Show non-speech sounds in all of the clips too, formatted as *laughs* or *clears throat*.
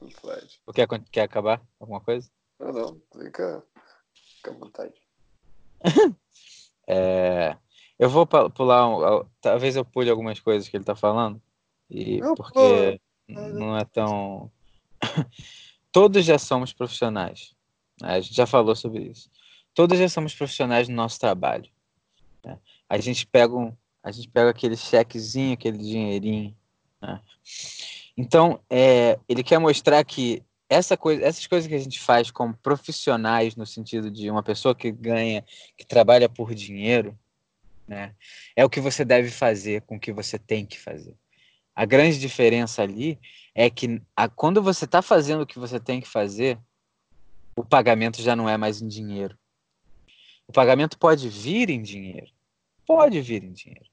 Não pode. Ou quer, quer acabar alguma coisa? Não, não. Fica, fica à vontade. *laughs* É, eu vou pular, talvez eu pule algumas coisas que ele tá falando, e Não, porque pula. não é tão. *coughs* Todos já somos profissionais. né? A gente já falou sobre isso. Todos já somos profissionais no nosso trabalho. né? A gente pega um, a gente pega aquele chequezinho, aquele dinheirinho. né? Então, é, ele quer mostrar que essa coisa, essas coisas que a gente faz como profissionais, no sentido de uma pessoa que ganha, que trabalha por dinheiro, né, é o que você deve fazer com o que você tem que fazer. A grande diferença ali é que a, quando você está fazendo o que você tem que fazer, o pagamento já não é mais em dinheiro. O pagamento pode vir em dinheiro. Pode vir em dinheiro.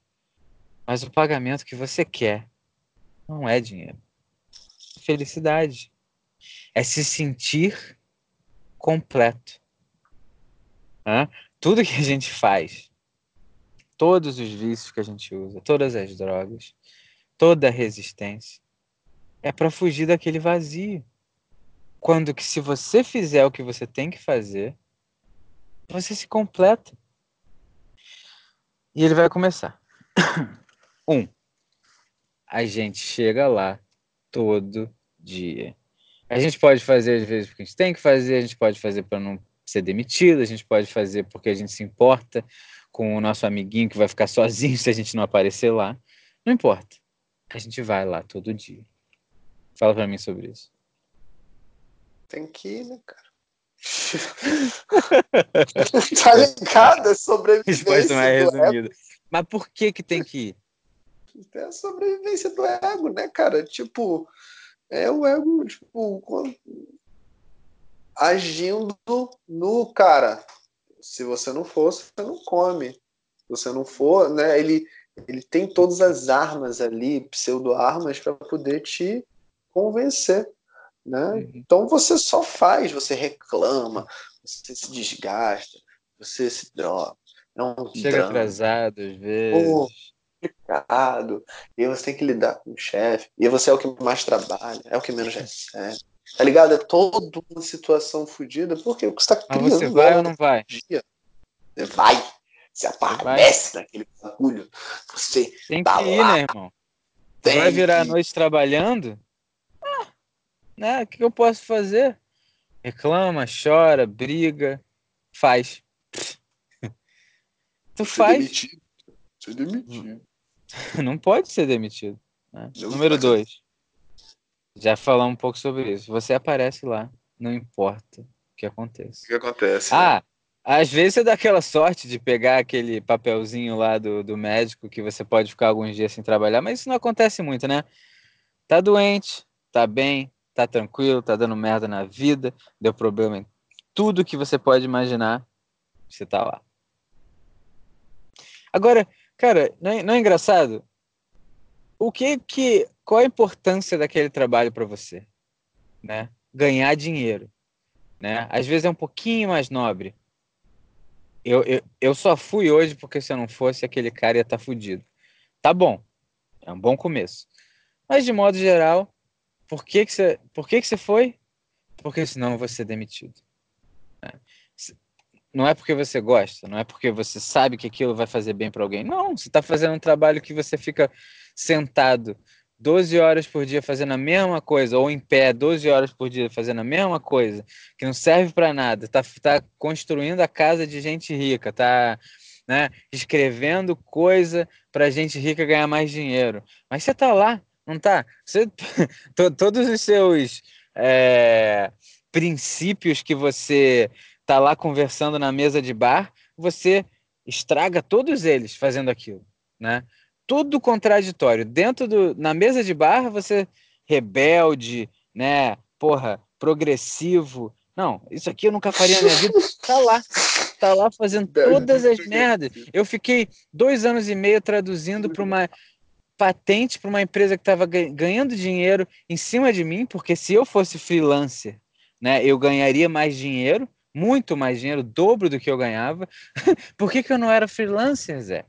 Mas o pagamento que você quer não é dinheiro. Felicidade. É se sentir completo. Hã? Tudo que a gente faz, todos os vícios que a gente usa, todas as drogas, toda a resistência, é para fugir daquele vazio. Quando que se você fizer o que você tem que fazer, você se completa. E ele vai começar. *coughs* Um, a gente chega lá todo dia. A gente pode fazer às vezes porque a gente tem que fazer, a gente pode fazer para não ser demitido, a gente pode fazer porque a gente se importa com o nosso amiguinho que vai ficar sozinho *laughs* se a gente não aparecer lá. Não importa. A gente vai lá todo dia. Fala para mim sobre isso. Tem que ir, né, cara? *laughs* tá ligado? É sobrevivência. Resposta mais do ego. resumida. Mas por que que tem que ir? É a sobrevivência do ego, né, cara? Tipo, é o ego, tipo, agindo no cara. Se você não for, você não come. Se você não for, né? Ele, ele tem todas as armas ali, pseudo-armas, para poder te convencer. Né? Uhum. Então você só faz, você reclama, você se desgasta, você se droga. É um Chega drama atrasado às vezes. Complicado. E aí você tem que lidar com o chefe. E você é o que mais trabalha, é o que menos recebe. Tá ligado? É toda uma situação fodida, porque o que você tá Mas criando você vai é ou não vai? dia. Você vai, você aparece naquele bagulho. Você Tem que Tá ir, lá. né, irmão? tem vai virar a que- noite trabalhando? Ah, né? O que eu posso fazer? Reclama, chora, briga, faz. *laughs* Tu faz, demitido. Ser demitido. *laughs* não pode ser demitido. né? Número dois. Já falamos um pouco sobre isso. Você aparece lá, não importa o que O aconteça. que acontece? né? Ah, às vezes você dá aquela sorte de pegar aquele papelzinho lá do, do médico que você pode ficar alguns dias sem trabalhar, mas isso não acontece muito, né? Tá doente, tá bem, tá tranquilo, tá dando merda na vida, deu problema em tudo que você pode imaginar, você tá lá. Agora, cara, não é, não é engraçado? O que que qual a importância daquele trabalho para você, né? Ganhar dinheiro, né? Às vezes é um pouquinho mais nobre. Eu, eu, eu só fui hoje porque se eu não fosse, aquele cara ia estar fudido. Tá bom. É um bom começo. Mas de modo geral, por que que você, por que que você foi? Porque senão eu vou ser demitido. Não é porque você gosta, não é porque você sabe que aquilo vai fazer bem para alguém. Não, você está fazendo um trabalho que você fica sentado 12 horas por dia fazendo a mesma coisa, ou em pé 12 horas por dia fazendo a mesma coisa, que não serve para nada, tá, tá construindo a casa de gente rica, tá né, escrevendo coisa para gente rica ganhar mais dinheiro. Mas você tá lá, não tá? Você, *laughs* to- todos os seus é, princípios que você tá lá conversando na mesa de bar, você estraga todos eles fazendo aquilo, né? Tudo contraditório. Dentro do na mesa de bar você rebelde, né? Porra, progressivo. Não, isso aqui eu nunca faria na minha vida. Tá lá, tá lá fazendo todas as merdas. Eu fiquei dois anos e meio traduzindo para uma patente para uma empresa que estava ganhando dinheiro em cima de mim, porque se eu fosse freelancer, né, eu ganharia mais dinheiro, muito mais dinheiro, dobro do que eu ganhava. *laughs* Por que, que eu não era freelancer, Zé?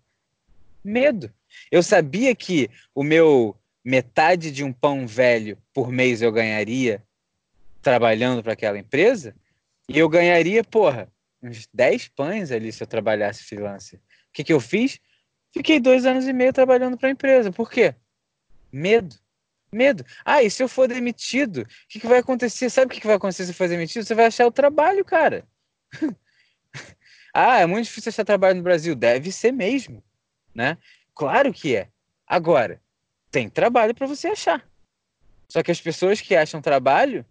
Medo. Eu sabia que o meu metade de um pão velho por mês eu ganharia trabalhando para aquela empresa e eu ganharia, porra, uns 10 pães ali se eu trabalhasse freelancer. O que, que eu fiz? Fiquei dois anos e meio trabalhando para a empresa. Por quê? Medo. Medo. Ah, e se eu for demitido, o que, que vai acontecer? Sabe o que, que vai acontecer se eu for demitido? Você vai achar o trabalho, cara. *laughs* ah, é muito difícil achar trabalho no Brasil. Deve ser mesmo, né? Claro que é. Agora, tem trabalho para você achar. Só que as pessoas que acham trabalho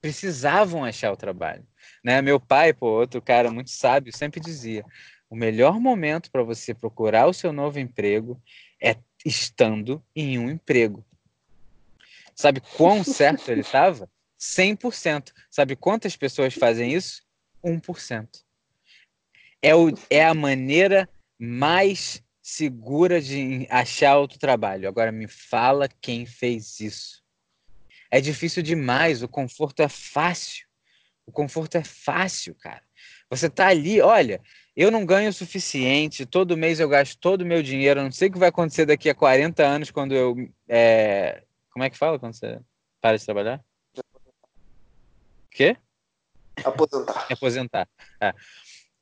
precisavam achar o trabalho. Né? Meu pai, pô, outro cara muito sábio, sempre dizia: o melhor momento para você procurar o seu novo emprego é estando em um emprego. Sabe quão certo ele estava? 100%. Sabe quantas pessoas fazem isso? 1%. É, o, é a maneira mais segura de achar outro trabalho. Agora me fala quem fez isso. É difícil demais, o conforto é fácil. O conforto é fácil, cara. Você tá ali, olha, eu não ganho o suficiente, todo mês eu gasto todo o meu dinheiro, não sei o que vai acontecer daqui a 40 anos quando eu. É... Como é que fala quando você para de trabalhar? O quê? Aposentar. aposentar. É.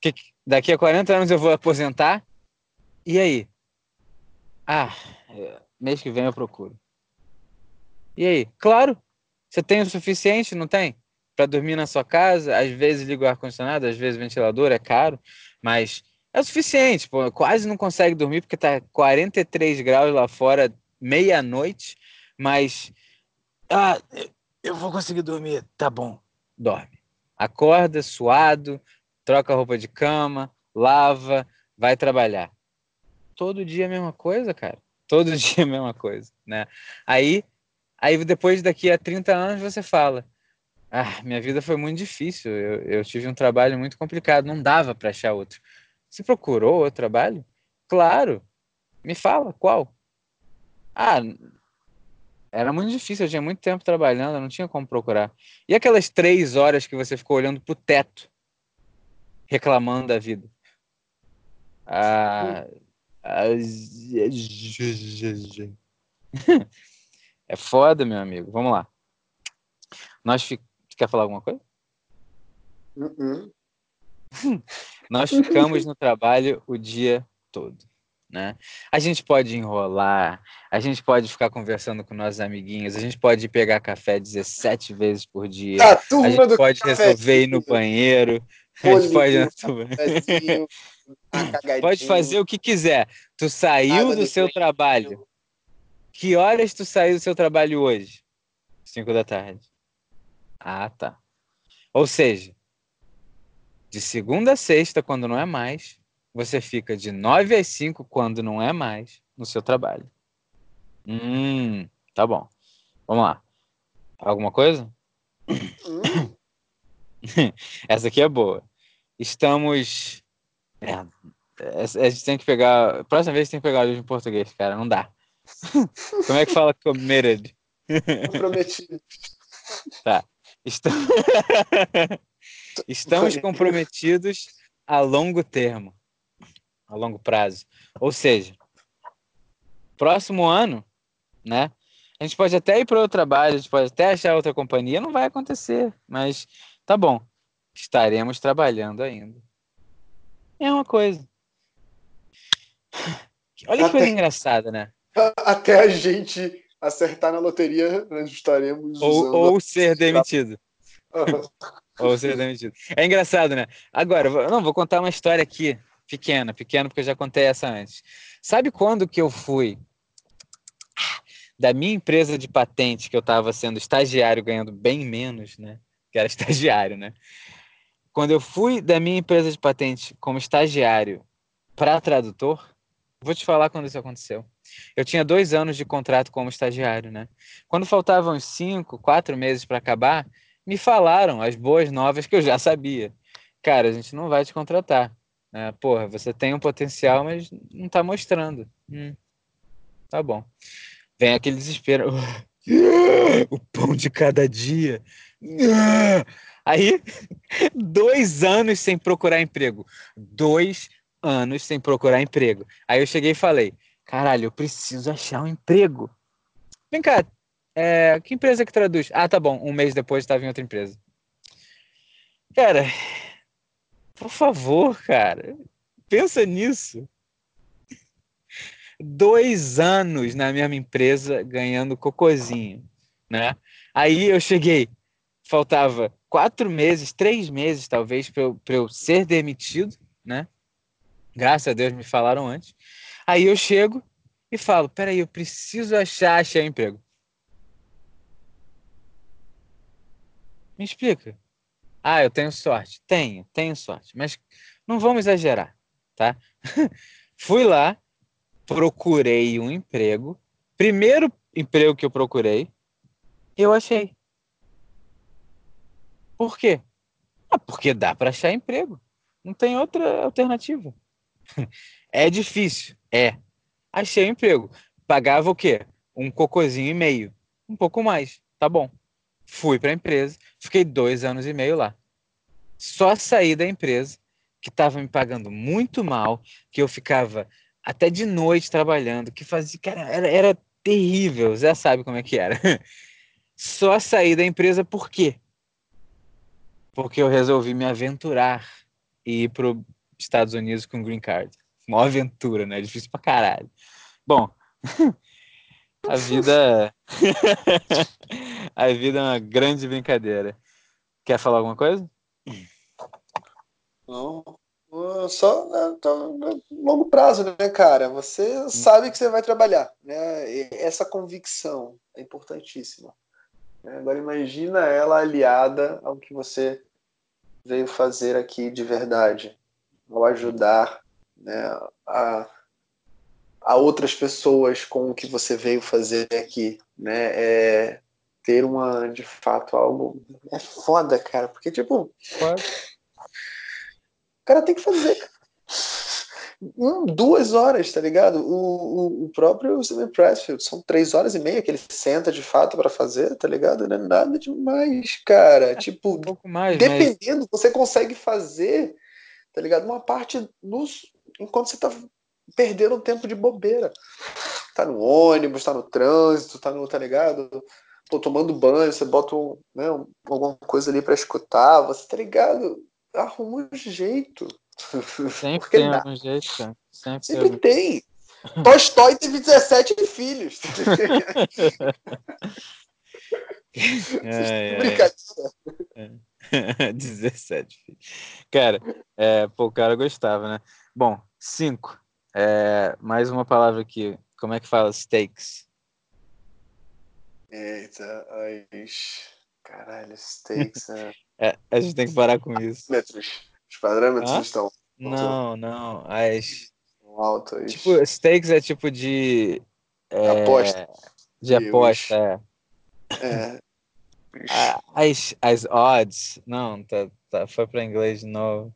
Que, daqui a 40 anos eu vou aposentar. E aí? Ah, é, mês que vem eu procuro. E aí? Claro, você tem o suficiente, não tem? Para dormir na sua casa, às vezes liga o ar-condicionado, às vezes o ventilador, é caro, mas é o suficiente, pô, quase não consegue dormir porque tá 43 graus lá fora, meia-noite, mas ah, eu vou conseguir dormir, tá bom, dorme. Acorda suado, troca a roupa de cama, lava, vai trabalhar. Todo dia a mesma coisa, cara. Todo *laughs* dia a mesma coisa, né? Aí Aí depois, daqui a 30 anos, você fala: Ah, minha vida foi muito difícil, eu, eu tive um trabalho muito complicado, não dava para achar outro. Você procurou outro trabalho? Claro. Me fala, qual? Ah, era muito difícil, eu tinha muito tempo trabalhando, eu não tinha como procurar. E aquelas três horas que você ficou olhando pro teto, reclamando da vida? Ah. ah *laughs* É foda, meu amigo. Vamos lá. Nós fi... Quer falar alguma coisa? Uh -uh. *laughs* Nós ficamos no trabalho o dia todo. Né? A gente pode enrolar, a gente pode ficar conversando com nossos amiguinhos, a gente pode pegar café 17 vezes por dia, a, a gente pode resolver ir no banheiro, a gente pode, *laughs* pode fazer o que quiser. Tu saiu do seu trabalho, que horas tu saiu do seu trabalho hoje? Cinco da tarde. Ah, tá. Ou seja, de segunda a sexta, quando não é mais, você fica de nove às cinco, quando não é mais, no seu trabalho. Hum, tá bom. Vamos lá. Alguma coisa? Hum. *coughs* Essa aqui é boa. Estamos. É, a gente tem que pegar. Próxima vez tem que pegar o livro em português, cara. Não dá. *laughs* Como é que fala committed? Comprometido. Tá. Estamos, *laughs* Estamos comprometidos a longo termo, a longo prazo. Ou seja, próximo ano, né? A gente pode até ir para outro trabalho, a gente pode até achar outra companhia, não vai acontecer, mas tá bom. Estaremos trabalhando ainda. É uma coisa. Olha que coisa engraçada, né? até a gente acertar na loteria, nós estaremos. Ou, ou ser demitido. ou ser demitido. É engraçado, né? Agora, não, vou contar uma história aqui, pequena, pequena, porque eu já contei essa antes. Sabe quando que eu fui da minha empresa de patente, que eu estava sendo estagiário, ganhando bem menos, né? Que era *laughs* estagiário, né? Quando eu fui da minha empresa de patente como estagiário para tradutor, vou te falar quando isso aconteceu. Eu tinha dois anos de contrato como estagiário, né? Quando faltavam cinco, quatro meses para acabar, me falaram as boas novas que eu já sabia. Cara, a gente não vai te contratar. Né? Porra, você tem um potencial, mas não está mostrando. Hum, tá bom. Vem aquele desespero. *laughs* o pão de cada dia. *laughs* Aí, *laughs* dois anos sem procurar emprego. Dois anos sem procurar emprego. Aí eu cheguei e falei: caralho, eu preciso achar um emprego. Vem cá, É, que empresa que traduz? Ah, tá bom. Um mês depois estava em outra empresa. Cara, por favor, cara, pensa nisso. Dois anos na mesma empresa ganhando cocôzinho, né? Aí eu cheguei, faltava quatro meses, três meses talvez, para eu, eu ser demitido, né? Graças a Deus me falaram antes. Aí eu chego e falo: peraí, eu preciso achar, achar emprego. Me explica. Ah, eu tenho sorte. Tenho, tenho sorte. Mas não vamos exagerar, tá? *laughs* Fui lá, procurei um emprego. Primeiro emprego que eu procurei, eu achei. Por quê? Ah, porque dá para achar emprego. Não tem outra alternativa. *laughs* É difícil, é. Achei um emprego. Pagava o quê? Um cocôzinho e meio. Um pouco mais. Tá bom. Fui para a empresa, fiquei dois anos e meio lá. Só saí da empresa, que estava me pagando muito mal, que eu ficava até de noite trabalhando, que fazia. Cara, era, era terrível, já sabe como é que era. *laughs* Só saí da empresa por quê? Porque eu resolvi me aventurar e ir para os Estados Unidos com green card. *laughs* Uma aventura, né? Difícil pra caralho. Bom, *laughs* a vida. A vida é uma grande brincadeira. Quer falar alguma coisa? Não. Só né, no longo prazo, né, cara? Você sabe que você vai trabalhar, né? Essa convicção é importantíssima. Né? Agora imagina ela aliada ao que você veio fazer aqui de verdade, ao ajudar né, a a outras pessoas com o que você veio fazer aqui, né? É ter uma, de fato, algo. É foda, cara, porque, tipo. O cara tem que fazer. Um, duas horas, tá ligado? O, o, o próprio Simon Pressfield são três horas e meia que ele senta de fato para fazer, tá ligado? Não é nada demais, cara. É tipo, um pouco mais, dependendo, mas... você consegue fazer, tá ligado? Uma parte nos, enquanto você tá perderam tempo de bobeira. Tá no ônibus, tá no trânsito, tá no, tá ligado? Tô tomando banho, você bota um, né, alguma coisa ali para escutar, você tá ligado? Arruma um jeito. Sempre *laughs* tem algum jeito, cara. Sempre, Sempre tem. *laughs* Tolstói teve 17 filhos. *laughs* é, é. Brincadeira. É. 17 filhos. Cara, é, pô, o cara gostava, né? Bom, 5. É, mais uma palavra aqui. Como é que fala steaks? Eita, as... caralho, steaks. É... *laughs* é, a gente tem que parar com isso. Parâmetros. Os parâmetros ah? estão. Não, não. As. Altos. Tipo, steaks é tipo de. É... Aposta. De aposta, é. É. *laughs* As, as odds. Não, tá, tá, foi para inglês de novo.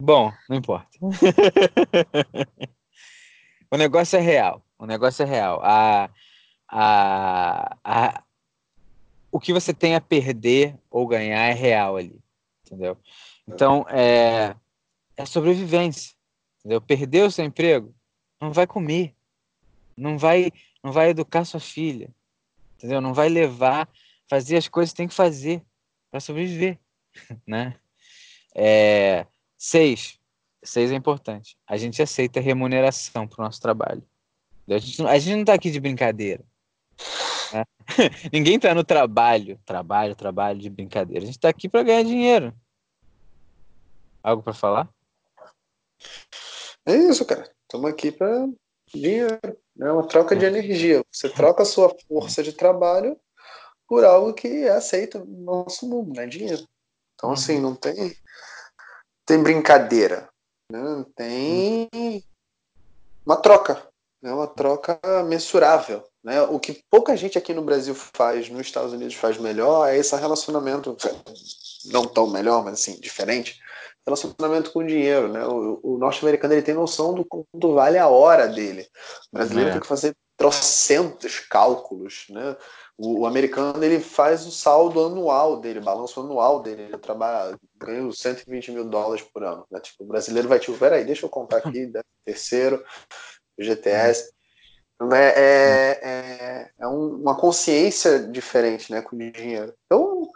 Bom, não importa. *laughs* o negócio é real. O negócio é real. A, a, a, o que você tem a perder ou ganhar é real ali. Entendeu? Então, é, é sobrevivência. Entendeu? Perdeu o seu emprego, não vai comer. Não vai, não vai educar sua filha. Entendeu? Não vai levar, fazer as coisas que tem que fazer para sobreviver, *laughs* né? É, Seis. Seis é importante. A gente aceita remuneração para o nosso trabalho. A gente, não, a gente não está aqui de brincadeira. Né? *laughs* Ninguém está no trabalho, trabalho, trabalho de brincadeira. A gente está aqui para ganhar dinheiro. Algo para falar? É isso, cara. Estamos aqui para dinheiro. É né? uma troca de é. energia. Você troca a sua força de trabalho por algo que é aceito no nosso mundo, né? Dinheiro. Então, assim, uhum. não tem tem brincadeira, né? tem uma troca, né? uma troca mensurável. Né? O que pouca gente aqui no Brasil faz, nos Estados Unidos faz melhor, é esse relacionamento, não tão melhor, mas assim, diferente, relacionamento com o dinheiro. Né? O, o norte-americano ele tem noção do quanto vale a hora dele. O brasileiro é. tem que fazer trocentos cálculos, né? O, o, americano ele faz o saldo anual dele, o balanço anual dele. Ele trabalha, ganha 120 mil dólares por ano. Né? Tipo, o brasileiro vai tipo, peraí, deixa eu contar aqui, *laughs* terceiro, GTS. Né, é, é, é um, uma consciência diferente né, com o dinheiro. Então,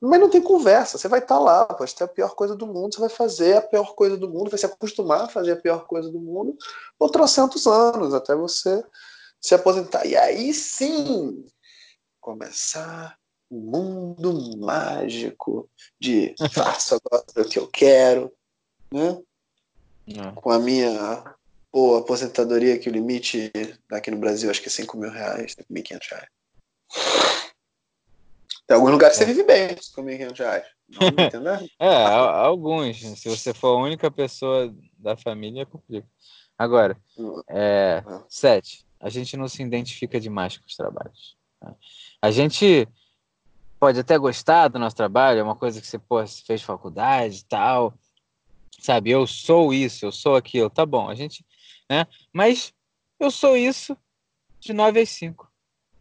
mas não tem conversa, você vai estar tá lá, pode ter a pior coisa do mundo, você vai fazer a pior coisa do mundo, vai se acostumar a fazer a pior coisa do mundo por trocentos anos, até você se aposentar. E aí sim começar o um mundo mágico de *laughs* faço agora o que eu quero, né? É. Com a minha Pô, aposentadoria que o limite aqui no Brasil acho que é 5 mil reais, 5.500 reais. Tem alguns lugares que você é. vive bem com 1.500 reais. Não, *laughs* é, alguns. Se você for a única pessoa da família, complica. Agora, é, é. sete, a gente não se identifica demais com os trabalhos. Tá? A gente pode até gostar do nosso trabalho, é uma coisa que você pô, fez faculdade e tal, sabe? Eu sou isso, eu sou aquilo, tá bom. A gente né? Mas eu sou isso de 9 às 5.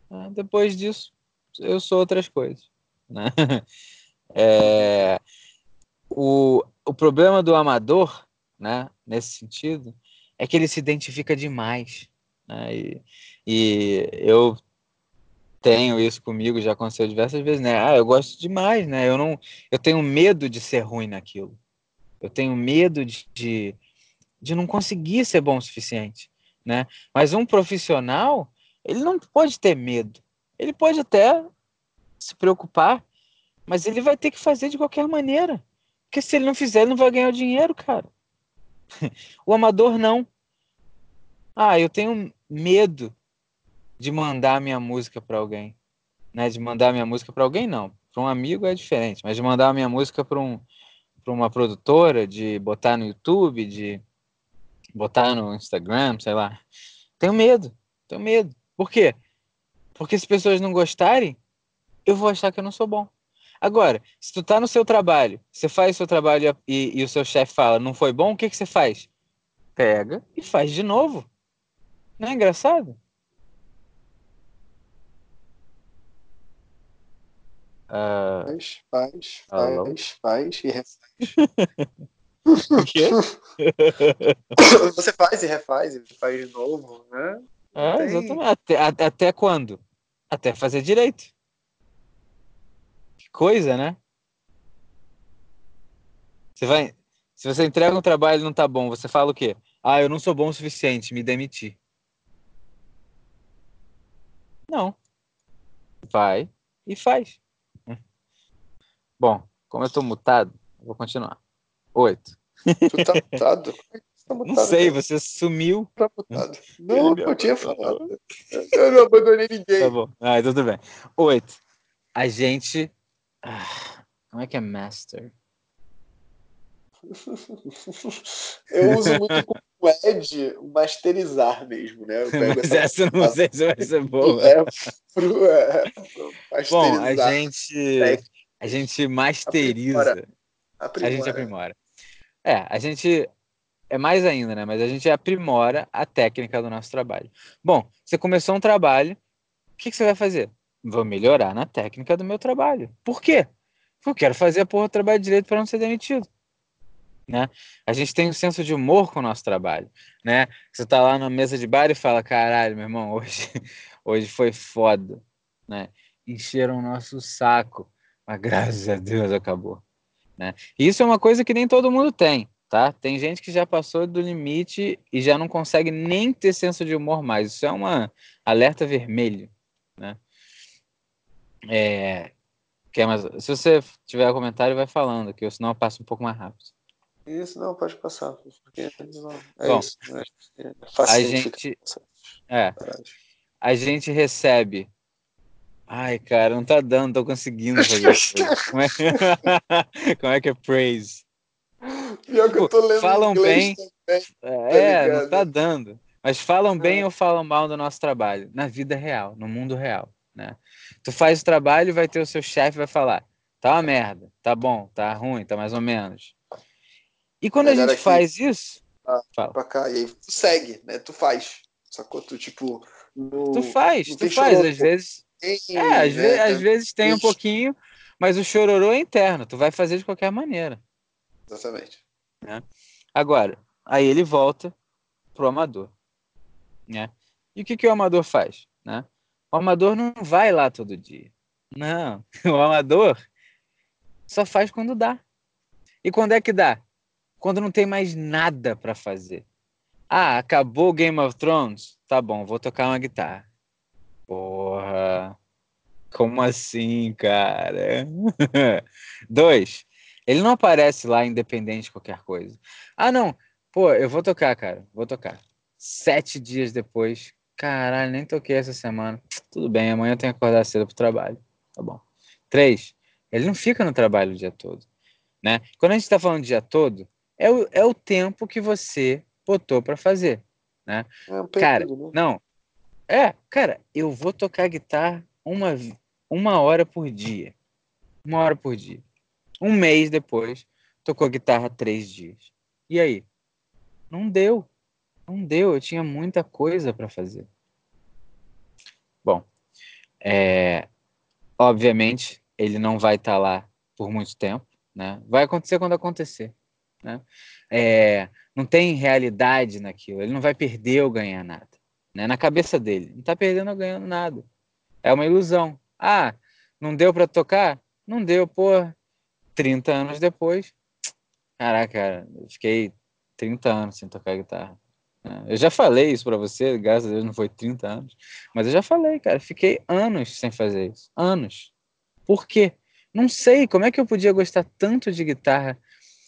Né? Depois disso, eu sou outras coisas. Né? *laughs* É, o, o problema do amador, né, nesse sentido, é que ele se identifica demais. Né? E, e eu tenho isso comigo, já aconteceu diversas vezes, né? Ah, eu gosto demais, né? Eu não, eu tenho medo de ser ruim naquilo. Eu tenho medo de, de de não conseguir ser bom o suficiente, né? Mas um profissional, ele não pode ter medo. Ele pode até se preocupar, mas ele vai ter que fazer de qualquer maneira. Porque se ele não fizer, ele não vai ganhar o dinheiro, cara. *laughs* o amador não. Ah, eu tenho medo de mandar minha música para alguém, né? De mandar minha música para alguém não. Para um amigo é diferente, mas de mandar minha música para um para uma produtora, de botar no YouTube, de botar no Instagram, sei lá. Tenho medo, tenho medo. Por quê? Porque se pessoas não gostarem, eu vou achar que eu não sou bom. Agora, se tu tá no seu trabalho, você faz o seu trabalho e, e o seu chefe fala, não foi bom, o que, que você faz? Pega e faz de novo. Não é engraçado? Uh... Faz, faz, faz, faz e refaz. *laughs* O quê? *laughs* Você faz e refaz e faz de novo, né? É, exatamente. Até, até, até quando? Até fazer direito. Que coisa, né? Você vai. Se você entrega um trabalho e não tá bom, você fala o quê? Ah, eu não sou bom o suficiente, me demiti. Não. Vai e faz. Bom, como eu tô mutado, vou continuar. Oito. Tu tá mutado? Tá mutado, não sei, cara. você sumiu. Tá mutado. *laughs* Não, eu tinha falado. Eu não abandonei ninguém. Tá bom. Ah, então tudo bem. Oito. A gente. Ah, como é que é master? Eu uso muito como Ed o masterizar mesmo, né? Mas *laughs* essa, essa não sei se vai ser boa. É, pro, é, pro Bom, a gente, a gente masteriza. Aprimora. Aprimora. A gente aprimora. É, a gente é mais ainda, né? Mas a gente aprimora a técnica do nosso trabalho. Bom, você começou um trabalho, o que, que você vai fazer? Vou melhorar na técnica do meu trabalho. Por quê? Porque eu quero fazer a porra do trabalho direito para não ser demitido. Né? A gente tem um senso de humor com o nosso trabalho, né? Você tá lá na mesa de bar e fala, caralho, meu irmão, *laughs* hoje, hoje foi foda, né? Encheram o nosso saco, mas graças a Deus acabou. Né? isso é uma coisa que nem todo mundo tem, tá? Tem gente que já passou do limite e já não consegue nem ter senso de humor mais. Isso é uma alerta vermelho, né? É... Quer mais... Se você tiver comentário, vai falando, que senão eu passo um pouco mais rápido. Isso, não, pode passar. Porque é Bom, isso. Né? É a gente, é, a gente recebe Ai, cara, não tá dando, tô conseguindo fazer isso. *laughs* Como é, *laughs* Como é que é praise? Pior que eu tô lendo falam bem. Também, tá é, não tá dando. Mas falam ah. bem ou falam mal do nosso trabalho? Na vida real, no mundo real, né? Tu faz o trabalho, vai ter o seu chefe vai falar: tá uma merda, tá bom, tá ruim, tá mais ou menos. E quando a gente aqui, faz isso. Ah, fala. Pra cá, e aí tu segue, né? Tu faz. Sacou? Tu, tipo. No, tu faz, tu faz. Às vezes é, às, ve às vezes tem um pouquinho, mas o chororô é interno, tu vai fazer de qualquer maneira. Exatamente. Né? Agora, aí ele volta pro amador. Né? E o que, que o amador faz? Né? O amador não vai lá todo dia. Não, *laughs* o amador só faz quando dá. E quando é que dá? Quando não tem mais nada para fazer. Ah, acabou Game of Thrones? Tá bom, vou tocar uma guitarra. Porra. Como assim, cara? *laughs* Dois, ele não aparece lá independente de qualquer coisa. Ah, não. Pô, eu vou tocar, cara. Vou tocar. Sete dias depois. Caralho, nem toquei essa semana. Tudo bem, amanhã eu tenho que acordar cedo pro trabalho. Tá bom. Três, ele não fica no trabalho o dia todo. Né? Quando a gente está falando dia todo, é o, é o tempo que você botou para fazer. Né? É um cara, né? não. É, cara, eu vou tocar guitarra uma, uma hora por dia. Uma hora por dia. Um mês depois, tocou guitarra três dias. E aí? Não deu. Não deu. Eu tinha muita coisa para fazer. Bom, é, obviamente, ele não vai estar tá lá por muito tempo. Né? Vai acontecer quando acontecer. Né? É, não tem realidade naquilo. Ele não vai perder ou ganhar nada. Né? Na cabeça dele. Não está perdendo ou ganhando nada. É uma ilusão. Ah, não deu para tocar? Não deu, pô. 30 anos depois. Caraca, cara, eu fiquei 30 anos sem tocar guitarra. É, eu já falei isso para você, graças a Deus não foi 30 anos, mas eu já falei, cara, fiquei anos sem fazer isso. Anos. Por quê? Não sei, como é que eu podia gostar tanto de guitarra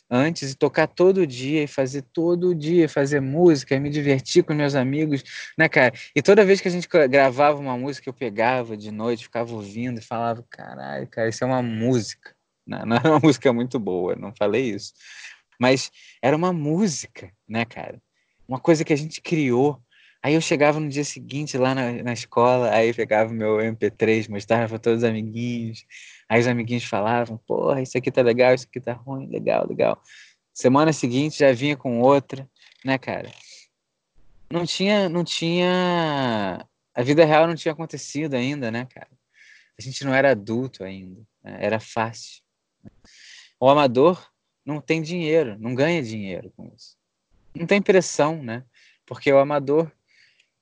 antes e tocar todo dia e fazer todo dia, fazer música e me divertir com meus amigos, né, cara? E toda vez que a gente gravava uma música, eu pegava de noite, ficava ouvindo e falava, caralho, cara, isso é uma música. Não, *laughs* não era uma música muito boa, não falei isso. Mas era uma música, né, cara? Uma coisa que a gente criou. Aí eu chegava no dia seguinte lá na, na escola, aí pegava meu MP3, mostrava para todos os amiguinhos. Aí os amiguinhos falavam, porra, isso aqui tá legal, isso aqui tá ruim, legal, legal. Semana seguinte já vinha com outra, né, cara? Não tinha, não tinha, a vida real não tinha acontecido ainda, né, cara? A gente não era adulto ainda, né? era fácil. O amador não tem dinheiro, não ganha dinheiro com isso. Não tem pressão, né? Porque o amador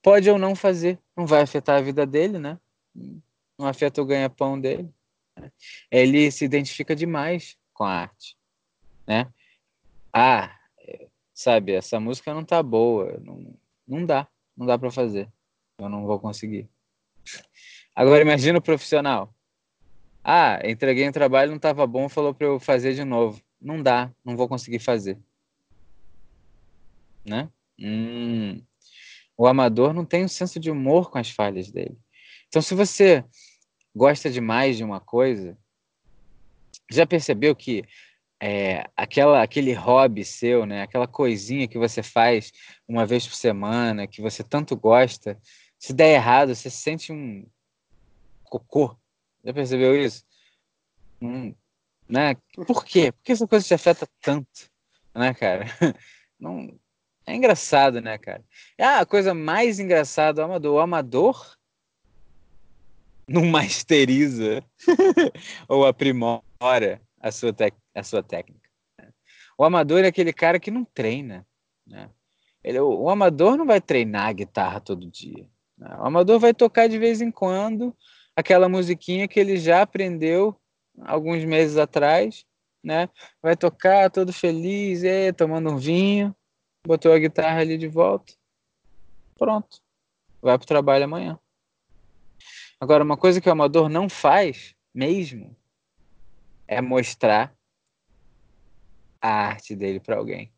pode ou não fazer, não vai afetar a vida dele, né? Não afeta o ganha-pão dele ele se identifica demais com a arte, né? Ah, sabe, essa música não tá boa, não, não dá, não dá para fazer, eu não vou conseguir. Agora imagina o profissional. Ah, entreguei um trabalho, não estava bom, falou para eu fazer de novo. Não dá, não vou conseguir fazer. Né? Hum. O amador não tem um senso de humor com as falhas dele. Então, se você gosta demais de uma coisa, já percebeu que é, aquela, aquele hobby seu, né, aquela coisinha que você faz uma vez por semana, que você tanto gosta, se der errado, você sente um cocô. Já percebeu isso? Hum, né? Por quê? Por que essa coisa te afeta tanto, né, cara? *laughs* Não, é engraçado, né, cara? Ah, a coisa mais engraçada, o amador. O amador não masteriza *laughs* ou aprimora a sua, a sua técnica. Né? O amador é aquele cara que não treina. Né? Ele, o, o, amador não vai treinar a guitarra todo dia. Né? O amador vai tocar de vez em quando aquela musiquinha que ele já aprendeu alguns meses atrás, né? Vai tocar todo feliz, é, tomando um vinho, botou a guitarra ali de volta, pronto, vai para o trabalho amanhã. Agora, uma coisa que o amador não faz mesmo é mostrar a arte dele para alguém.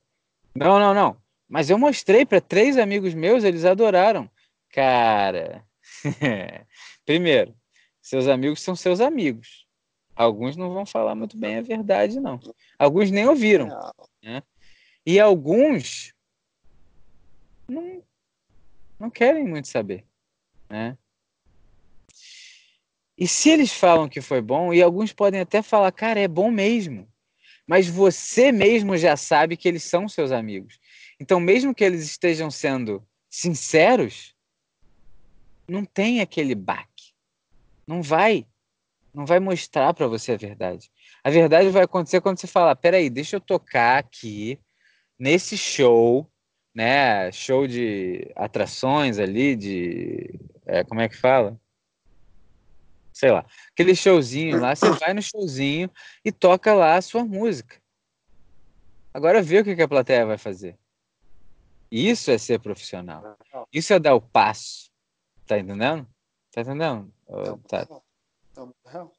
Não, não, não. Mas eu mostrei para três amigos meus, eles adoraram. Cara, *laughs* primeiro, seus amigos são seus amigos. Alguns não vão falar muito bem a verdade, não. Alguns nem ouviram. Né? E alguns não, não querem muito saber. Né? E se eles falam que foi bom, e alguns podem até falar, cara, é bom mesmo. Mas você mesmo já sabe que eles são seus amigos. Então, mesmo que eles estejam sendo sinceros, não tem aquele baque. Não vai. Não vai mostrar para você a verdade. A verdade vai acontecer quando você falar: peraí, deixa eu tocar aqui nesse show né? Show de atrações ali, de. É, como é que fala? Sei lá. Aquele showzinho lá, você vai no showzinho e toca lá a sua música. Agora vê o que, que a plateia vai fazer. Isso é ser profissional. Isso é dar o passo. Tá entendendo? Tá entendendo? Tá. Mundo real.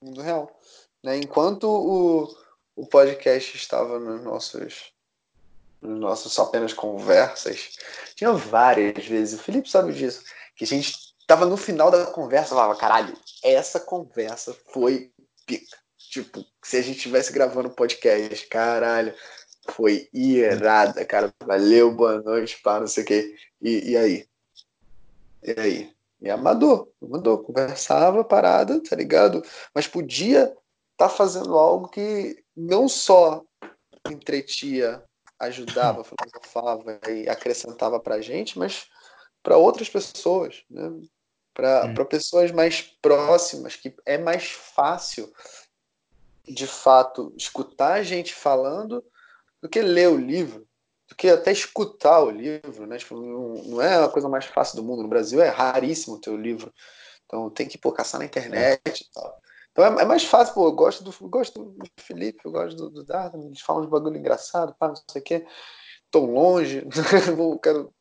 Mundo real. Né? Enquanto o, o podcast estava nos nossos nos nossos apenas conversas, tinha várias vezes, o Felipe sabe disso, que a gente tava no final da conversa, falava, caralho, essa conversa foi pica. Tipo, se a gente estivesse gravando podcast, caralho, foi irada, cara. Valeu, boa noite, pá, não sei o quê. E, e aí? E aí? E amador, amador, conversava, parada, tá ligado? Mas podia estar tá fazendo algo que não só entretia, ajudava, *laughs* filosofava e acrescentava pra gente, mas para outras pessoas, né? Para hum. pessoas mais próximas, que é mais fácil, de fato, escutar a gente falando do que ler o livro, do que até escutar o livro, né? Tipo, não, não, é a coisa mais fácil do mundo. No Brasil é raríssimo ter o livro. Então tem que pô, caçar na internet e tal. Então é, é, mais fácil, pô, eu gosto do, eu gosto do Felipe, eu gosto do, do Dardo, eles falam de bagulho engraçado, pá, não sei o quê. Tão longe, *laughs* vou, quero.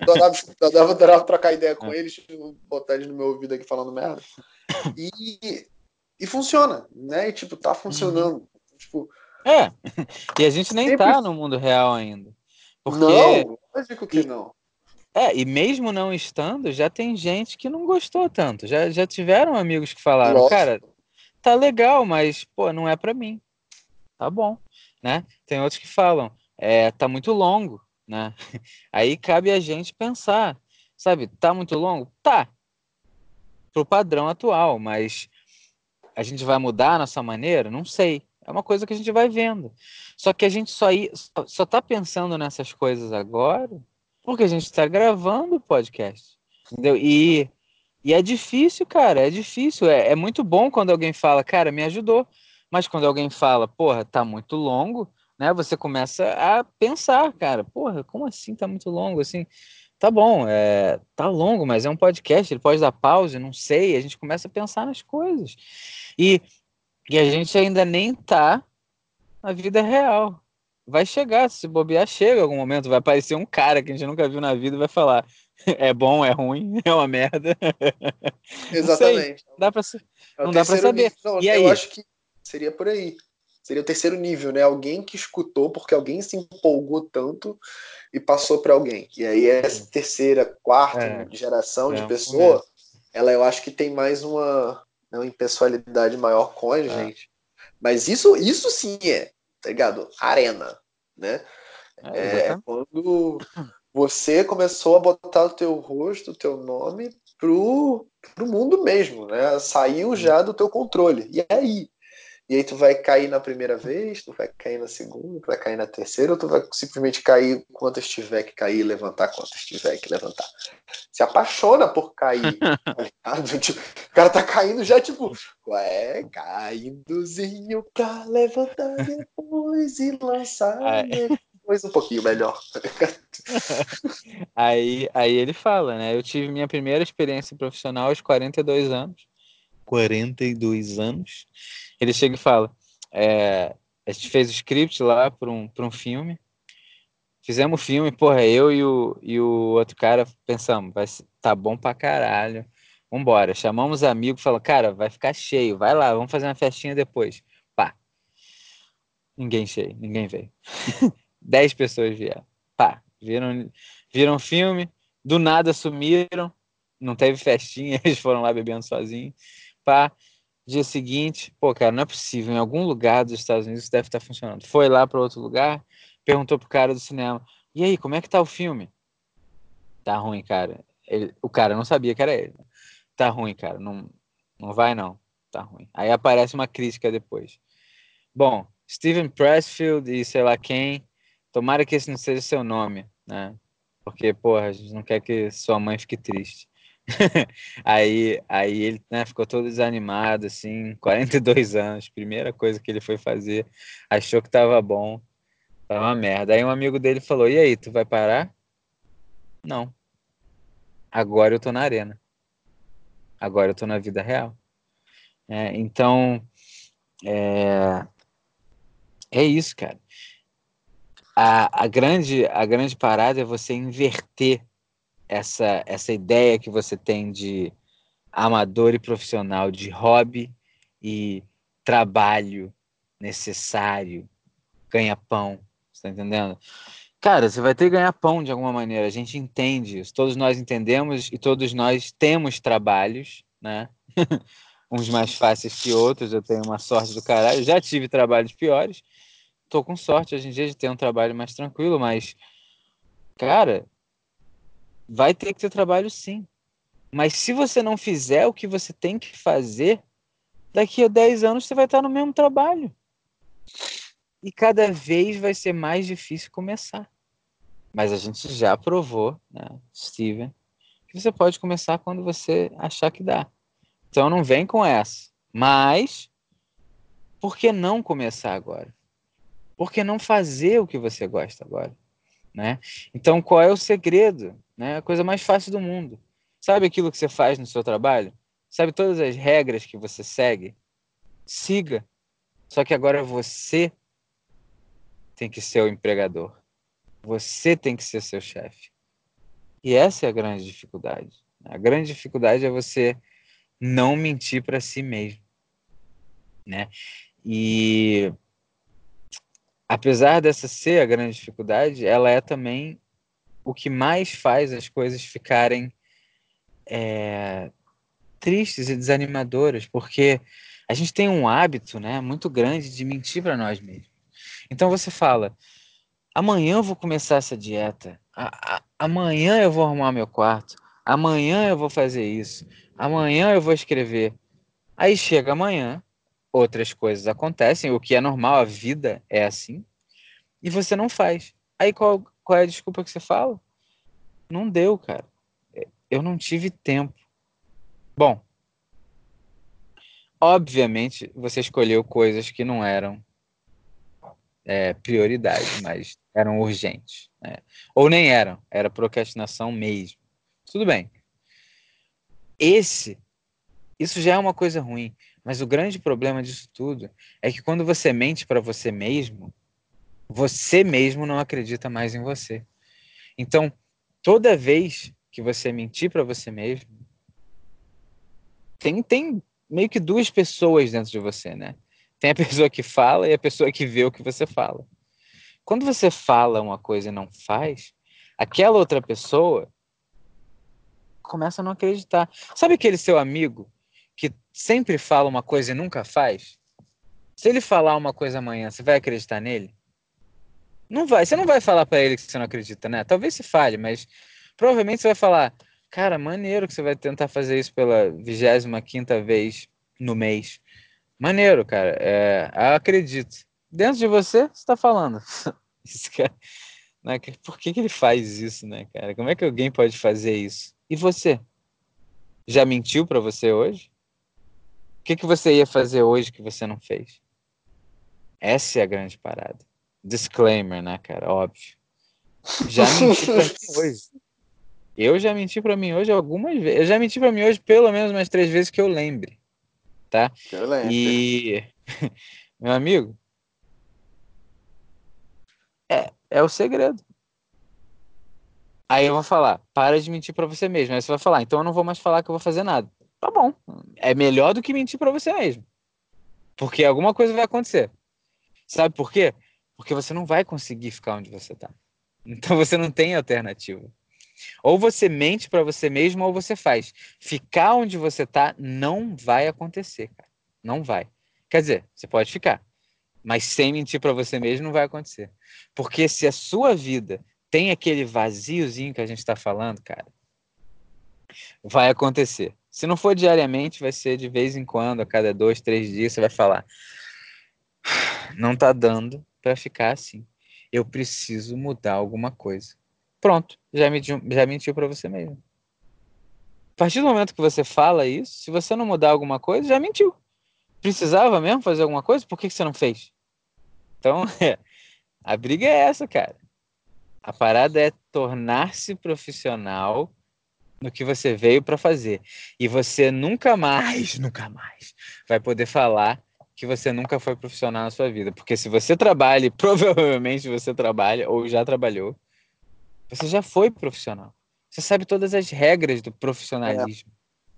Adorava, adorava, adorava trocar ideia com eles, botar eles no meu ouvido aqui falando merda. E, e funciona, né? E tipo, tá funcionando. Uhum. Tipo, é, e a gente nem Sempre... tá no mundo real ainda. Porque... Não, digo que não. É, e mesmo não estando, já tem gente que não gostou tanto. Já, já tiveram amigos que falaram, Nossa. cara, tá legal, mas, pô, não é para mim. Tá bom, né? Tem outros que falam, é, tá muito longo, né? Aí cabe a gente pensar, sabe, tá muito longo? Tá. Pro padrão atual, mas a gente vai mudar a nossa maneira? Não sei. É uma coisa que a gente vai vendo. Só que a gente só, só tá pensando nessas coisas agora porque a gente está gravando o podcast. Entendeu? E, e é difícil, cara. É difícil. É, é muito bom quando alguém fala, cara, me ajudou. Mas quando alguém fala, porra, tá muito longo, né? Você começa a pensar, cara, porra, como assim tá muito longo? Assim, tá bom, é, tá longo, mas é um podcast, ele pode dar pausa, não sei. A gente começa a pensar nas coisas. E e a gente ainda nem tá na vida real. Vai chegar, se bobear, chega em algum momento, vai aparecer um cara que a gente nunca viu na vida e vai falar: *laughs* é bom, é ruim, *laughs* é uma merda. *laughs* Exatamente. Não dá pra, é não dá pra saber. Não, e aí? Eu acho que seria por aí. Seria o terceiro nível, né? Alguém que escutou porque alguém se empolgou tanto e passou para alguém. E aí essa terceira, quarta é. geração é. de pessoa, ela eu acho que tem mais uma né, uma impessoalidade maior com a é. gente. Mas isso, isso sim é, tá ligado? Arena, né? É, é quando você começou a botar o teu rosto, o teu nome pro, pro mundo mesmo, né? Saiu já do teu controle. E aí? E aí tu vai cair na primeira vez, tu vai cair na segunda, tu vai cair na terceira, ou tu vai simplesmente cair quantas tiver que cair e levantar quantas tiver que levantar. Se apaixona por cair. *laughs* Tá tipo, o cara tá caindo já, tipo, ué, caíndozinho pra levantar depois e lançar depois um pouquinho melhor. *laughs* aí, aí ele fala, né? Eu tive minha primeira experiência profissional aos 42 anos. 42 anos ele chega e fala: é, a gente fez o script lá para um, um filme. Fizemos o filme, porra, eu e o, e o outro cara pensamos, vai, tá bom pra caralho. Vambora. Chamamos amigos, falou, cara, vai ficar cheio, vai lá, vamos fazer uma festinha depois. Pá. Ninguém cheio, ninguém veio. *laughs* Dez pessoas vieram. Pá. Viram, viram filme, do nada sumiram, não teve festinha, *laughs* eles foram lá bebendo sozinhos. Pá. Dia seguinte, pô, cara, não é possível. Em algum lugar dos Estados Unidos deve estar funcionando. Foi lá para outro lugar, perguntou pro cara do cinema: E aí, como é que tá o filme? Tá ruim, cara. Ele, o cara não sabia que era ele. Tá ruim, cara. Não, não vai, não. Tá ruim. Aí aparece uma crítica depois. Bom, Steven Pressfield e sei lá quem. Tomara que esse não seja seu nome, né? Porque, porra, a gente não quer que sua mãe fique triste. *laughs* aí, aí ele né, ficou todo desanimado, assim, 42 anos, primeira coisa que ele foi fazer, achou que estava bom. Tá uma merda. Aí um amigo dele falou: E aí, tu vai parar? Não. Agora eu tô na arena. Agora eu tô na vida real. É, então, é, é isso, cara. A, a, grande, a grande parada é você inverter essa, essa ideia que você tem de amador e profissional, de hobby e trabalho necessário, ganha-pão, tá entendendo? Cara, você vai ter que ganhar pão de alguma maneira, a gente entende isso, todos nós entendemos e todos nós temos trabalhos, né? *laughs* Uns mais fáceis que outros, eu tenho uma sorte do caralho, já tive trabalhos piores, tô com sorte hoje em dia de ter um trabalho mais tranquilo, mas, cara, vai ter que ter trabalho sim. Mas se você não fizer o que você tem que fazer, daqui a 10 anos você vai estar no mesmo trabalho. E cada vez vai ser mais difícil começar. Mas a gente já provou, né, Steven, que você pode começar quando você achar que dá. Então não vem com essa. Mas por que não começar agora? Por que não fazer o que você gosta agora? Né? Então qual é o segredo? Né? A coisa mais fácil do mundo. Sabe aquilo que você faz no seu trabalho? Sabe todas as regras que você segue? Siga. Só que agora você tem que ser o empregador. Você tem que ser seu chefe. E essa é a grande dificuldade. A grande dificuldade é você não mentir para si mesmo, né? E apesar dessa ser a grande dificuldade, ela é também o que mais faz as coisas ficarem é, tristes e desanimadoras, porque a gente tem um hábito, né, muito grande de mentir para nós mesmos. Então você fala: amanhã eu vou começar essa dieta, a, a, amanhã eu vou arrumar meu quarto, amanhã eu vou fazer isso, amanhã eu vou escrever. Aí chega amanhã, outras coisas acontecem, o que é normal, a vida é assim, e você não faz. Aí qual, qual é a desculpa que você fala? Não deu, cara. Eu não tive tempo. Bom, obviamente você escolheu coisas que não eram é, prioridade, mas eram urgentes. Né? Ou nem eram, era procrastinação mesmo. Tudo bem. Esse, isso já é uma coisa ruim, mas o grande problema disso tudo é que quando você mente para você mesmo, você mesmo não acredita mais em você. Então, toda vez que você mentir para você mesmo, tem, tem meio que duas pessoas dentro de você, né? Tem a *laughs* pessoa que fala e a pessoa que vê o que você fala. Quando você fala uma coisa e não faz, aquela outra pessoa começa a não acreditar. Sabe aquele seu amigo que sempre fala uma coisa e nunca faz? Se ele falar uma coisa amanhã, você vai acreditar nele? Não vai. Você não vai falar para ele que você não acredita, né? Talvez se fale, mas provavelmente você vai falar: Cara, maneiro que você vai tentar fazer isso pela 25 vez no mês. Maneiro, cara. É, acredito. Dentro de você, você está falando. *laughs* Esse cara, né? Por que, que ele faz isso, né, cara? Como é que alguém pode fazer isso? E você? Já mentiu para você hoje? O que, que você ia fazer hoje que você não fez? Essa é a grande parada. Disclaimer, né, cara? Óbvio. Já menti pra mim *laughs* hoje. Eu já menti para mim hoje algumas vezes. Eu já menti para mim hoje pelo menos umas três vezes que eu lembre, tá? Eu lembro. E *laughs* meu amigo, é é o segredo. Aí eu vou falar, para de mentir para você mesmo. Aí você vai falar, então eu não vou mais falar que eu vou fazer nada. Tá bom. É melhor do que mentir para você mesmo. Porque alguma coisa vai acontecer. Sabe por quê? Porque você não vai conseguir ficar onde você tá. *laughs* Então você não tem alternativa. Ou você mente para você mesmo ou você faz. Ficar onde você está não vai acontecer, cara. Não vai. Quer dizer, você pode ficar, mas sem mentir para você mesmo não vai acontecer. Porque se a sua vida tem aquele vaziozinho que a gente está falando, cara, vai acontecer. Se não for diariamente, vai ser de vez em quando, a cada dois, três dias, você vai falar: não tá dando para ficar assim. Eu preciso mudar alguma coisa. Pronto, já mentiu, já mentiu para você mesmo. A partir do momento que você fala isso, se você não mudar alguma coisa, já mentiu. Precisava mesmo fazer alguma coisa? Por que, que você não fez? Então, *laughs* é, A briga é essa, cara. A parada é tornar-se profissional no que você veio para fazer. E você nunca mais, nunca mais vai poder falar que você nunca foi profissional na sua vida. Porque se você trabalha, *laughs* provavelmente você trabalha ou já trabalhou, você já foi profissional. Você sabe todas as regras do profissionalismo.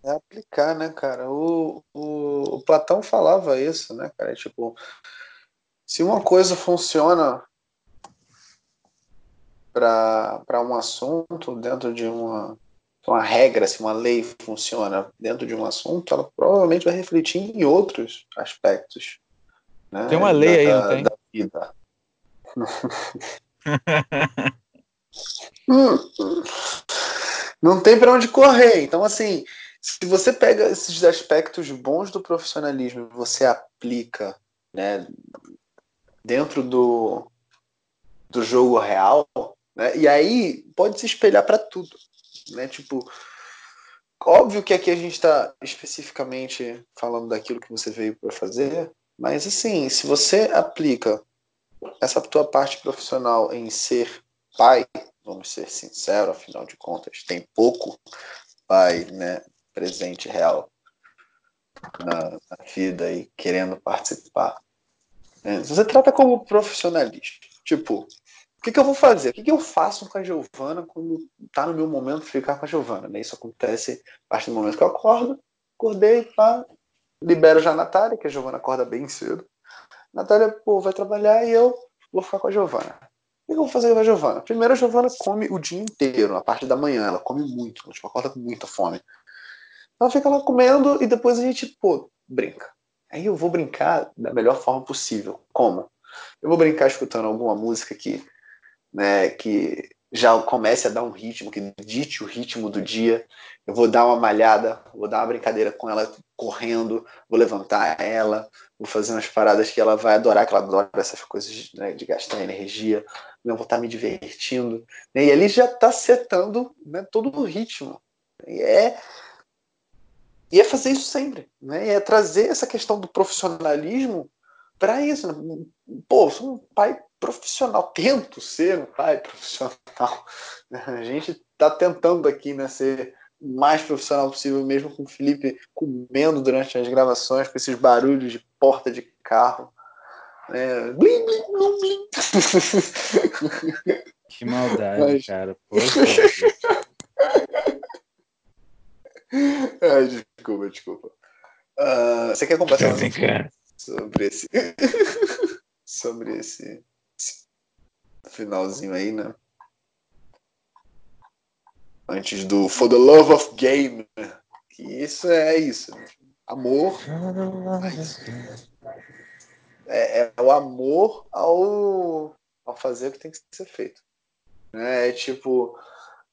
É, é aplicar, né, cara? O, o, o Platão falava isso, né, cara? Tipo, se uma coisa funciona para um assunto dentro de uma, uma regra, se uma lei funciona dentro de um assunto, ela provavelmente vai refletir em outros aspectos. Né, tem uma lei da, aí, não tem? Da vida. *laughs* não tem para onde correr. Então, assim, se você pega esses aspectos bons do profissionalismo e você aplica né, dentro do, do jogo real, né? E aí pode se espelhar para tudo. Né? Tipo, óbvio que aqui a gente está especificamente falando daquilo que você veio para fazer, mas assim, se você aplica essa tua parte profissional em ser pai, vamos ser sinceros, afinal de contas, tem pouco pai né, presente real na, na vida e querendo participar. Né? Você trata como profissionalismo. Tipo, que, que, eu vou fazer? O que, que, eu faço com a Giovana quando tá no meu momento de ficar com a Giovana? Né? Isso acontece a partir do momento que eu acordo, acordei, pá, libero já a Natália, que a Giovana acorda bem cedo. A Natália, pô, vai trabalhar e eu vou ficar com a Giovana. O que, eu vou fazer com a Giovana? Primeiro, a Giovana come o dia inteiro, a parte da manhã, ela come muito, tipo, acorda com muita fome. Ela fica lá comendo e depois a gente, pô, brinca. Aí eu vou brincar da melhor forma possível. Como? Eu vou brincar escutando alguma música que né, que já comece a dar um ritmo, que dite o ritmo do dia. Eu vou dar uma malhada, vou dar uma brincadeira com ela correndo, vou levantar ela, vou fazer umas paradas que ela vai adorar, que ela adora essas coisas né, de gastar energia. Eu vou estar me divertindo. E ali já está setando né, todo o ritmo. E é, e é fazer isso sempre. Né, é trazer essa questão do profissionalismo para isso. Né? Pô, sou um pai profissional, tento ser um pai *laughs* profissional. A gente está tentando aqui né, ser o mais profissional possível, mesmo com o Felipe comendo durante as gravações, com esses barulhos de porta de carro. É, blim, blim, blim, blim. *laughs* Que maldade, Mas... cara. Poxa. *laughs* Ai, desculpa, desculpa. Uh, você quer conversar sobre esse sobre esse finalzinho aí, né? Antes do For the Love of Game. Que isso é isso. Amor. É, é, o amor ao, ao fazer o que tem que ser feito. Né? É tipo,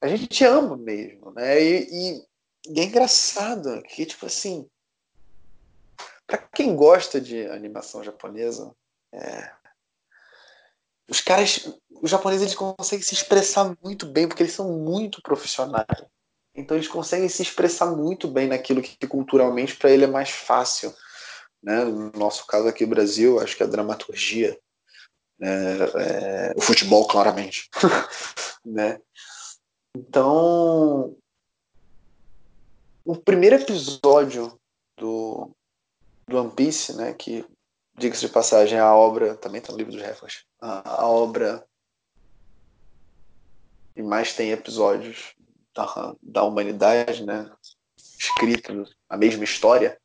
a gente te ama mesmo, né? E, e, é engraçado que, tipo assim, para quem gosta de animação japonesa, é, os caras, os japoneses eles conseguem se expressar muito bem porque eles são muito profissionais. Então eles conseguem se expressar muito bem naquilo que culturalmente para ele é mais fácil. Né? No nosso caso aqui no Brasil, acho que a dramaturgia, né? é, o futebol claramente, *laughs* né? Então, o primeiro episódio do, do One Piece, né, que diga-se de passagem, a obra, também está no livro dos recordes, a, a, obra que mais tem episódios da, da humanidade, né? Escrito a mesma história.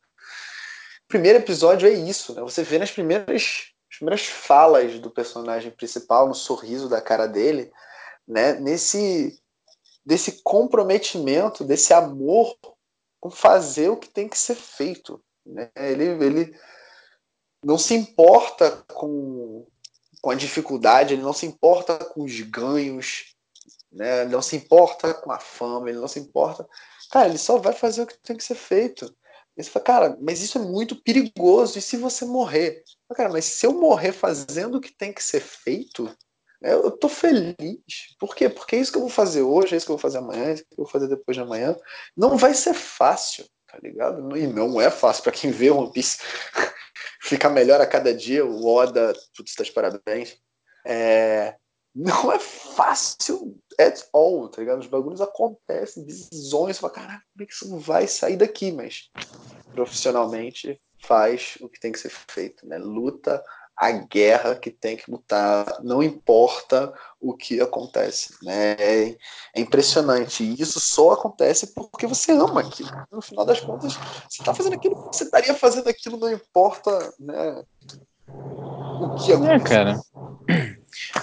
O primeiro episódio é isso, né? Você vê nas primeiras, as primeiras falas do personagem principal, no sorriso da cara dele, né? Nesse desse comprometimento, desse amor com fazer o que tem que ser feito. Né? Ele, ele não se importa com, com a dificuldade, ele não se importa com os ganhos, né? ele não se importa com a fama, ele não se importa. Cara, ele só vai fazer o que tem que ser feito. E você fala, cara, mas isso é muito perigoso. E se você morrer? Cara, mas se eu morrer fazendo o que tem que ser feito, eu tô feliz. Por quê? Porque é isso que eu vou fazer hoje, é isso que eu vou fazer amanhã, é isso que eu vou fazer depois de amanhã. Não vai ser fácil, tá ligado? E não é fácil para quem vê One Piece fica melhor a cada dia. O Oda, tudo está de parabéns. É, não é fácil at all, tá ligado? Os bagulhos acontecem, visões, você fala, caraca, como é que isso não vai sair daqui? Mas profissionalmente faz o que tem que ser feito, né? Luta a guerra que tem que lutar, não importa o que acontece, né? É, é impressionante. E isso só acontece porque você ama aquilo. No final das contas, você está fazendo aquilo, você estaria fazendo aquilo, não importa, né? O que acontece. É, cara.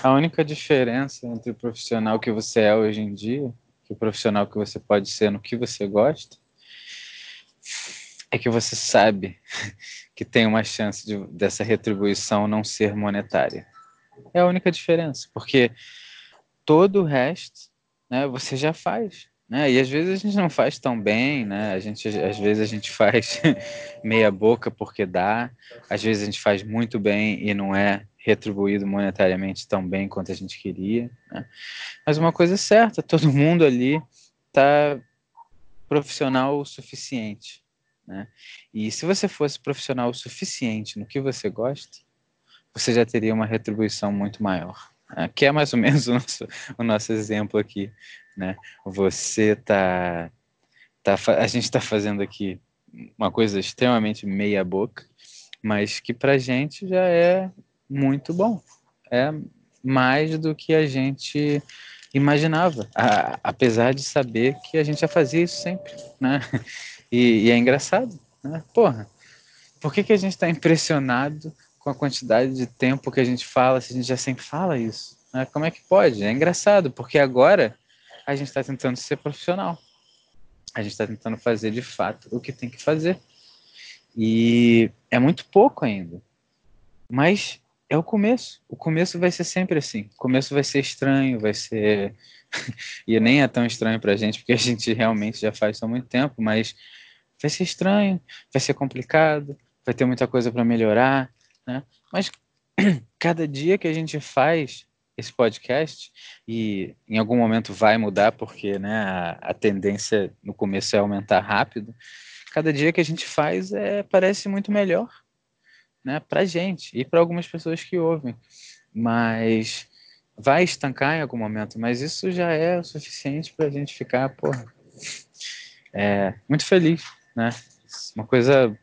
A única diferença entre o profissional que você é hoje em dia, que o profissional que você pode ser no que você gosta, é que você sabe *laughs* que tem uma chance de, dessa retribuição não ser monetária. É a única diferença, porque todo o resto, né, você já faz, né? E às vezes a gente não faz tão bem, né? A gente às vezes a gente faz *laughs* meia boca porque dá, às vezes a gente faz muito bem e não é retribuído monetariamente tão bem quanto a gente queria. Né? Mas uma coisa é certa, todo mundo ali está profissional o suficiente. Né? E se você fosse profissional o suficiente no que você gosta, você já teria uma retribuição muito maior. Né? Que é mais ou menos o nosso, o nosso exemplo aqui. Né? Você tá, tá a gente está fazendo aqui uma coisa extremamente meia boca, mas que para gente já é muito bom. É mais do que a gente imaginava, a, apesar de saber que a gente já fazia isso sempre, né? E, e é engraçado, né? Porra, por que, que a gente está impressionado com a quantidade de tempo que a gente fala se a gente já sempre fala isso? Né? Como é que pode? É engraçado, porque agora a gente está tentando ser profissional. A gente está tentando fazer de fato o que tem que fazer. E é muito pouco ainda. Mas é o começo. O começo vai ser sempre assim. O começo vai ser estranho, vai ser. *laughs* e nem é tão estranho pra gente, porque a gente realmente já faz há muito tempo, mas vai ser estranho, vai ser complicado, vai ter muita coisa para melhorar, né? Mas *clears throat* cada dia que a gente faz esse podcast, e em algum momento vai mudar, porque né, a, a tendência no começo é aumentar rápido, cada dia que a gente faz é, parece muito melhor né, para gente e para algumas pessoas que ouvem. Mas vai estancar em algum momento, mas isso já é o suficiente para a gente ficar, porra, é, muito feliz, né? Uma coisa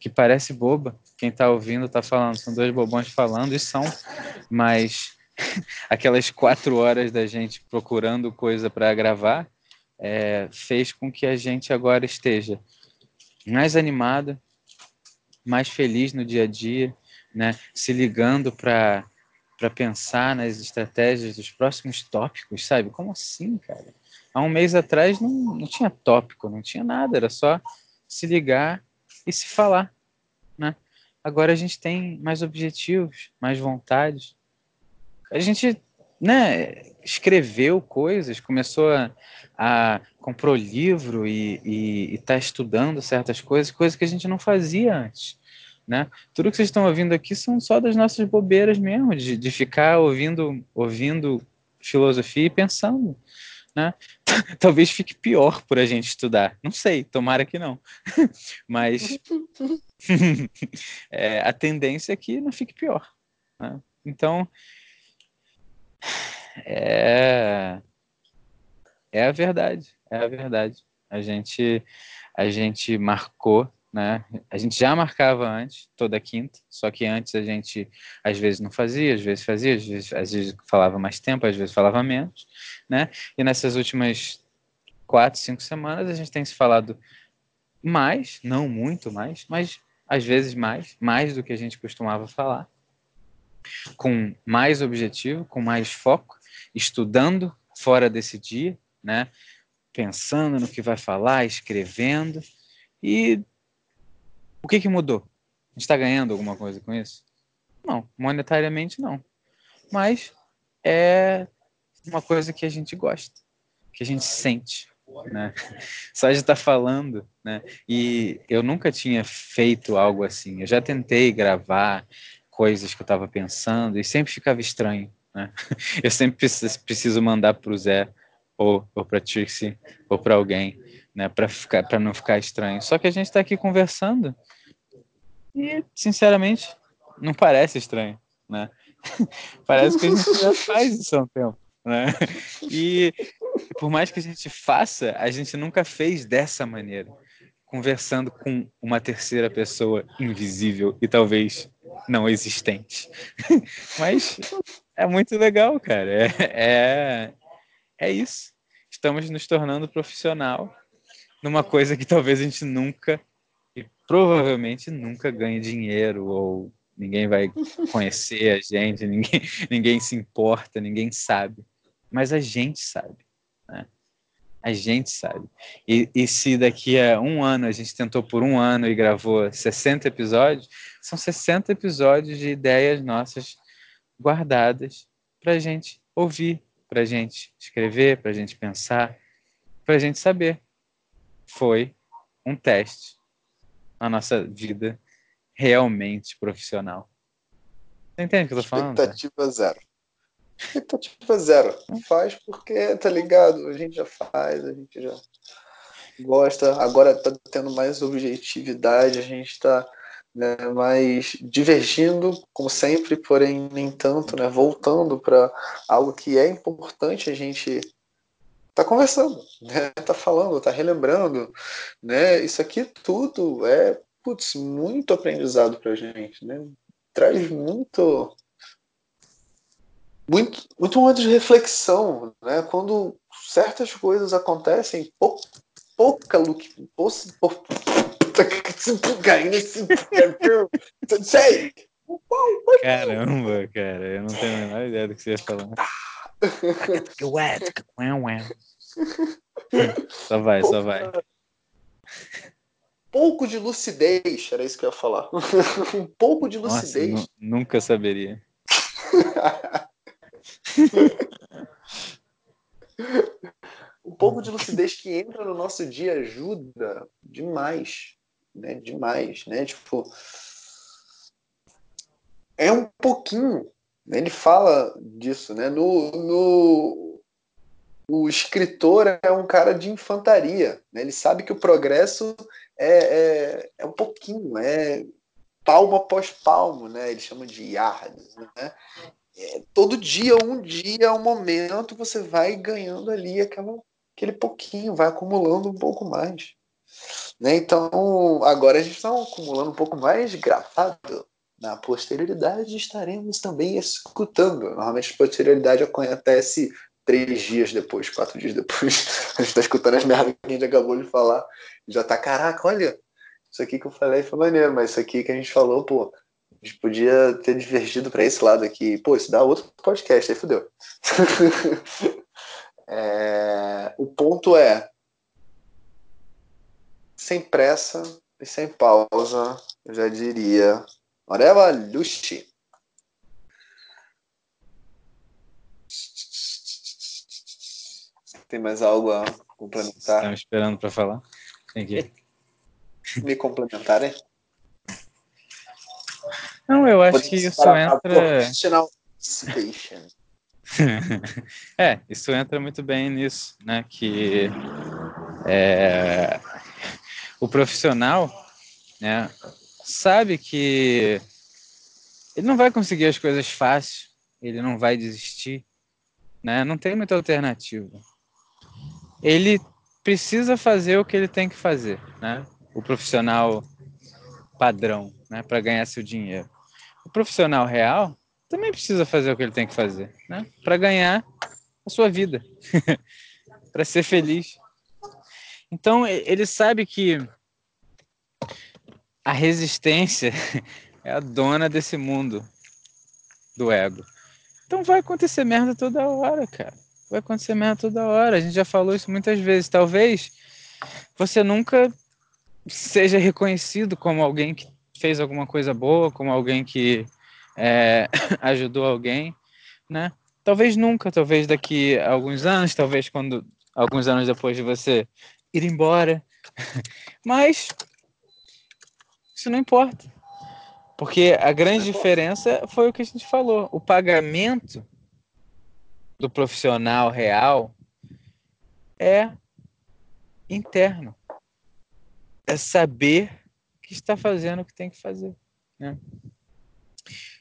que parece boba, quem está ouvindo está falando, são dois bobões falando e são, mas *laughs* aquelas quatro horas da gente procurando coisa para gravar é, fez com que a gente agora esteja mais animado, mais feliz no dia a dia, né? Se ligando para para pensar nas estratégias dos próximos tópicos, sabe? Como assim, cara? Há um mês atrás não, não tinha tópico, não tinha nada, era só se ligar e se falar, né? Agora a gente tem mais objetivos, mais vontades. A gente, né, escreveu coisas, começou a, a comprou livro e está estudando certas coisas, coisas que a gente não fazia antes. Né? Tudo que vocês estão ouvindo aqui são só das nossas bobeiras mesmo, de, de ficar ouvindo, ouvindo filosofia e pensando. Né? *laughs* Talvez fique pior por a gente estudar. Não sei, tomara que não. *laughs* Mas *laughs* é, a tendência é que não fique pior. Né? Então, é, é a verdade, é a verdade. A gente, a gente marcou né? A gente já marcava antes, toda quinta, só que antes a gente às vezes não fazia, às vezes fazia, às vezes, às vezes falava mais tempo, às vezes falava menos, né? E nessas últimas quatro, cinco semanas a gente tem se falado mais, não muito mais, mas às vezes mais, mais do que a gente costumava falar, com mais objetivo, com mais foco, estudando fora desse dia, né? Pensando no que vai falar, escrevendo e o que, que mudou? A gente está ganhando alguma coisa com isso? Não, monetariamente não. Mas é uma coisa que a gente gosta, que a gente sente. Né? *laughs* Só de estar tá falando, né? E eu nunca tinha feito algo assim. Eu já tentei gravar coisas que eu estava pensando e sempre ficava estranho. Né? *laughs* Eu sempre preciso mandar para o Zé ou, ou para Trixie ou para alguém, né? Para ficar, para não ficar estranho. Só que a gente está aqui conversando e, sinceramente, não parece estranho, né? *laughs* Parece que a gente já faz isso há um tempo. Né? E por mais que a gente faça, a gente nunca fez dessa maneira, conversando com uma terceira pessoa invisível e talvez não existente. *laughs* Mas é muito legal, cara. É, é, é isso. Estamos nos tornando profissional numa coisa que talvez a gente nunca e provavelmente nunca ganhe dinheiro ou ninguém vai conhecer a gente, *laughs* ninguém, ninguém se importa, ninguém sabe. Mas a gente sabe. A gente sabe. E, e, se daqui a um ano a gente tentou por um ano e gravou 60 episódios, são 60 episódios de ideias nossas guardadas para a gente ouvir, para a gente escrever, para a gente pensar, para a gente saber. Foi um teste na nossa vida realmente profissional. Você entende o que eu tô falando? Expectativa zero. Expectativa zero. Faz porque, tá ligado? A gente já faz, a gente já gosta. Agora tá tendo mais objetividade, a gente tá né, mais divergindo, como sempre, porém nem tanto, né? Voltando para algo que é importante a gente tá conversando, né? Tá falando, tá relembrando, né? Isso aqui tudo é putz, muito aprendizado pra gente, né? Traz muito muito muito momento de reflexão, né? Quando certas coisas acontecem, pou, pouca Luke, Caramba, cara, eu não tenho a menor ideia do que você ia falar. só vai, só vai pouco de lucidez, era isso que eu ia falar. *laughs* um pouco de lucidez. Nossa, nunca saberia. *laughs* um pouco de lucidez que entra no nosso dia ajuda demais, né? Demais, né? Tipo, é um pouquinho. Né? Ele fala disso, né? No, no o escritor é um cara de infantaria, né? Ele sabe que o progresso é, é, é um pouquinho, é palmo após palmo, né? Eles chamam de yards, né? É, todo dia, um dia, um momento, você vai ganhando ali aquela, aquele pouquinho, vai acumulando um pouco mais. Né? Então, agora a gente está acumulando um pouco mais gravado. Na posterioridade estaremos também escutando. Normalmente a posterioridade acontece três dias depois, quatro dias depois, *laughs* a gente tá escutando as merdas que a gente acabou de falar. Já tá, caraca, olha, isso aqui que eu falei foi maneiro, mas isso aqui que a gente falou, pô, a gente podia ter divergido para esse lado aqui. Pô, isso dá outro podcast, aí fodeu. *laughs* é, o ponto é, sem pressa e sem pausa, eu já diria, Oreva Luxi. Tem mais algo a complementar? Estamos esperando para falar. Tem que... Me complementarem? Não, eu acho que isso entra. *laughs* é, isso entra muito bem nisso, né? Que é, o profissional, né, sabe que ele não vai conseguir as coisas fácil, ele não vai desistir, né? Não tem muita alternativa ele precisa fazer o que ele tem que fazer, né? O profissional padrão, né, para ganhar seu dinheiro. O profissional real também precisa fazer o que ele tem que fazer, né? Para ganhar a sua vida, *laughs* para ser feliz. Então ele sabe que a resistência *laughs* é a dona desse mundo do ego. Então vai acontecer merda toda hora, cara vai acontecer merda toda hora. A gente já falou isso muitas vezes. Talvez você nunca seja reconhecido como alguém que fez alguma coisa boa, como alguém que é, *coughs* ajudou alguém, né? Talvez nunca, talvez daqui a alguns anos, talvez quando alguns anos depois de você ir embora. *laughs* Mas isso não importa. Porque a grande diferença foi o que a gente falou. O pagamento do profissional real é interno. É saber que está fazendo o que tem que fazer. Né?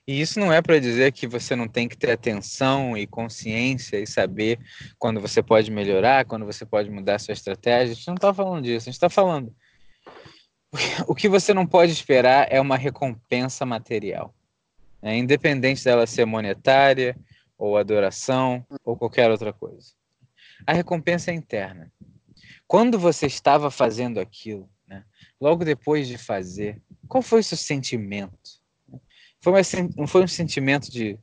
E isso não é para dizer que você não tem que ter atenção e consciência e saber quando você pode melhorar, quando você pode mudar sua estratégia. A gente não está falando disso. A gente está falando. O que você não pode esperar é uma recompensa material. Né? Independente dela ser monetária, ou adoração, ou qualquer outra coisa. A recompensa é interna. Quando você estava fazendo aquilo? Logo depois de fazer, qual foi o seu sentimento? Foi, uma, foi um sentimento de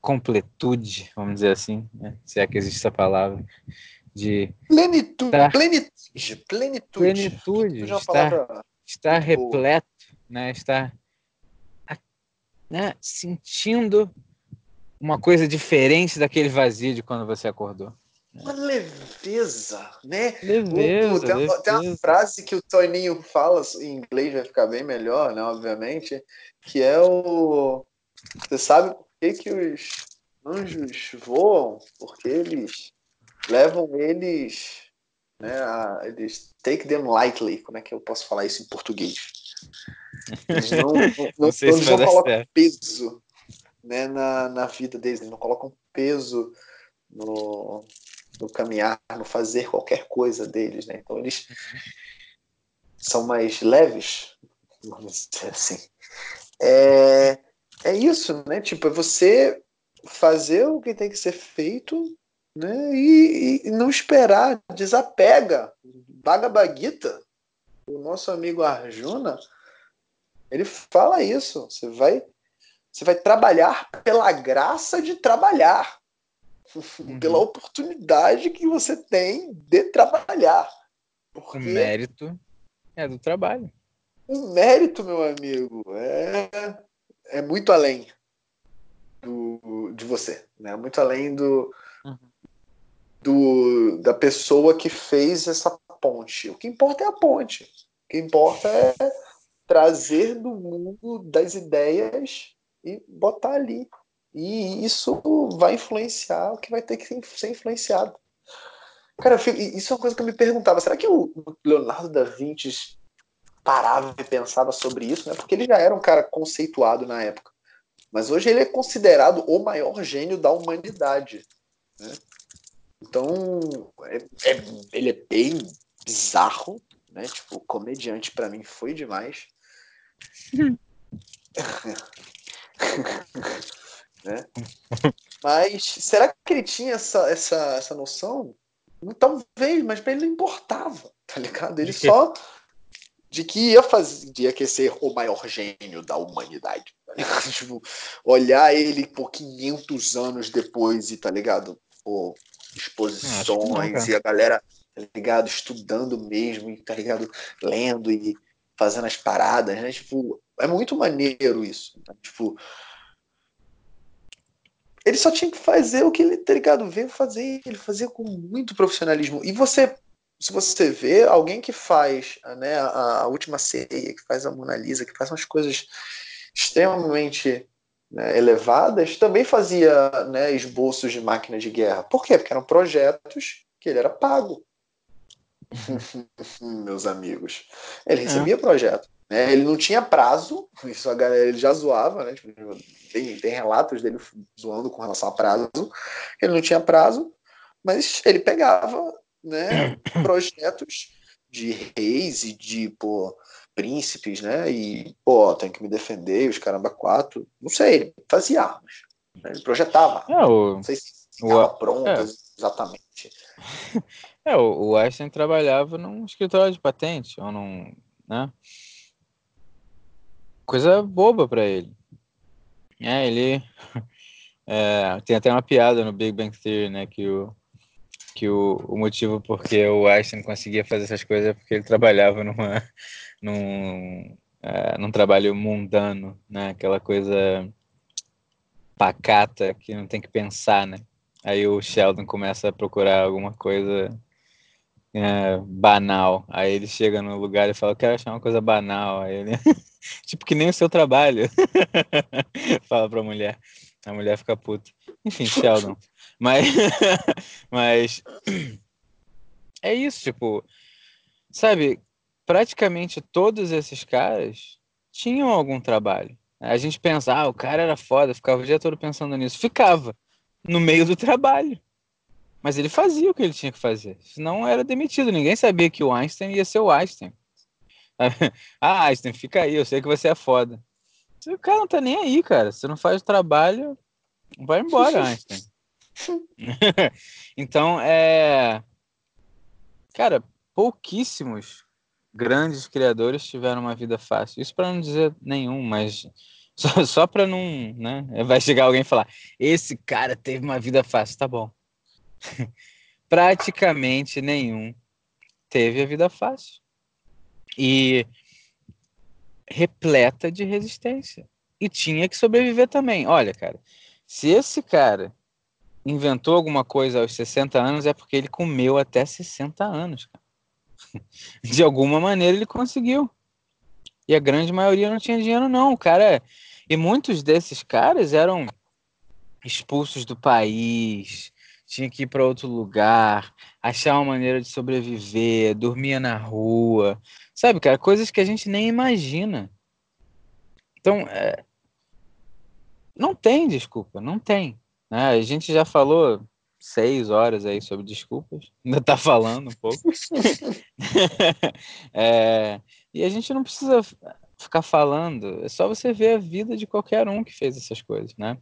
completude, vamos dizer assim, né? se é que existe essa palavra, de plenitude, estar, plenitude, plenitude, plenitude estar, estar repleto, né? estar né? sentindo uma coisa diferente daquele vazio de quando você acordou. Uma leveza, né? Leveza, o, tem, leveza. tem, uma frase que o Toninho fala, em inglês vai ficar bem melhor, né? Obviamente, que é o. Você sabe por que, que os anjos voam? Porque eles levam eles. Né, a, eles take them lightly. Como é que eu posso falar isso em português? Eles não, *laughs* não, não, não, se eles não colocam peso né, na, na vida deles, eles não colocam peso no, no caminhar, no fazer qualquer coisa deles, né? Então eles são mais leves, vamos dizer assim. É, é isso, né? Tipo, é você fazer o que tem que ser feito, né? E, e não esperar, desapega. Bhagavad Gita, o nosso amigo Arjuna, ele fala isso. Você vai, você vai trabalhar pela graça de trabalhar uhum. pela oportunidade que você tem de trabalhar. Porque o mérito é do trabalho. O mérito, meu amigo, é, é muito além do, de você, né? Muito além do, uhum. do da pessoa que fez essa ponte. O que importa é a ponte. O que importa é trazer do mundo das ideias e botar ali e isso vai influenciar o que vai ter que ser influenciado. Cara, isso é uma coisa que eu me perguntava. Será que o Leonardo da Vinci parava e pensava sobre isso? Né? Porque ele já era um cara conceituado na época. Mas hoje ele é considerado o maior gênio da humanidade. Né? Então, é, é, ele é bem bizarro. Né? Tipo, comediante para mim foi demais. *laughs* né? *laughs* Mas será que ele tinha essa, essa, essa noção? Talvez, mas para ele não importava, tá ligado? Ele só de que ia fazer, ia que ser o maior gênio da humanidade. Tá *laughs* tipo, olhar ele por 500 anos depois e tá ligado? Pô, exposições não, e a galera, tá ligado, estudando mesmo e tá ligado, lendo e fazendo as paradas, né? Tipo, é muito maneiro isso. Né? Tipo, ele só tinha que fazer o que ele, tá ligado, veio fazer. Ele fazia com muito profissionalismo. E você, se você vê alguém que faz né, a, a última ceia, que faz a Mona Lisa, que faz umas coisas extremamente né, elevadas, também fazia né, esboços de máquina de guerra. Por quê? Porque eram projetos que ele era pago. *laughs* Meus amigos. Ele recebia é. projeto. Né? Ele não tinha prazo, isso a galera ele já zoava, né? Tipo, tem, tem relatos dele zoando com relação a prazo. Ele não tinha prazo, mas ele pegava né, *coughs* projetos de reis e de pô, príncipes, né? E, pô, tem que me defender, os caramba quatro. Não sei, ele fazia armas. Né? Ele projetava. É, o... Não sei se estava pronto é. exatamente. *laughs* É, o Einstein trabalhava num escritório de patente, ou num. Né? Coisa boba para ele. É, ele *laughs* é, tem até uma piada no Big Bang Theory, né, que o que o, o motivo porque o Einstein conseguia fazer essas coisas é porque ele trabalhava numa *laughs* num, é, num trabalho mundano, né, aquela coisa pacata que não tem que pensar, né? Aí o Sheldon começa a procurar alguma coisa é, banal. Aí ele chega no lugar e fala, eu quero achar uma coisa banal. Aí ele *laughs* tipo que nem o seu trabalho. *laughs* Fala pra mulher. A mulher fica puta. Enfim, Sheldon. Mas, *laughs* mas *clears throat* é isso, tipo, sabe? Praticamente todos esses caras tinham algum trabalho. A gente pensa, ah, o cara era foda, ficava o dia todo pensando nisso. Ficava, no meio do trabalho. Mas ele fazia o que ele tinha que fazer. Senão era demitido. Ninguém sabia que o Einstein ia ser o Einstein. *laughs* ah, Einstein, fica aí, eu sei que você é foda. O cara não tá nem aí, cara. Você não faz o trabalho, vai embora, *laughs* Einstein. *laughs* então, é. Cara, pouquíssimos grandes criadores tiveram uma vida fácil. Isso para não dizer nenhum, mas só, só para não, né? Vai chegar alguém e falar: esse cara teve uma vida fácil, tá bom. *laughs* Praticamente nenhum teve a vida fácil. E repleta de resistência. E tinha que sobreviver também. Olha, cara, se esse cara inventou alguma coisa aos 60 anos, é porque ele comeu até 60 anos. Cara. *laughs* De alguma maneira ele conseguiu. E a grande maioria não tinha dinheiro, não. O cara. E muitos desses caras eram expulsos do país, tinha que ir para outro lugar, achar uma maneira de sobreviver, dormia na rua, sabe, cara, coisas que a gente nem imagina. Então, é... não tem desculpa, não tem. Né? A gente já falou seis horas aí sobre desculpas, *laughs* ainda tá falando um pouco. *laughs* é... E a gente não precisa ficar falando, é só você ver a vida de qualquer um que fez essas coisas, né?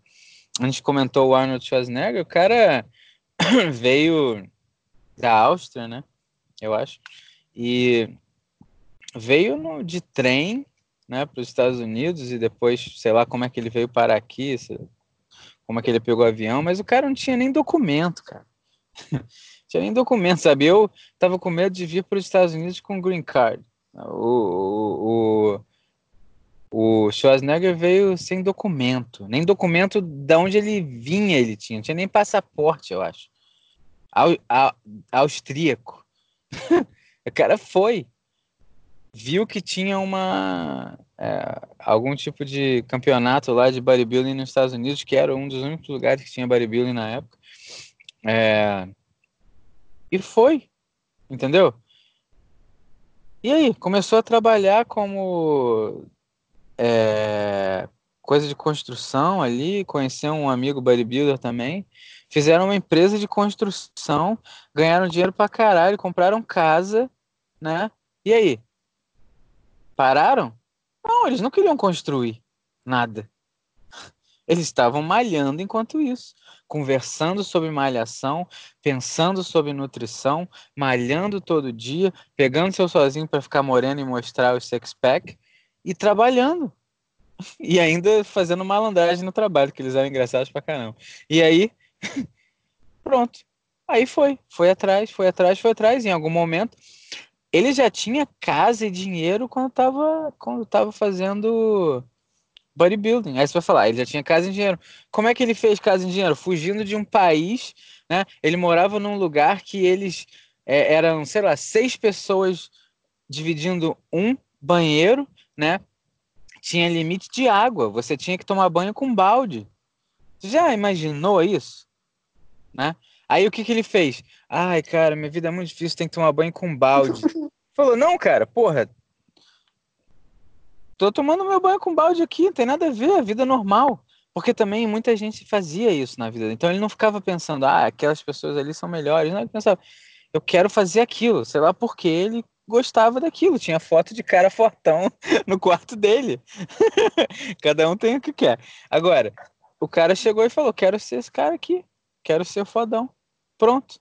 A gente comentou o Arnold Schwarzenegger, o cara *coughs* veio da Áustria, né? Eu acho. E veio no, de trem, né, para os Estados Unidos e depois, sei lá como é que ele veio parar aqui, como é que ele pegou o avião, mas o cara não tinha nem documento, cara. *laughs* tinha nem documento, sabe? Eu tava com medo de vir para os Estados Unidos com green card. O, o, o Schwarzenegger veio sem documento, nem documento de onde ele vinha ele tinha, não tinha nem passaporte, eu acho. Au, austríaco. *laughs* o cara foi, viu que tinha uma é, algum tipo de campeonato lá de bodybuilding nos Estados Unidos, que era um dos únicos lugares que tinha bodybuilding na época. É, e foi, entendeu? E aí, começou a trabalhar como é, coisa de construção ali, conheceu um amigo bodybuilder também, fizeram uma empresa de construção, ganharam dinheiro pra caralho, compraram casa, né? E aí? Pararam? Não, eles não queriam construir nada. Eles estavam malhando enquanto isso, conversando sobre malhação, pensando sobre nutrição, malhando todo dia, pegando seu sozinho para ficar moreno e mostrar o sex pack e trabalhando. E ainda fazendo malandragem no trabalho, que eles eram engraçados pra caramba. E aí, *laughs* pronto. Aí foi, foi atrás, foi atrás, foi atrás. Em algum momento, ele já tinha casa e dinheiro quando tava, quando tava fazendo bodybuilding. Aí você vai falar, ele já tinha casa e dinheiro. Como é que ele fez casa e dinheiro? Fugindo de um país, né? Ele morava num lugar que eles é, eram, sei lá, seis pessoas dividindo um banheiro, né? Tinha limite de água, você tinha que tomar banho com balde. Já imaginou isso? Né? Aí o que, que ele fez? Ai, cara, minha vida é muito difícil, tem que tomar banho com balde. *laughs* Falou, não, cara, porra. Tô tomando meu banho com balde aqui, não tem nada a ver, a vida é normal. Porque também muita gente fazia isso na vida. Então ele não ficava pensando, ah, aquelas pessoas ali são melhores. Não, ele pensava, eu quero fazer aquilo, sei lá porque ele gostava daquilo. Tinha foto de cara fortão *laughs* no quarto dele. *laughs* Cada um tem o que quer. Agora, o cara chegou e falou: Quero ser esse cara aqui. Quero ser fodão. Pronto.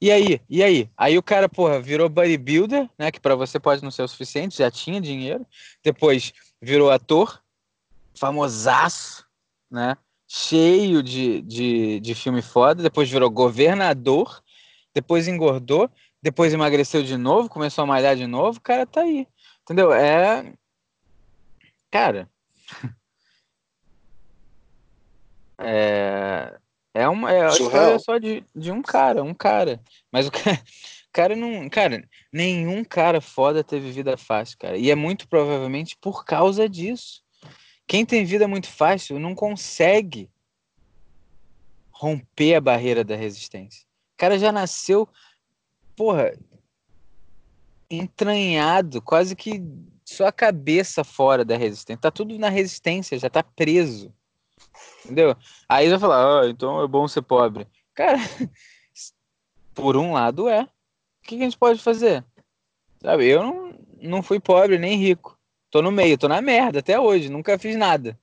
E aí? E aí? Aí o cara, porra, virou bodybuilder, né? Que para você pode não ser o suficiente, já tinha dinheiro. Depois virou ator, famosaço, né? Cheio de, de, de filme foda. Depois virou governador. Depois engordou depois emagreceu de novo, começou a malhar de novo, o cara tá aí. Entendeu? É. Cara. *laughs* É. É uma é história só de, de um cara, um cara. Mas o *laughs* cara, cara não. Cara, nenhum cara foda teve vida fácil, cara. E é muito provavelmente por causa disso. Quem tem vida muito fácil não consegue romper a barreira da resistência. O cara já nasceu porra, entranhado, quase que sua cabeça fora da resistência. Tá tudo na resistência, já tá preso. Entendeu? Aí vai falar, ah, então é bom ser pobre. Cara, *laughs* por um lado é. O que, que a gente pode fazer? Sabe, eu não, não fui pobre nem rico. Tô no meio, tô na merda até hoje, nunca fiz nada.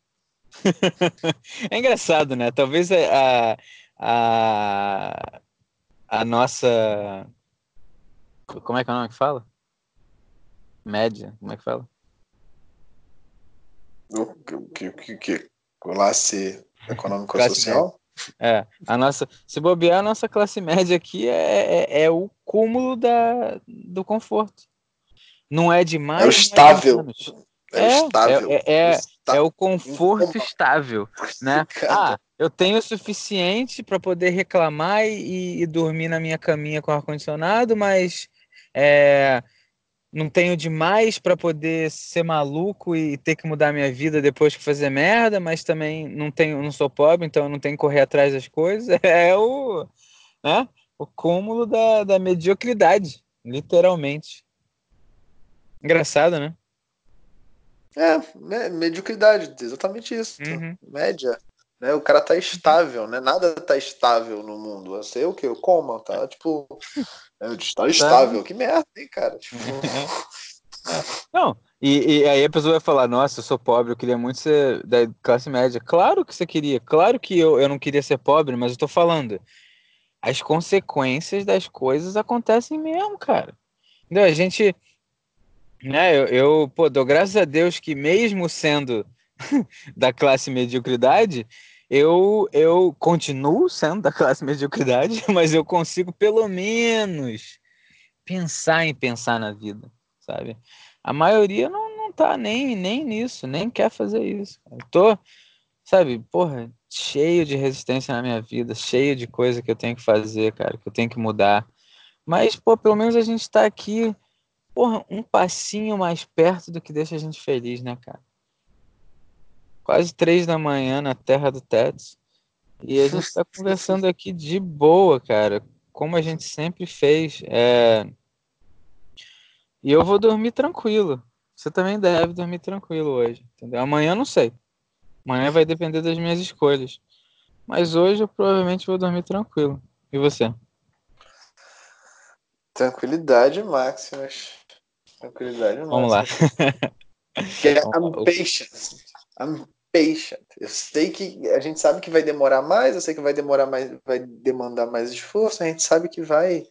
*laughs* é engraçado, né? Talvez a, a, a nossa. Como é que é o nome que fala? Média, como é que fala? O que, que, que, *laughs* classe econômica social? É, a nossa, se bobear, a nossa classe média aqui é, é, é o cúmulo da, do conforto. Não é demais. É o estável. É, é, estável. É, é, é, o conforto estável, né? *laughs* Ah, eu tenho o suficiente para poder reclamar e, e, dormir na minha caminha com ar-condicionado, mas é, não tenho demais para poder ser maluco e ter que mudar minha vida depois que fazer merda, mas também não tenho, não sou pobre, então não tenho que correr atrás das coisas. *laughs* É o, né? O cúmulo da, da mediocridade, literalmente. Engraçado, né? É, mediocridade, exatamente isso. Uhum. Média. Né? O cara tá estável, né? Nada tá estável no mundo. Você é o que? Eu como, tá? Tipo, é, está estável. Que merda, hein, cara? Tipo... *laughs* Não, e, e, aí a pessoa vai falar, nossa, eu sou pobre, eu queria muito ser da classe média. Claro que você queria, claro que eu, eu não queria ser pobre, mas eu tô falando. As consequências das coisas acontecem mesmo, cara. Entendeu? A gente. Né, eu, eu pô, dou graças a Deus que mesmo sendo *laughs* da classe mediocridade, eu, eu continuo sendo da classe mediocridade, *laughs* mas eu consigo pelo menos pensar em pensar na vida, sabe? A maioria não, não tá nem, nem nisso, nem quer fazer isso. Eu tô, sabe, porra, cheio de resistência na minha vida, cheio de coisa que eu tenho que fazer, cara, que eu tenho que mudar. Mas, pô, pelo menos a gente tá aqui, porra, um passinho mais perto do que deixa a gente feliz, né, cara? quase três da manhã na terra do Tets. E a gente está conversando aqui de boa, cara, como a gente sempre fez. É... E eu vou dormir tranquilo. Você também deve dormir tranquilo hoje, entendeu? Amanhã não sei. Amanhã vai depender das minhas escolhas. Mas hoje eu provavelmente vou dormir tranquilo. E você? Tranquilidade máxima. Tranquilidade. Vamos lá. Que é *laughs* I'm patient. I'm patient. Eu sei que a gente sabe que vai demorar mais, eu sei que vai demorar mais, vai demandar mais esforço, a gente sabe que vai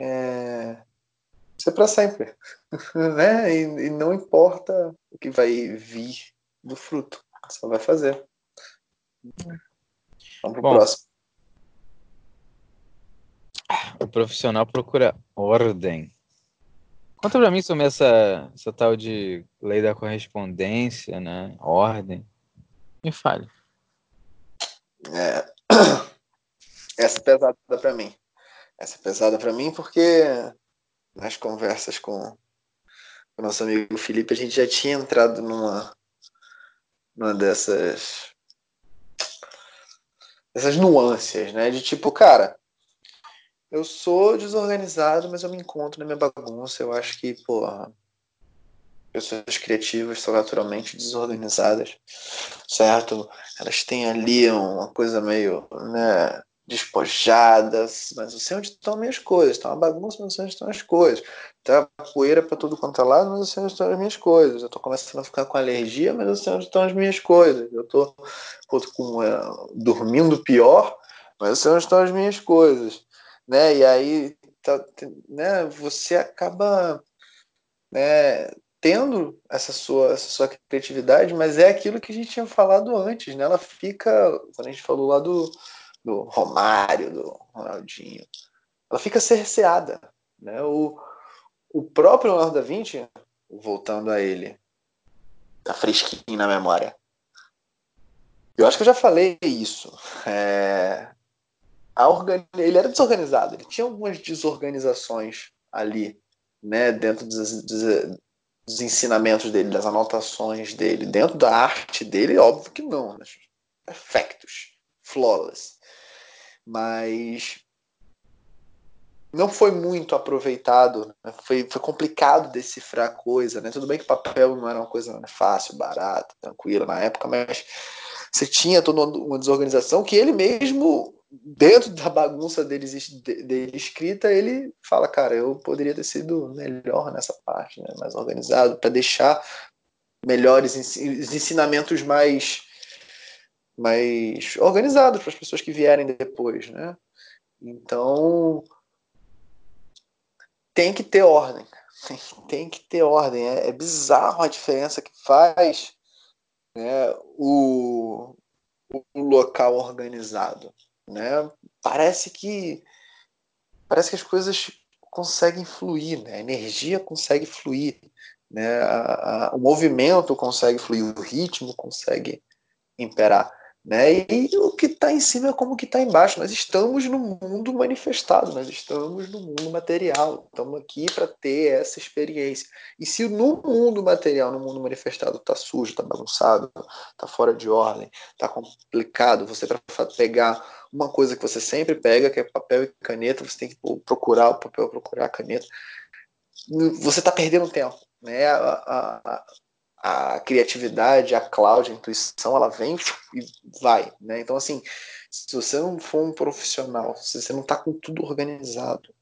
é, ser para sempre, *laughs* né? E, e, não importa o que vai vir do fruto, só vai fazer. Vamos pro Bom, próximo. O profissional procura ordem. Conta pra mim sobre essa, essa tal de lei da correspondência, né? Ordem. Me fale. É... *clears throat* Essa é pesada para mim. Essa é pesada para mim porque nas conversas com o nosso amigo Felipe a gente já tinha entrado numa, numa dessas dessas nuances, né? De tipo, cara, eu sou desorganizado, mas eu me encontro na minha bagunça. Eu acho que, porra, pessoas criativas são naturalmente desorganizadas, certo? Elas têm ali uma coisa meio, né, despojada, mas eu sei onde estão minhas coisas. Está uma bagunça, mas eu sei onde estão as coisas. Tá poeira para tudo quanto é lado, mas eu sei onde estão as minhas coisas. Eu estou começando a ficar com alergia, mas eu sei onde estão as minhas coisas. Eu estou com, é, dormindo pior, mas eu sei onde estão as minhas coisas né? E aí, tá, né? Você acaba, né? Tendo essa sua, essa sua criatividade, mas é aquilo que a gente tinha falado antes, né? Ela fica, quando a gente falou lá do, do Romário, do Ronaldinho, ela fica cerceada, né? O, o próprio Leonardo da Vinci, voltando a ele, tá fresquinho na memória. Eu acho que eu já falei isso. É, organi... ele era desorganizado, ele tinha algumas desorganizações ali, né, dentro dos, dos, dos, ensinamentos dele, das anotações dele, dentro da arte dele, óbvio que não, né? perfectos, flawless. Mas não foi muito aproveitado, né? foi, foi complicado decifrar coisa, né? Tudo bem que papel não era uma coisa fácil, barata, tranquila na época, mas você tinha toda uma desorganização que ele mesmo, dentro da bagunça dele, dele escrita, ele fala, cara, eu poderia ter sido melhor nessa parte, né? mais organizado, para deixar melhores ensinamentos mais mais organizados para as pessoas que vierem depois, né? Então, tem que ter ordem. *laughs* Tem, que ter ordem. É, é, bizarro a diferença que faz né, o, o local organizado. Né? Parece que parece que as coisas conseguem fluir, né? a energia consegue fluir, né? A, a, o movimento consegue fluir, o ritmo consegue imperar. Né? E o que está em cima é como o que está embaixo. Nós estamos no mundo manifestado, nós estamos no mundo material. Estamos aqui para ter essa experiência. E se no mundo material, no mundo manifestado, está sujo, está bagunçado, está fora de ordem, está complicado, você para pegar uma coisa que você sempre pega, que é papel e caneta, você tem que procurar o papel, procurar a caneta. Você está perdendo tempo. Né? A, a, a criatividade, a cloud, a intuição, ela vem e vai, né? Então, assim, se você não for um profissional, se você não tá com tudo organizado,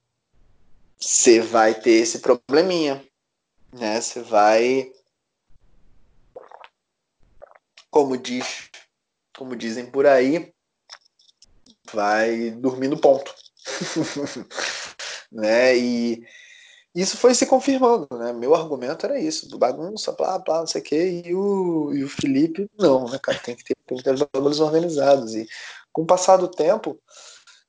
você vai ter esse probleminha, né? Você vai, como diz, como dizem por aí, vai dormir no ponto, *laughs* né? E isso foi se confirmando, né? Meu argumento era isso, bagunça, blá, blá, não sei o quê, e o, e o Felipe, não, né, cara, tem que ter, tem que ter bagulhos organizados. E com o passar do tempo,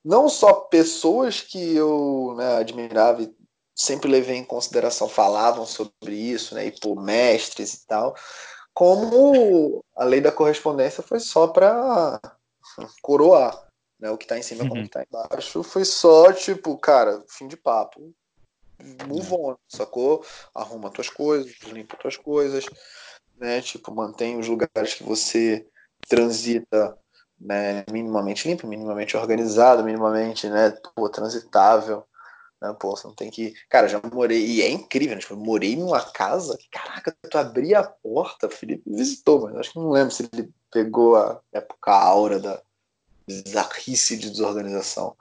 não só pessoas que eu né, admirava e sempre levei em consideração falavam sobre isso, né, e por mestres e tal, como a lei da correspondência foi só para coroar, né, o que está em cima uhum. como o que está embaixo, foi só tipo, cara, fim de papo move on, sacou? Arruma tuas coisas, limpa tuas coisas, né? Tipo, mantém os lugares que você transita né, minimamente limpo, minimamente organizado, minimamente, né, pô, transitável. Né, pô, você não tem que. Cara, já morei, e é incrível, né? Tipo, eu morei numa casa que, caraca, tu abria a porta, Felipe visitou, mas acho que não lembro se ele pegou a época a aura da bizarrice de desorganização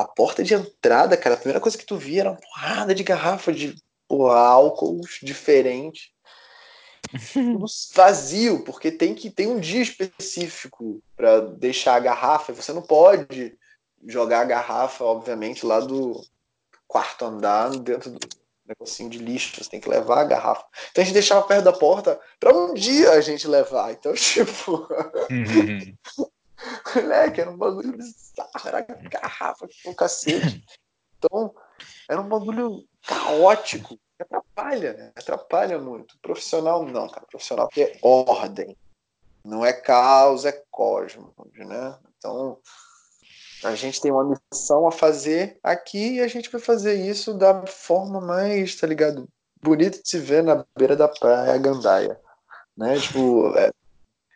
a porta de entrada, cara, a primeira coisa que tu via era uma porrada de garrafa de porra, álcool diferente. Tudo vazio, porque tem que tem um dia específico para deixar a garrafa. Você não pode jogar a garrafa, obviamente, lá do quarto andar dentro do negocinho de lixo. Você tem que levar a garrafa. Então a gente deixava perto da porta para um dia a gente levar. Então, *laughs* tipo. Uhum. Moleque, era um bagulho bizarro, era garrafa com cacete. Então, era um bagulho caótico, atrapalha, né? Atrapalha muito. Profissional não, cara. Profissional é ordem. Não é caos, é cosmos, né? Então, a gente tem uma missão a fazer aqui e a gente vai fazer isso da forma mais, tá ligado? Bonito de se ver na beira da praia Gandaia. Né? Tipo, é,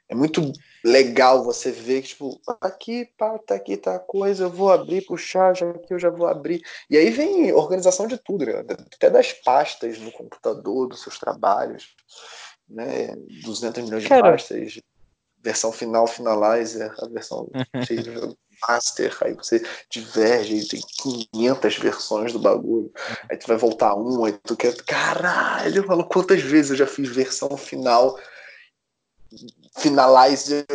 é muito legal você ver que, tipo, aqui, pá, tá aqui, tá a coisa, eu vou abrir, puxar, já que eu já vou abrir. E aí vem organização de tudo, né? até das pastas no computador, dos seus trabalhos, né? 200 milhões de Cara... pastas, versão final, finalizer, a versão *laughs* master, aí você diverge, e tem 500 versões do bagulho, aí tu vai voltar um, aí tu quer, caralho, falo, quantas vezes eu já fiz versão final finalizer,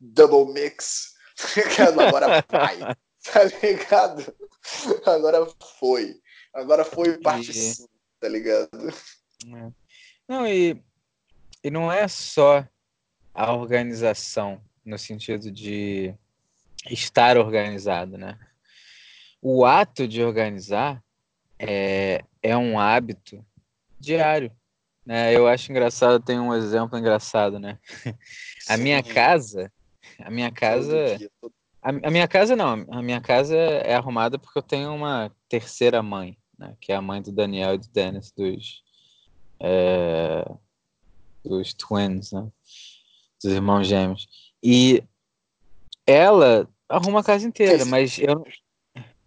double mix. *laughs* Agora vai, tá ligado? Agora foi. Agora foi parte e... tá ligado? É. Não, e, e não é só a organização no sentido de estar organizado, né? O ato de organizar é, é um hábito diário. É, eu acho engraçado, tem um exemplo engraçado, né? *laughs* A minha casa, a minha casa, a, a, minha casa não, a minha casa é arrumada porque eu tenho uma terceira mãe, né? Que é a mãe do Daniel e do Dennis, dos, é, dos twins, né? Dos irmãos gêmeos. E ela arruma a casa inteira, mas eu...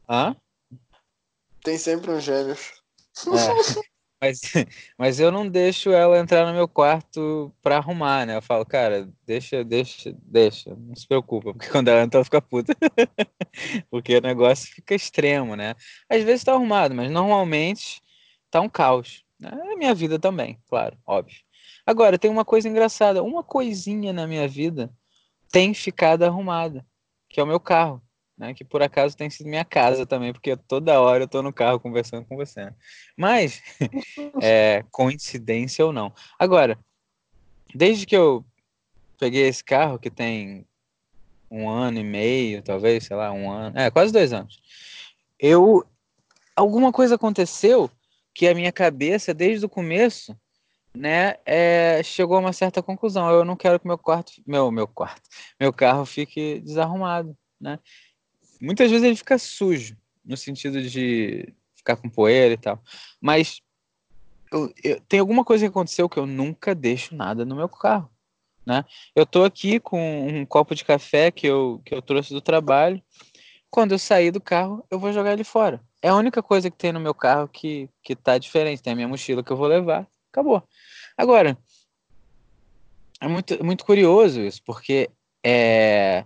Hã? Tem sempre um gêmeos. É. *laughs* Mas, *laughs* mas eu não deixo ela entrar no meu quarto para arrumar, né? Eu falo, cara, deixa, deixa, deixa, não se preocupa, *laughs* porque quando ela entra, ela fica puta. *laughs* porque o negócio fica extremo, né? Às vezes tá arrumado, mas normalmente tá um caos. É a minha vida também, claro, óbvio. Agora, tem uma coisa engraçada, uma coisinha na minha vida tem ficado arrumada, que é o meu carro né? Que por acaso tem sido minha casa também, porque toda hora eu tô no carro conversando com você. Né? Mas, *laughs* é, coincidência ou não. Agora, desde que eu peguei esse carro, que tem um ano e meio, talvez, sei lá, um ano, é, quase dois anos, eu. Alguma coisa aconteceu que a minha cabeça, desde o começo, né, é, chegou a uma certa conclusão. Eu não quero que meu quarto, meu, meu quarto, meu carro fique desarrumado, né? Muitas vezes ele fica sujo, no sentido de ficar com poeira e tal. Mas eu, eu, tem alguma coisa que aconteceu que eu nunca deixo nada no meu carro. Né? Eu tô aqui com um copo de café que eu, que eu trouxe do trabalho. Quando eu sair do carro, eu vou jogar ele fora. É a única coisa que tem no meu carro que, que tá diferente. Tem a minha mochila que eu vou levar. Acabou. Agora, é muito, muito curioso isso, porque é,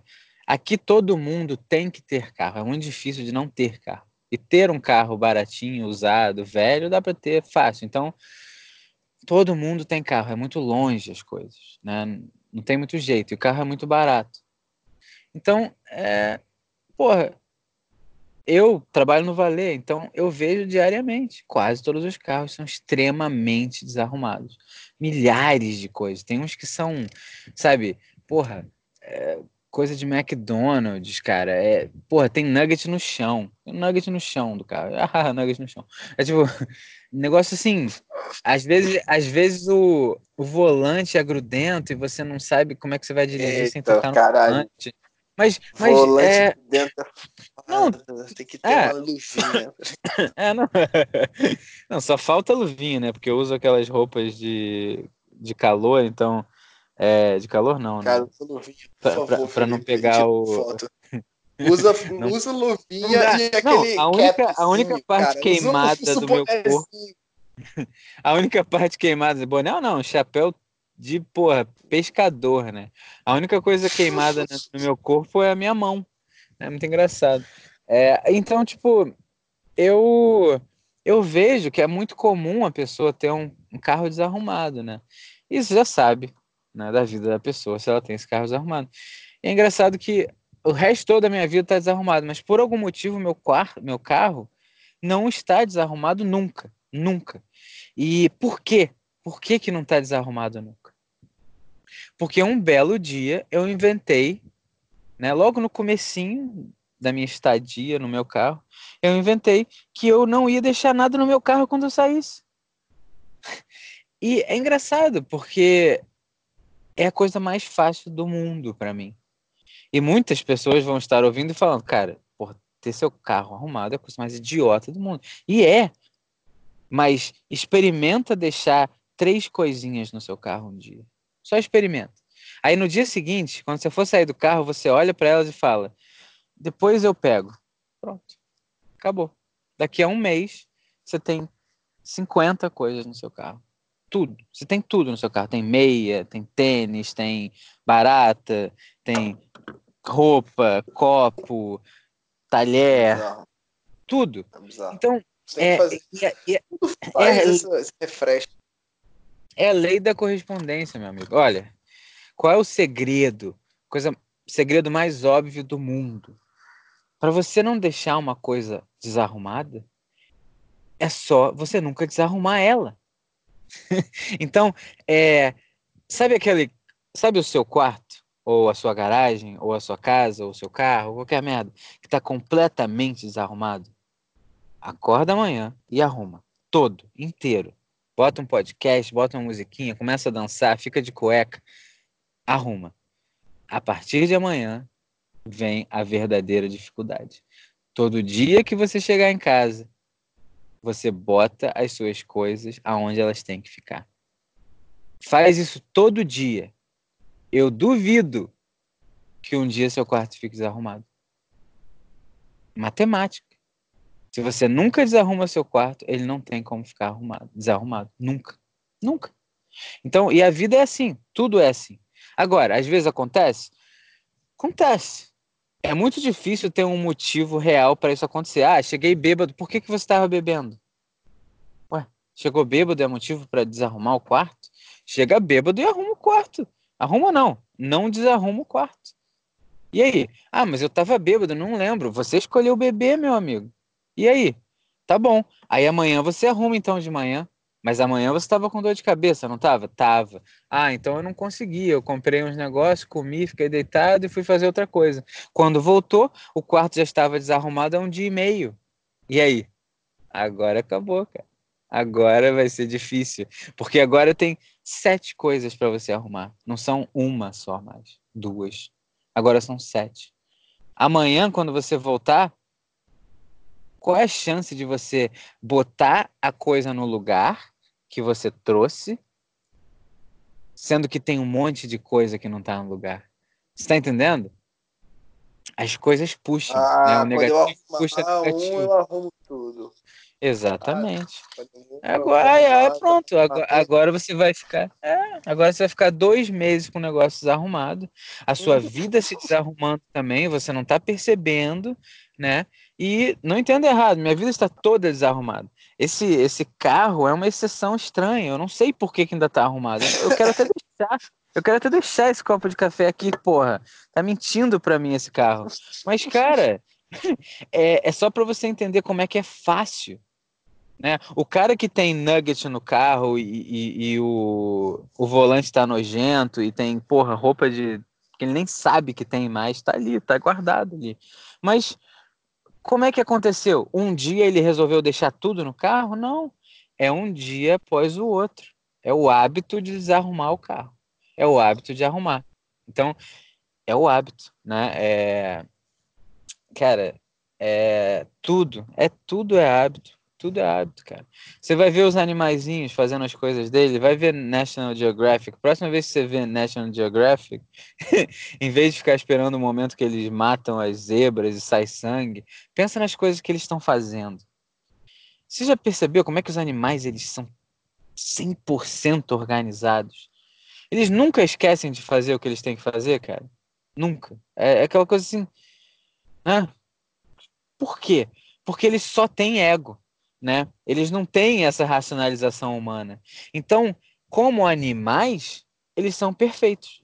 Aqui todo mundo tem que ter carro. É muito difícil de não ter carro. E ter um carro baratinho, usado, velho, dá para ter fácil. Então, todo mundo tem carro. É muito longe as coisas, né? Não tem muito jeito. E o carro é muito barato. Então, é... porra, eu trabalho no Valer, então eu vejo diariamente. Quase todos os carros são extremamente desarrumados. Milhares de coisas. Tem uns que são, sabe, porra, é, coisa de McDonald's, cara. É, porra, tem nugget no chão. Tem nugget no chão do carro. *laughs* Ah, nugget no chão. É tipo, *laughs* negócio assim. Às vezes, às vezes o, o volante é grudento e você não sabe como é que você vai dirigir Eita, sem tocar no caralho. volante. Mas, mas volante é... dentro não, tem que ter é... uma luvinha. *laughs* é, não... não, só falta luvinha, né? Porque eu uso aquelas roupas de, de calor, então é, de calor não, né? Cara, usa luvinha, por favor. Pra, pra não pegar o. *laughs* Usa, não, usa luvinha não e aquele. Não, a única, a única parte cara, queimada do meu corpo. *laughs* a única parte queimada do boné, não, não, chapéu de, porra, pescador, né? A única coisa queimada *laughs* no meu corpo é a minha mão. É muito engraçado. É, então, tipo, eu eu vejo que é muito comum a pessoa ter um, um carro desarrumado, né? Isso já sabe, né, da vida da pessoa se ela tem esse carro desarrumado. E é engraçado que o resto da minha vida está desarrumado, mas por algum motivo meu, quarto, meu carro não está desarrumado nunca, nunca. E por quê? Por que, que não está desarrumado nunca? Porque um belo dia eu inventei, né, logo no comecinho da minha estadia no meu carro, eu inventei que eu não ia deixar nada no meu carro quando eu saísse. *laughs* E é engraçado, porque é a coisa mais fácil do mundo para mim. E muitas pessoas vão estar ouvindo e falando, cara, por ter seu carro arrumado é a coisa mais idiota do mundo. E é. Mas experimenta deixar três coisinhas no seu carro um dia. Só experimenta. Aí no dia seguinte, quando você for sair do carro, você olha para elas e fala: depois eu pego. Pronto. Acabou. Daqui a um mês, você tem 50 coisas no seu carro tudo. Você tem tudo no seu carro. Tem meia, tem tênis, tem barata, tem roupa, copo, talher, é tudo. É então, é, é, é, é, refresco. é a lei da correspondência, meu amigo. Olha, qual é o segredo? Coisa, segredo mais óbvio do mundo. Para você não deixar uma coisa desarrumada, é só você nunca desarrumar ela. *laughs* então, é, sabe aquele. Sabe o seu quarto? Ou a sua garagem, ou a sua casa, ou o seu carro, qualquer merda, que está completamente desarrumado? Acorda amanhã e arruma. Todo, inteiro. Bota um podcast, bota uma musiquinha, começa a dançar, fica de cueca. Arruma. A partir de amanhã vem a verdadeira dificuldade. Todo dia que você chegar em casa você bota as suas coisas aonde elas têm que ficar. Faz isso todo dia. Eu duvido que um dia seu quarto fique desarrumado. Matemática. Se você nunca desarruma seu quarto, ele não tem como ficar arrumado, desarrumado. Nunca. Nunca. Então, e a vida é assim, tudo é assim. Agora, às vezes acontece? Acontece. É muito difícil ter um motivo real para isso acontecer. Ah, cheguei bêbado, por que, que você estava bebendo? Ué, chegou bêbado é motivo para desarrumar o quarto? Chega bêbado e arruma o quarto. Arruma não, não desarruma o quarto. E aí? Ah, mas eu estava bêbado, não lembro. Você escolheu beber, meu amigo. E aí? Tá bom. Aí amanhã você arruma então de manhã. Mas amanhã você estava com dor de cabeça, não estava? Tava. Ah, então eu não consegui. Eu comprei uns negócios, comi, fiquei deitado e fui fazer outra coisa. Quando voltou, o quarto já estava desarrumado há um dia e meio. E aí? Agora acabou, cara. Agora vai ser difícil. Porque agora tem sete coisas para você arrumar. Não são uma só mais. Duas. Agora são sete. Amanhã, quando você voltar, qual é a chance de você botar a coisa no lugar que você trouxe, sendo que tem um monte de coisa que não está no lugar. Você está entendendo? As coisas puxam. Ah, né? O negativo puxa o negativo. Um, eu arrumo tudo. Exatamente. Ah, agora, é, pronto. Agora, agora, você vai ficar. É, agora você vai ficar dois meses com o negócio desarrumado. A sua uhum. vida se desarrumando também. Você não está percebendo, né? E não entenda errado, minha vida está toda desarrumada. Esse, esse carro é uma exceção estranha. Eu não sei por que, que ainda tá arrumado. Eu quero até deixar. Eu quero até deixar esse copo de café aqui, porra. Tá mentindo pra mim esse carro. Mas, cara, *laughs* é, é só para você entender como é que é fácil. Né? O cara que tem nugget no carro e, e, e o, o volante tá nojento e tem, porra, roupa de. que ele nem sabe que tem mais, tá ali, tá guardado ali. Mas como é que aconteceu? Um dia ele resolveu deixar tudo no carro? Não. É um dia após o outro. É o hábito de desarrumar o carro. É o hábito de arrumar. Então, é o hábito, né? É... Cara, é tudo. É tudo é hábito. Tudo é hábito, cara. Você vai ver os animaizinhos fazendo as coisas dele, vai ver National Geographic. Próxima vez que você vê National Geographic, *laughs* em vez de ficar esperando o momento que eles matam as zebras e sai sangue, pensa nas coisas que eles estão fazendo. Você já percebeu como é que os animais eles são 100% organizados? Eles nunca esquecem de fazer o que eles têm que fazer, cara. Nunca. É, é aquela coisa assim. Né? Por quê? Porque eles só têm ego né? Eles não têm essa racionalização humana. Então, como animais, eles são perfeitos.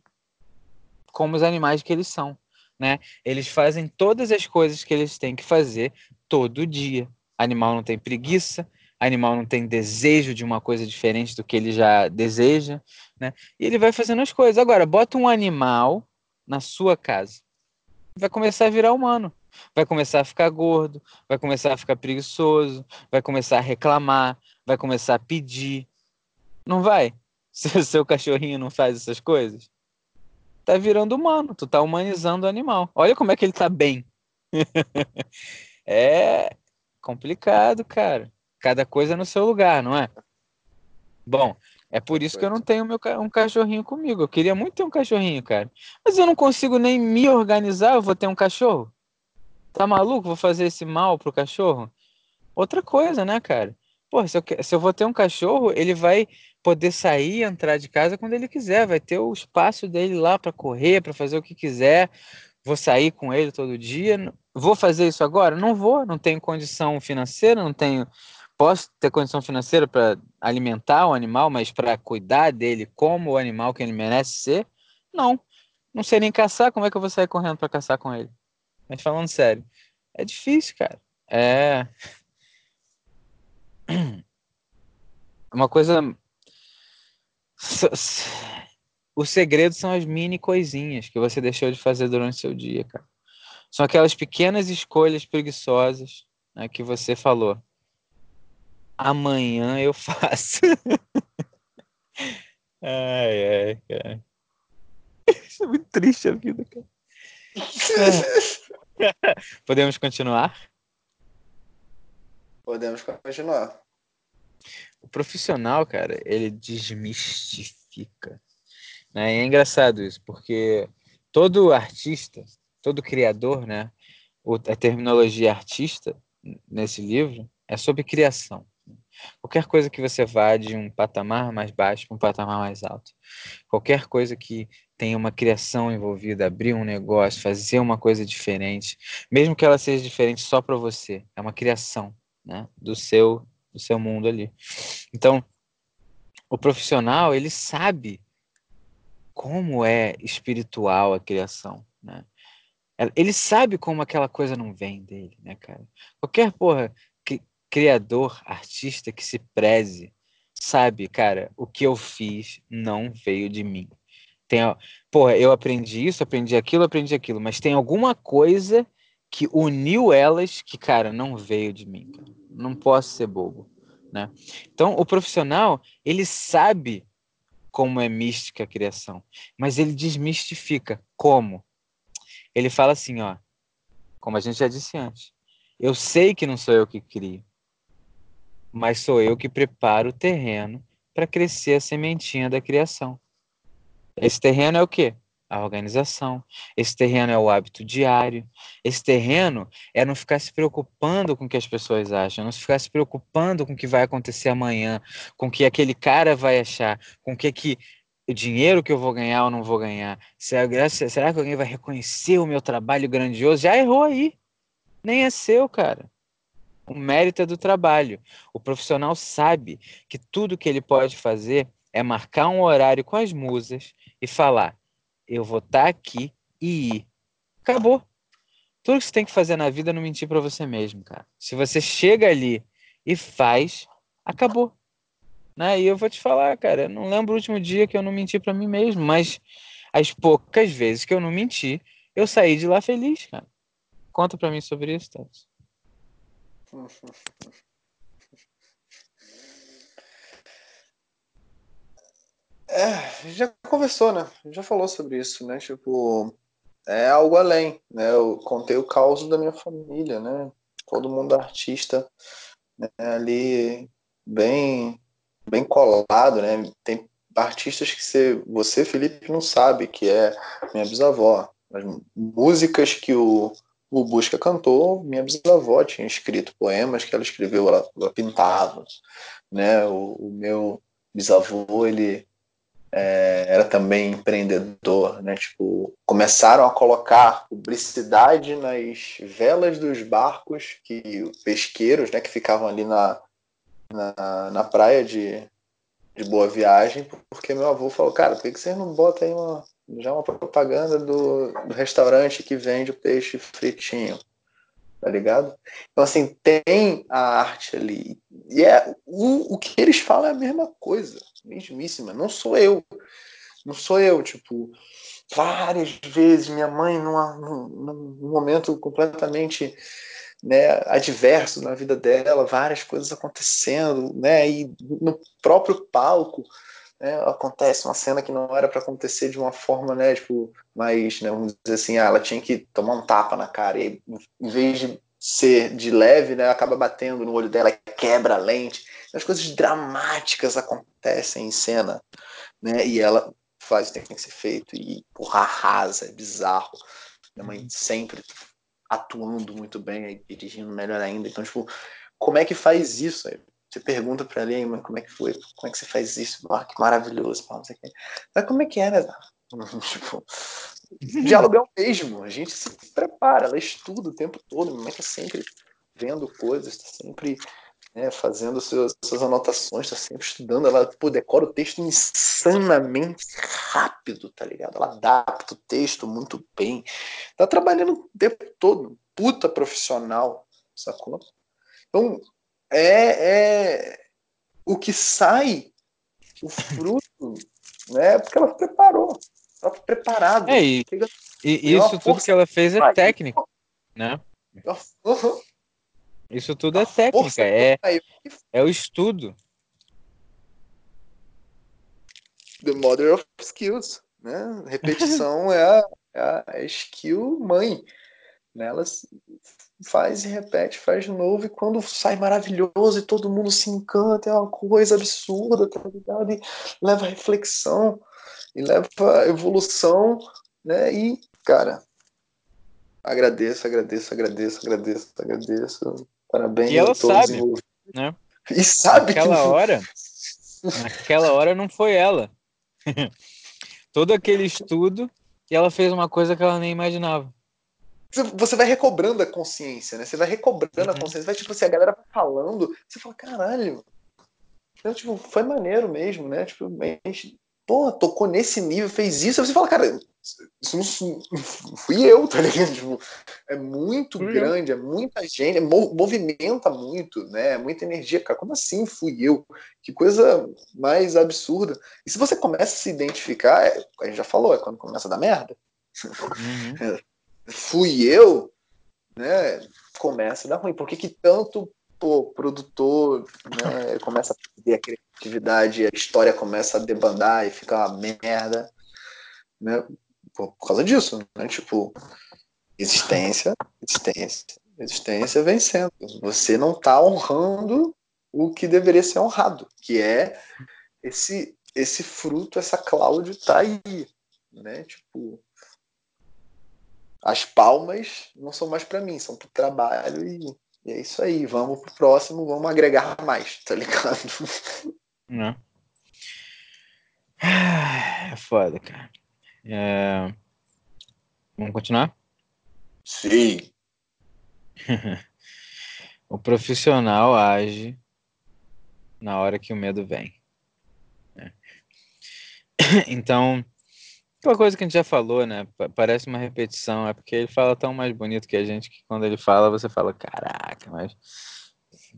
Como os animais que eles são, né? Eles fazem todas as coisas que eles têm que fazer todo dia. Animal não tem preguiça, animal não tem desejo de uma coisa diferente do que ele já deseja, né? E ele vai fazendo as coisas. Agora, bota um animal na sua casa. Vai começar a virar humano vai começar a ficar gordo, vai começar a ficar preguiçoso, vai começar a reclamar, vai começar a pedir. Não vai? *laughs* Se o seu cachorrinho não faz essas coisas, tá virando humano, tu tá humanizando o animal. Olha como é que ele tá bem. *laughs* é complicado, cara. Cada coisa no seu lugar, não é? Bom, é por isso que eu não tenho meu, um cachorrinho comigo. Eu queria muito ter um cachorrinho, cara. Mas eu não consigo nem me organizar, eu vou ter um cachorro. Tá maluco? Vou fazer esse mal pro cachorro? Outra coisa, né, cara? Pô, se eu, se eu vou ter um cachorro, ele vai poder sair entrar de casa quando ele quiser. Vai ter o espaço dele lá para correr, para fazer o que quiser. Vou sair com ele todo dia. Vou fazer isso agora? Não vou. Não tenho condição financeira, não tenho. Posso ter condição financeira para alimentar o animal, mas para cuidar dele como o animal que ele merece ser? Não. Não sei nem caçar. Como é que eu vou sair correndo para caçar com ele? Mas falando sério, é difícil, cara. É. *clears throat* Uma coisa. O segredo são as mini coisinhas que você deixou de fazer durante o seu dia, cara. São aquelas pequenas escolhas preguiçosas né, que você falou. Amanhã eu *laughs* faço. ai, ai, cara. *laughs* Isso é muito triste a vida, cara. Podemos continuar? Podemos continuar. O profissional, cara, ele desmistifica. Né? E é engraçado isso, porque todo artista, todo criador, né? A terminologia artista nesse livro é sobre criação. Qualquer coisa que você vá de um patamar mais baixo para um patamar mais alto. Qualquer coisa que tenha uma criação envolvida, abrir um negócio, fazer uma coisa diferente, mesmo que ela seja diferente só para você, é uma criação, né, do seu do seu mundo ali. Então, o profissional, ele sabe como é espiritual a criação, né? Ele sabe como aquela coisa não vem dele, né, cara? Qualquer, porra, criador, artista que se preze, sabe, cara, o que eu fiz não veio de mim. Tem, porra, eu aprendi isso, aprendi aquilo, aprendi aquilo, mas tem alguma coisa que uniu elas que, cara, não veio de mim. Cara. Não posso ser bobo, né? Então, o profissional, ele sabe como é mística a criação, mas ele desmistifica. Como? Ele fala assim, ó, como a gente já disse antes, eu sei que não sou eu que crio, mas sou eu que preparo o terreno para crescer a sementinha da criação. Esse terreno é o quê? A organização. Esse terreno é o hábito diário. Esse terreno é não ficar se preocupando com o que as pessoas acham, não ficar se preocupando com o que vai acontecer amanhã, com o que aquele cara vai achar, com o que, que o dinheiro que eu vou ganhar ou não vou ganhar? Será, será que alguém vai reconhecer o meu trabalho grandioso? Já errou aí. Nem é seu, cara. O mérito é do trabalho. O profissional sabe que tudo que ele pode fazer é marcar um horário com as musas e falar: eu vou estar tá aqui e ir. Acabou. Tudo que você tem que fazer na vida é não mentir para você mesmo, cara. Se você chega ali e faz, acabou. Né? E eu vou te falar, cara, eu não lembro o último dia que eu não menti para mim mesmo, mas as poucas vezes que eu não menti, eu saí de lá feliz, cara. Conta para mim sobre isso, Tati. É, já conversou, né? Já falou sobre isso, né? Tipo, é algo além, né? Eu contei o caos da minha família, né? Todo mundo artista, né? ali bem bem colado, né? Tem artistas que você, você, Felipe, não sabe que é minha bisavó. As músicas que o, o Busca cantou, minha bisavó tinha escrito poemas que ela escreveu, ela, ela pintava. Né? O, o meu bisavô, ele é, era também empreendedor, né? Tipo, começaram a colocar publicidade nas velas dos barcos que pesqueiros, né, que ficavam ali na, na, na praia de, de Boa Viagem, porque meu avô falou, cara, por que, que vocês não botam aí uma, já uma propaganda do, do restaurante que vende o peixe fritinho? Tá ligado? Então, assim, tem a arte ali. E é, o, o que eles falam é a mesma coisa, mesmíssima. Não sou eu. Não sou eu, tipo, várias vezes minha mãe, numa, num, num momento completamente né, adverso na vida dela, várias coisas acontecendo, né, e no próprio palco né, acontece uma cena que não era para acontecer de uma forma, né, tipo, mais, né, vamos dizer assim, ah, ela tinha que tomar um tapa na cara, e em vez de ser de leve, né, acaba batendo no olho dela, quebra a lente, as coisas dramáticas acontecem em cena, né, e ela faz o que tem que ser feito, e porra, arrasa, é bizarro, minha mãe sempre atuando muito bem, dirigindo melhor ainda. Então, tipo, como é que faz isso? Você pergunta para ele, mas como é que foi? Como é que você faz isso? Ah, que maravilhoso, não sei o que. Mas como é que é, né? *laughs* tipo, diálogo é o mesmo. A gente se prepara, ela estuda o tempo todo, minha mãe tá sempre vendo coisas, está sempre né, fazendo suas anotações, está sempre estudando, ela pô, decora o texto insanamente rápido, tá ligado? Ela adapta o texto muito bem. Tá trabalhando o tempo todo, puta profissional, sacou? Então, é, é o que sai, o fruto, *laughs* né? Porque ela preparou, ela foi preparada. É, e, e isso tudo que ela fez é técnico, né? Uhum. Isso tudo é técnica, é, é o estudo. The mother of skills, né? Repetição *laughs* é, a, é a skill mãe. Ela faz e repete, faz de novo, e quando sai maravilhoso e todo mundo se encanta, é uma coisa absurda, tá ligado? E leva reflexão, e leva evolução, né? E, cara, agradeço, agradeço, agradeço, agradeço, agradeço Parabéns e ela sabe, né? E sabe naquela que... hora, naquela hora não foi ela. *laughs* Todo aquele estudo e ela fez uma coisa que ela nem imaginava. Você vai recobrando a consciência, né? Você vai recobrando uhum. a consciência. Vai, tipo, assim, a galera vai falando, você fala, caralho. Então, tipo, foi maneiro mesmo, né? Tipo, a gente, pô, tocou nesse nível, fez isso. Aí você fala, cara, isso não *laughs* fui eu, tá ligado? Tipo, é muito grande, é muita gente, é, movimenta muito, né? É muita energia, cara. Como assim fui eu? Que coisa mais absurda. E se você começa a se identificar, é, a gente já falou, é quando começa a dar merda. Uhum. *laughs* fui eu, né? Começa a dar ruim. Por que, que tanto pô, produtor né, *laughs* começa a perder a criatividade, a história começa a debandar e fica uma merda? Né? por, por causa disso, né? Tipo, existência, existência, existência vencendo. Você não está honrando o que deveria ser honrado, que é esse esse fruto, essa Cláudio tá aí, né? Tipo, as palmas não são mais para mim, são pro trabalho e, e, é isso aí. Vamos pro próximo, vamos agregar mais, tá ligado? *laughs* Não. É foda, cara. É... Vamos continuar? Sim. *laughs* o profissional age na hora que o medo vem. Né? *coughs* Então, uma coisa que a gente já falou, né? Parece uma repetição, é porque ele fala tão mais bonito que a gente que quando ele fala você fala, caraca, mas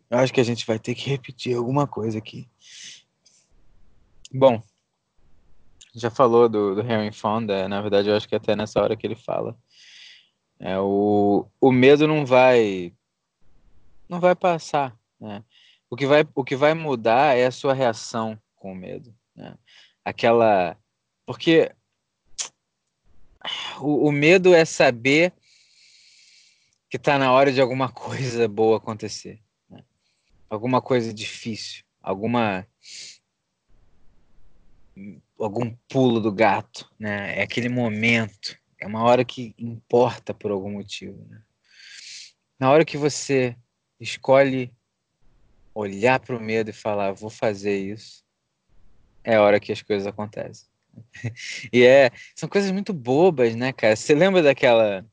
eu acho que a gente vai ter que repetir alguma coisa aqui. Bom, já falou do, do Harry Fonda, na verdade eu acho que até nessa hora que ele fala. É, o, o medo não vai não vai passar, né? O que vai, o que vai mudar é a sua reação com o medo, né? Aquela porque o, o medo é saber que está na hora de alguma coisa boa acontecer, né? alguma coisa difícil, alguma algum pulo do gato, né? É aquele momento, é uma hora que importa por algum motivo. Né? Na hora que você escolhe olhar para o medo e falar, vou fazer isso, é a hora que as coisas acontecem. *laughs* e é, são coisas muito bobas, né, cara? Você lembra daquela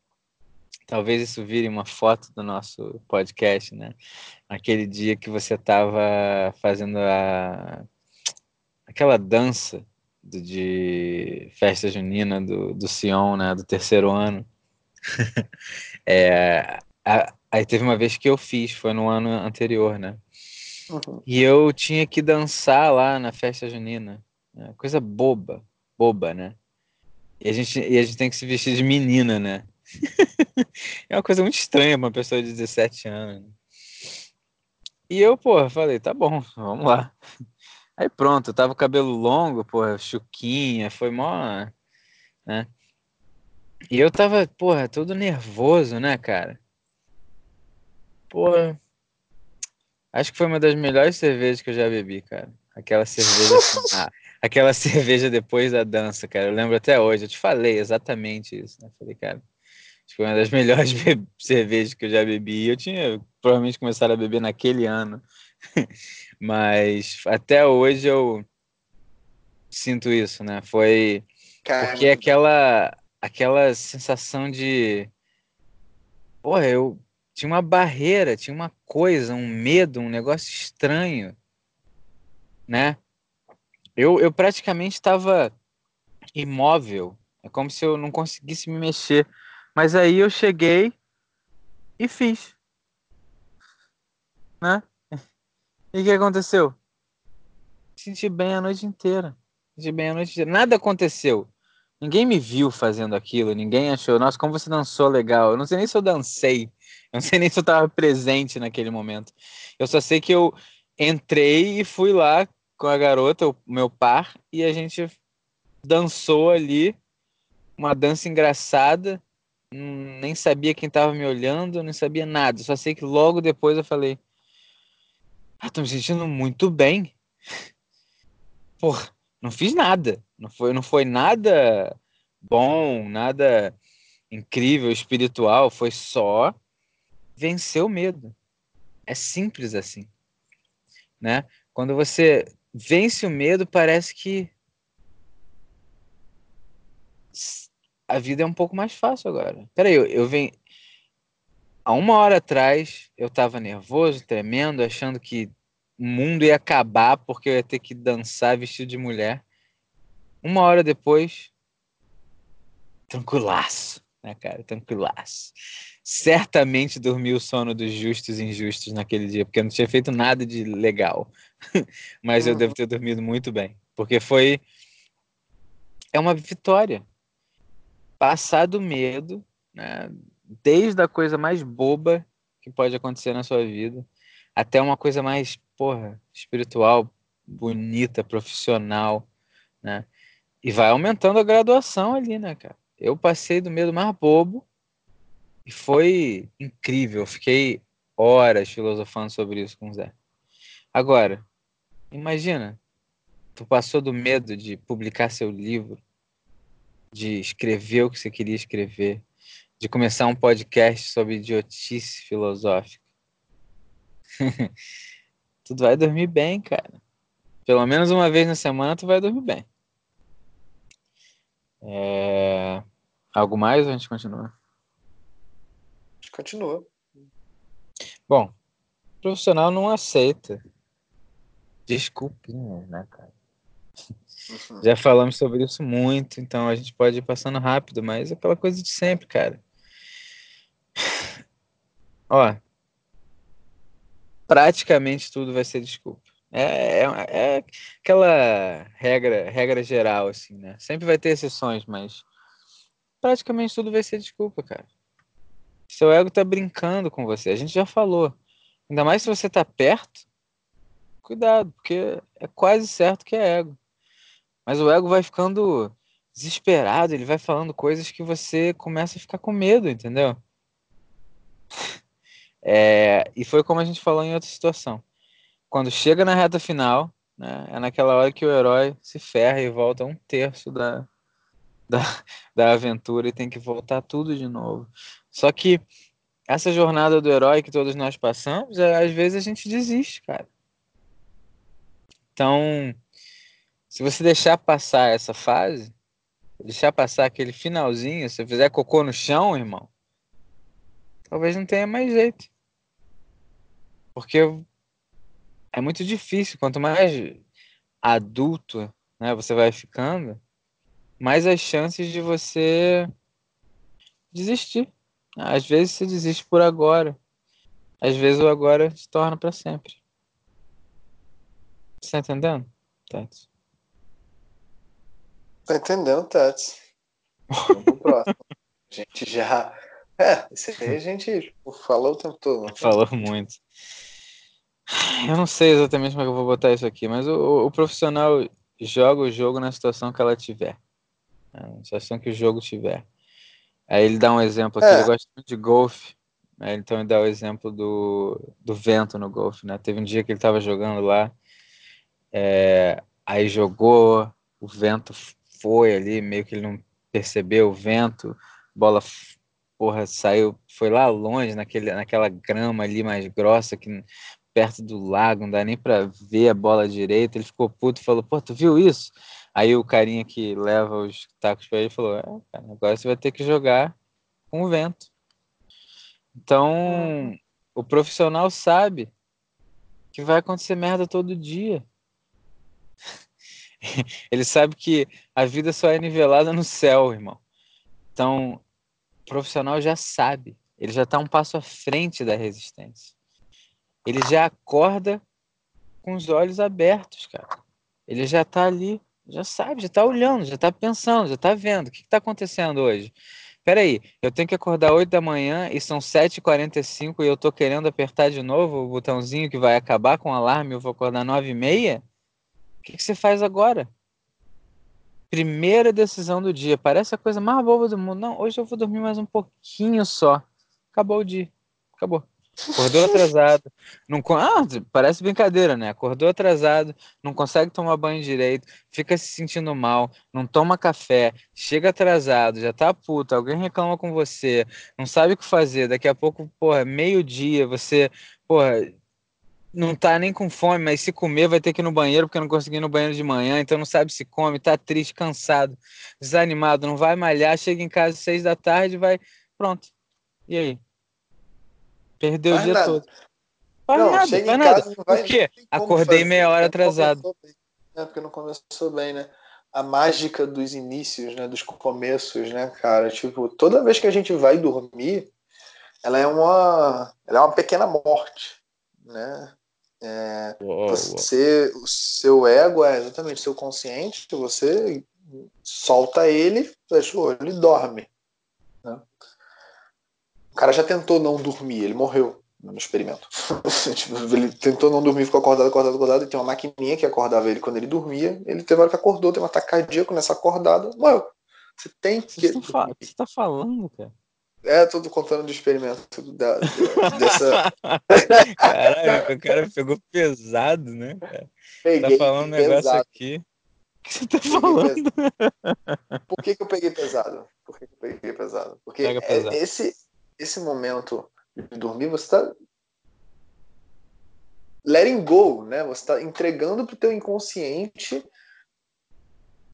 talvez isso vire uma foto do nosso podcast, né? Aquele dia que você estava fazendo a aquela dança de festa junina do, do Sion, né, do terceiro ano. *laughs* é, a, aí teve uma vez que eu fiz, foi no ano anterior, né? Uhum. E eu tinha que dançar lá na festa junina. Né? Coisa boba, boba, né? E a, gente, e a gente tem que se vestir de menina, né? *laughs* é uma coisa muito estranha pra uma pessoa de 17 anos. Né? E eu, pô, falei, tá bom, vamos lá. Aí pronto, eu tava com cabelo longo, porra, chuquinha, foi mó, né? E eu tava, porra, todo nervoso, né, cara? Porra, acho que foi uma das melhores cervejas que eu já bebi, cara. Aquela cerveja, *laughs* aquela *laughs* cerveja depois da dança, cara. Eu lembro até hoje, eu te falei exatamente isso, né? Falei, cara, foi uma das *laughs* melhores cervejas que eu já bebi. Eu tinha provavelmente começado a beber naquele ano. *laughs* Mas até hoje eu sinto isso, né? Foi Caramba. porque aquela aquela sensação de porra, eu tinha uma barreira, tinha uma coisa, um medo, um negócio estranho, né? Eu, eu praticamente estava imóvel, é como se eu não conseguisse me mexer. Mas aí eu cheguei e fiz, né? E o que aconteceu? Senti bem a noite inteira. Senti bem a noite inteira. Nada aconteceu. Ninguém me viu fazendo aquilo, ninguém achou, nossa, como você dançou legal. Eu não sei nem se eu dancei, eu não sei nem se eu estava presente naquele momento. Eu só sei que eu entrei e fui lá com a garota, o meu par, e a gente dançou ali uma dança engraçada. Nem sabia quem estava me olhando, não sabia nada. Só sei que logo depois eu falei: ah, tô me sentindo muito bem. *laughs* Porra, não fiz nada. Não foi, não foi nada bom, nada incrível, espiritual. Foi só vencer o medo. É simples assim, né? Quando você vence o medo, parece que a vida é um pouco mais fácil agora. Peraí, eu, eu venho. Há uma hora atrás, eu tava nervoso, tremendo, achando que o mundo ia acabar porque eu ia ter que dançar vestido de mulher. Uma hora depois, tranquilaço, né, cara? Tranquilaço. Certamente dormi o sono dos justos e injustos naquele dia, porque eu não tinha feito nada de legal. *laughs* Mas uhum. eu devo ter dormido muito bem, porque foi. É uma vitória. Passar do medo, né? desde a coisa mais boba que pode acontecer na sua vida, até uma coisa mais, porra, espiritual, bonita, profissional, né? E vai aumentando a graduação ali, né, cara? Eu passei do medo mais bobo e foi incrível. Fiquei horas filosofando sobre isso com o Zé. Agora, imagina, tu passou do medo de publicar seu livro, de escrever o que você queria escrever, de começar um podcast sobre idiotice filosófica. *laughs* tu vai dormir bem, cara. Pelo menos uma vez na semana tu vai dormir bem. É... Algo mais ou a gente continua? Continua. Bom, o profissional não aceita. Desculpinhas, né, cara? Uhum. Já falamos sobre isso muito, então a gente pode ir passando rápido, mas é aquela coisa de sempre, cara. Ó, praticamente tudo vai ser desculpa. É, é, é, aquela regra, regra geral, assim, né? Sempre vai ter exceções, mas praticamente tudo vai ser desculpa, cara. Seu ego tá brincando com você. A gente já falou. Ainda mais se você tá perto, cuidado, porque é quase certo que é ego. Mas o ego vai ficando desesperado, ele vai falando coisas que você começa a ficar com medo, entendeu? *laughs* É, e foi como a gente falou em outra situação. Quando chega na reta final, né, é naquela hora que o herói se ferra e volta um terço da, da, *laughs* da aventura e tem que voltar tudo de novo. Só que essa jornada do herói que todos nós passamos, é, às vezes a gente desiste, cara. Então, se você deixar passar essa fase, deixar passar aquele finalzinho, se fizer cocô no chão, irmão, talvez não tenha mais jeito. Porque é muito difícil. Quanto mais adulto né, você vai ficando, mais as chances de você desistir. Às vezes você desiste por agora. Às vezes o agora se torna para sempre. Você tá entendendo, Tati? Tá entendendo, Tati? Vamos pro próximo. A gente já. É, esse aí a gente falou o tempo todo. Falou muito. Eu não sei exatamente como é que eu vou botar isso aqui, mas o, o profissional joga o jogo na situação que ela tiver. Na situação que o jogo tiver. Aí ele dá um exemplo aqui, é. ele gosta muito de golfe. Né? Então ele dá o exemplo do, do vento no golfe, né? Teve um dia que ele estava jogando lá, é, aí jogou, o vento foi ali, meio que ele não percebeu o vento, bola porra, saiu, foi lá longe, naquele, naquela grama ali mais grossa, que perto do lago, não dá nem para ver a bola direito. Ele ficou puto e falou: Pô, tu viu isso? Aí o carinha que leva os tacos para ele falou: é, cara, agora você vai ter que jogar com o vento. Então, o profissional sabe que vai acontecer merda todo dia. *laughs* ele sabe que a vida só é nivelada no céu, irmão. Então, o profissional já sabe, ele já está um passo à frente da resistência ele já acorda com os olhos abertos, cara. Ele já tá ali, já sabe, já tá olhando, já tá pensando, já tá vendo. O que, que tá acontecendo hoje? Peraí, eu tenho que acordar 8 da manhã e são 7h45 e eu tô querendo apertar de novo o botãozinho que vai acabar com o alarme, eu vou acordar 9 e meia? O que, que você faz agora? Primeira decisão do dia. Parece a coisa mais boba do mundo. Não, hoje eu vou dormir mais um pouquinho só. Acabou o dia. Acabou. Acordou atrasado. Não, ah, parece brincadeira, né? Acordou atrasado, não consegue tomar banho direito, fica se sentindo mal, não toma café, chega atrasado, já tá puto, alguém reclama com você, não sabe o que fazer. Daqui a pouco, porra, meio-dia, você porra, não tá nem com fome, mas se comer vai ter que ir no banheiro porque não conseguiu ir no banheiro de manhã, então não sabe se come, tá triste, cansado, desanimado, não vai malhar, chega em casa às seis da tarde, vai, pronto. E aí? Perdeu faz o dia nada. todo. Faz não, nada, faz nada. Casa, Por quê? Acordei fazer, meia hora atrasado. É, porque não começou bem, né? A mágica dos inícios, né? Dos começos, né, cara? Tipo, toda vez que a gente vai dormir, ela é uma, ela é uma pequena morte, né? É, uou, você, uou. o seu ego é exatamente o seu consciente, você solta ele, fecha o olho e dorme. Né? O cara já tentou não dormir, ele morreu no experimento. *laughs* tipo, ele tentou não dormir, ficou acordado, acordado, acordado, e tem uma maquininha que acordava ele quando ele dormia. Ele teve hora que acordou, teve um ataque cardíaco nessa acordada, morreu. Você tem que. Você tá, você tá falando, cara? É, tudo contando do experimento da, dessa. *laughs* Caralho, o cara pegou pesado, né? Cara? Peguei tá falando um negócio pesado. aqui. O que você tá falando? Por que, que eu peguei pesado? Por que, que eu peguei pesado? Porque é, esse, esse momento de dormir, você está letting go, né? Você está entregando para o teu inconsciente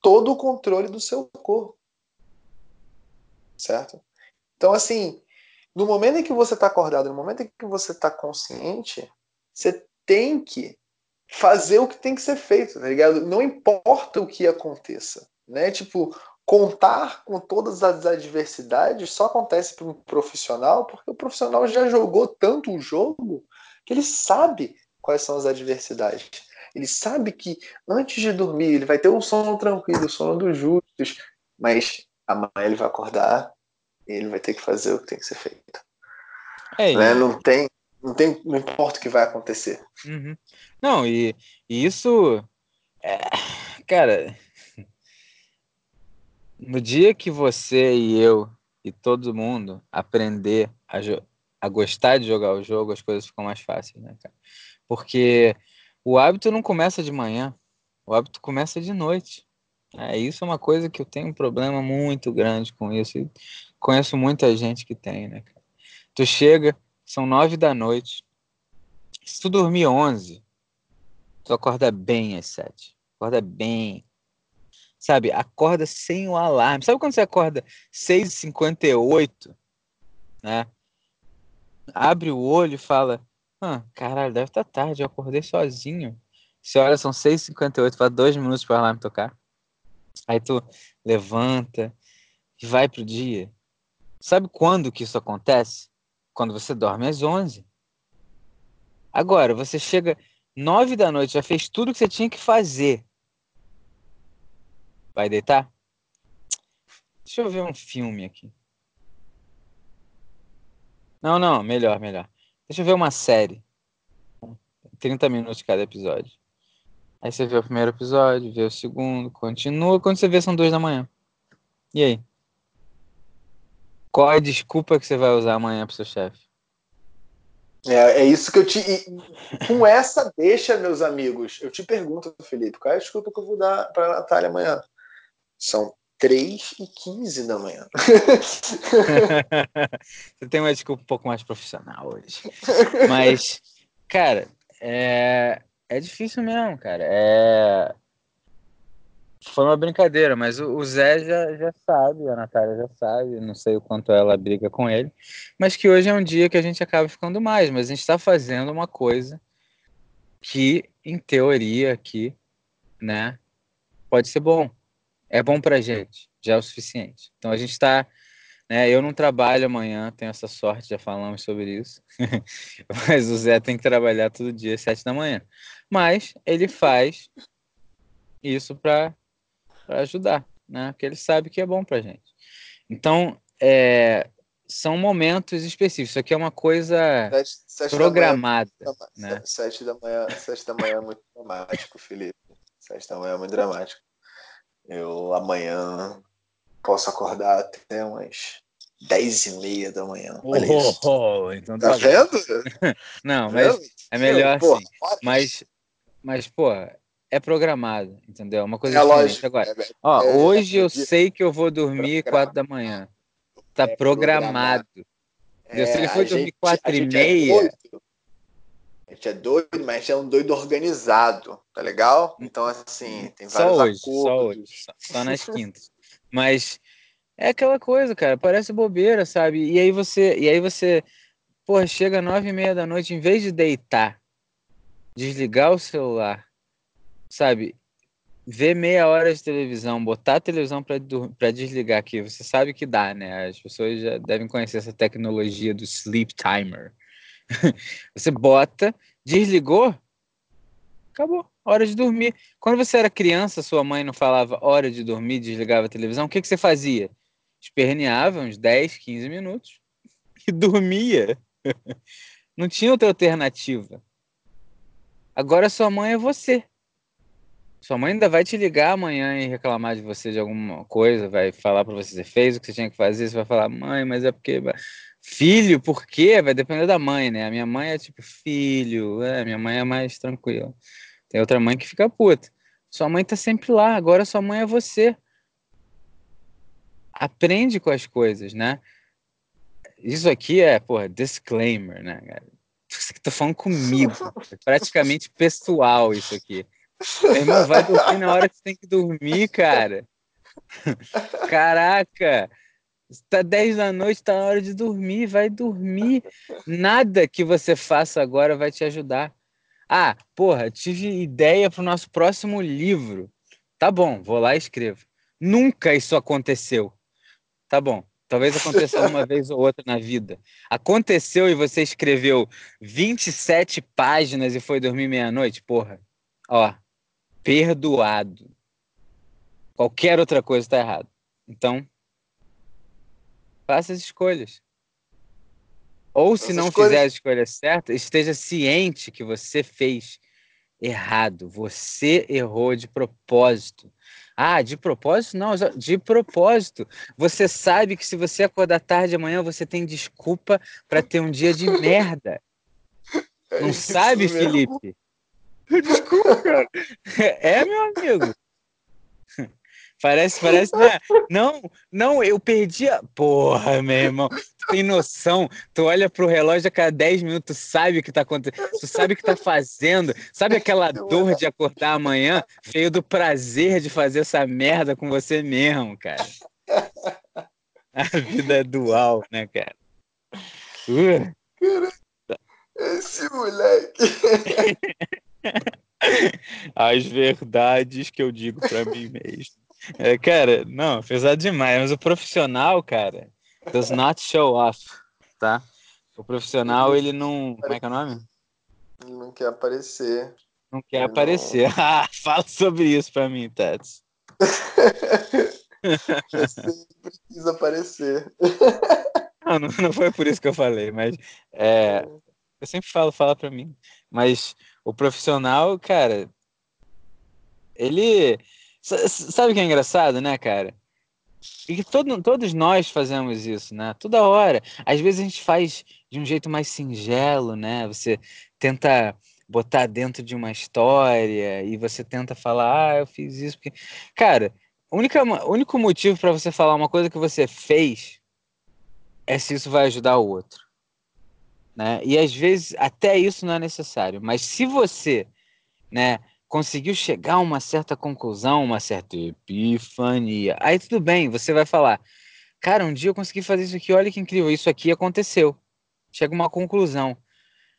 todo o controle do seu corpo, certo? Então, assim, no momento em que você está acordado, no momento em que você está consciente, você tem que fazer o que tem que ser feito, tá ligado? Não importa o que aconteça, né? Tipo, contar com todas as adversidades só acontece para um profissional porque o profissional já jogou tanto o jogo que ele sabe quais são as adversidades. Ele sabe que antes de dormir ele vai ter um sono tranquilo, o sono dos justos, mas amanhã ele vai acordar e ele vai ter que fazer o que tem que ser feito. É, né? Não tem, não tem, não importa o que vai acontecer. Uhum. Não, e, e isso, é, cara, no dia que você e eu e todo mundo aprender a, a gostar de jogar o jogo, as coisas ficam mais fáceis, né, cara? Porque o hábito não começa de manhã, o hábito começa de noite. É, isso é uma coisa que eu tenho um problema muito grande com isso. E conheço muita gente que tem, né, cara? Tu chega, são nove da noite. Se tu dormir onze, tu acorda bem às sete. Acorda bem sabe? Acorda sem o alarme. Sabe quando você acorda 6h58, né? Abre o olho e fala, ah, caralho, deve estar tá tarde, eu acordei sozinho. Você olha, são 6h58, faz dois minutos para o alarme tocar. Aí tu levanta e vai pro dia. Sabe quando que isso acontece? Quando você dorme às 11. Agora, você chega 9 da noite, já fez tudo que você tinha que fazer. Vai deitar? Deixa eu ver um filme aqui. Não, não, melhor, melhor. Deixa eu ver uma série. 30 minutos cada episódio. Aí você vê o primeiro episódio, vê o segundo, continua. Quando você vê, são duas da manhã. E aí? Qual é a desculpa que você vai usar amanhã pro seu chefe? É, é isso que eu te. Com essa deixa, meus amigos, eu te pergunto, Felipe, qual é a desculpa que eu vou dar pra Natália amanhã? São 3 e 15 da manhã. *laughs* Você tem uma desculpa um pouco mais profissional hoje. Mas, cara, é, é difícil mesmo, cara. É... Foi uma brincadeira, mas o, Zé já, já sabe, a Natália já sabe, não sei o quanto ela briga com ele, mas que hoje é um dia que a gente acaba ficando mais, mas a gente está fazendo uma coisa que, em teoria, aqui, né, pode ser bom é bom para gente, já é o suficiente. Então a gente está, né, eu não trabalho amanhã, tenho essa sorte, já falamos sobre isso, *laughs* mas o Zé tem que trabalhar todo dia às sete da manhã. Mas ele faz isso para ajudar, né, porque ele sabe que é bom para gente. Então, é, são momentos específicos. Isso aqui é uma coisa sete, sete programada. Da manhã, né? Sete da manhã, sete da manhã é muito dramático, Felipe. Sete da manhã é muito dramático. Eu amanhã posso acordar até umas 10 e meia da manhã. Olha oh, isso. Oh, então tá, tá vendo? *laughs* Não, tá mas vendo? é melhor pô, assim. Mas, mas, pô, é programado, entendeu? É uma coisa é diferente. Lógico, Agora, é, ó, é, hoje eu sei que eu vou dormir 4 da manhã. Tá é programado. programado. Se ele for dormir 4 e meia, gente é doido, mas é um doido organizado, tá legal? Então, assim, tem vários só hoje, acordos. Só hoje, só, só nas quintas. mas é aquela coisa, cara, parece bobeira, sabe? E aí você, e aí você, porra, chega nove e meia da noite, em vez de deitar, desligar o celular, sabe? Ver meia hora de televisão, botar a televisão para desligar aqui, você sabe que dá, né? As pessoas já devem conhecer essa tecnologia do sleep timer. *laughs* você bota, desligou, acabou, hora de dormir. Quando você era criança, sua mãe não falava hora de dormir, desligava a televisão, o que, que você fazia? Esperneava uns 10, 15 minutos *laughs* e dormia. *laughs* Não tinha outra alternativa. Agora sua mãe é você. Sua mãe ainda vai te ligar amanhã e reclamar de você de alguma coisa, vai falar para você, você fez o que você tinha que fazer, você vai falar, mãe, mas é porque. Filho, por quê? Vai depender da mãe, né? A minha mãe é tipo, filho, é, minha mãe é mais tranquila. Tem outra mãe que fica puta. Sua mãe tá sempre lá, agora sua mãe é você. Aprende com as coisas, né? Isso aqui é, porra, disclaimer, né, cara? Você que tá falando comigo. É praticamente pessoal isso aqui. Meu irmão, vai dormir na hora que você tem que dormir, cara. Caraca! Está 10 da noite, está na hora de dormir, vai dormir. Nada que você faça agora vai te ajudar. Ah, porra, tive ideia para o nosso próximo livro. Tá bom, vou lá e escrevo. Nunca isso aconteceu. Tá bom, talvez aconteça uma *laughs* vez ou outra na vida. Aconteceu e você escreveu 27 páginas e foi dormir meia-noite? Porra, ó, perdoado. Qualquer outra coisa está errado. Então, faça as escolhas. Ou se não escolhas... fizer as escolhas certas, esteja ciente que você fez errado. Você errou de propósito. Ah, de propósito? Não, de propósito. Você sabe que se você acordar tarde amanhã, você tem desculpa para ter um dia de *laughs* merda. É não sabe, mesmo. Felipe? *laughs* Desculpa, cara. *laughs* É, meu amigo. Parece, parece. Né? Não, não, eu perdi a. Porra, meu irmão. Tu tem noção? Tu olha pro relógio a cada 10 minutos, sabe o que tá acontecendo, tu sabe o que tá fazendo, sabe aquela dor de acordar amanhã? Veio do prazer de fazer essa merda com você mesmo, cara. A vida é dual, né, cara? Uh. Cara, esse moleque. *laughs* As verdades que eu digo para mim mesmo. É, cara, não, apesar demais, mas o profissional, cara, does not show off, tá? O profissional, ele não. Como é que é o nome? Não quer aparecer. Não quer ele aparecer. Não... *laughs* Ah, fala sobre isso pra mim, Tats. Você precisa aparecer. Não, não, não, foi por isso que eu falei, mas é, eu sempre falo, fala pra mim. Mas o profissional, cara, ele Sabe o que é engraçado, né, cara? E que todo, todos nós fazemos isso, né? Toda hora. Às vezes a gente faz de um jeito mais singelo, né? Você tenta botar dentro de uma história e você tenta falar, ah, eu fiz isso porque. Cara, o único motivo para você falar uma coisa que você fez é se isso vai ajudar o outro. Né? E às vezes até isso não é necessário. Mas se você, né? Conseguiu chegar a uma certa conclusão, uma certa epifania. Aí tudo bem, você vai falar, cara, um dia eu consegui fazer isso aqui, olha que incrível, isso aqui aconteceu. Chega uma conclusão.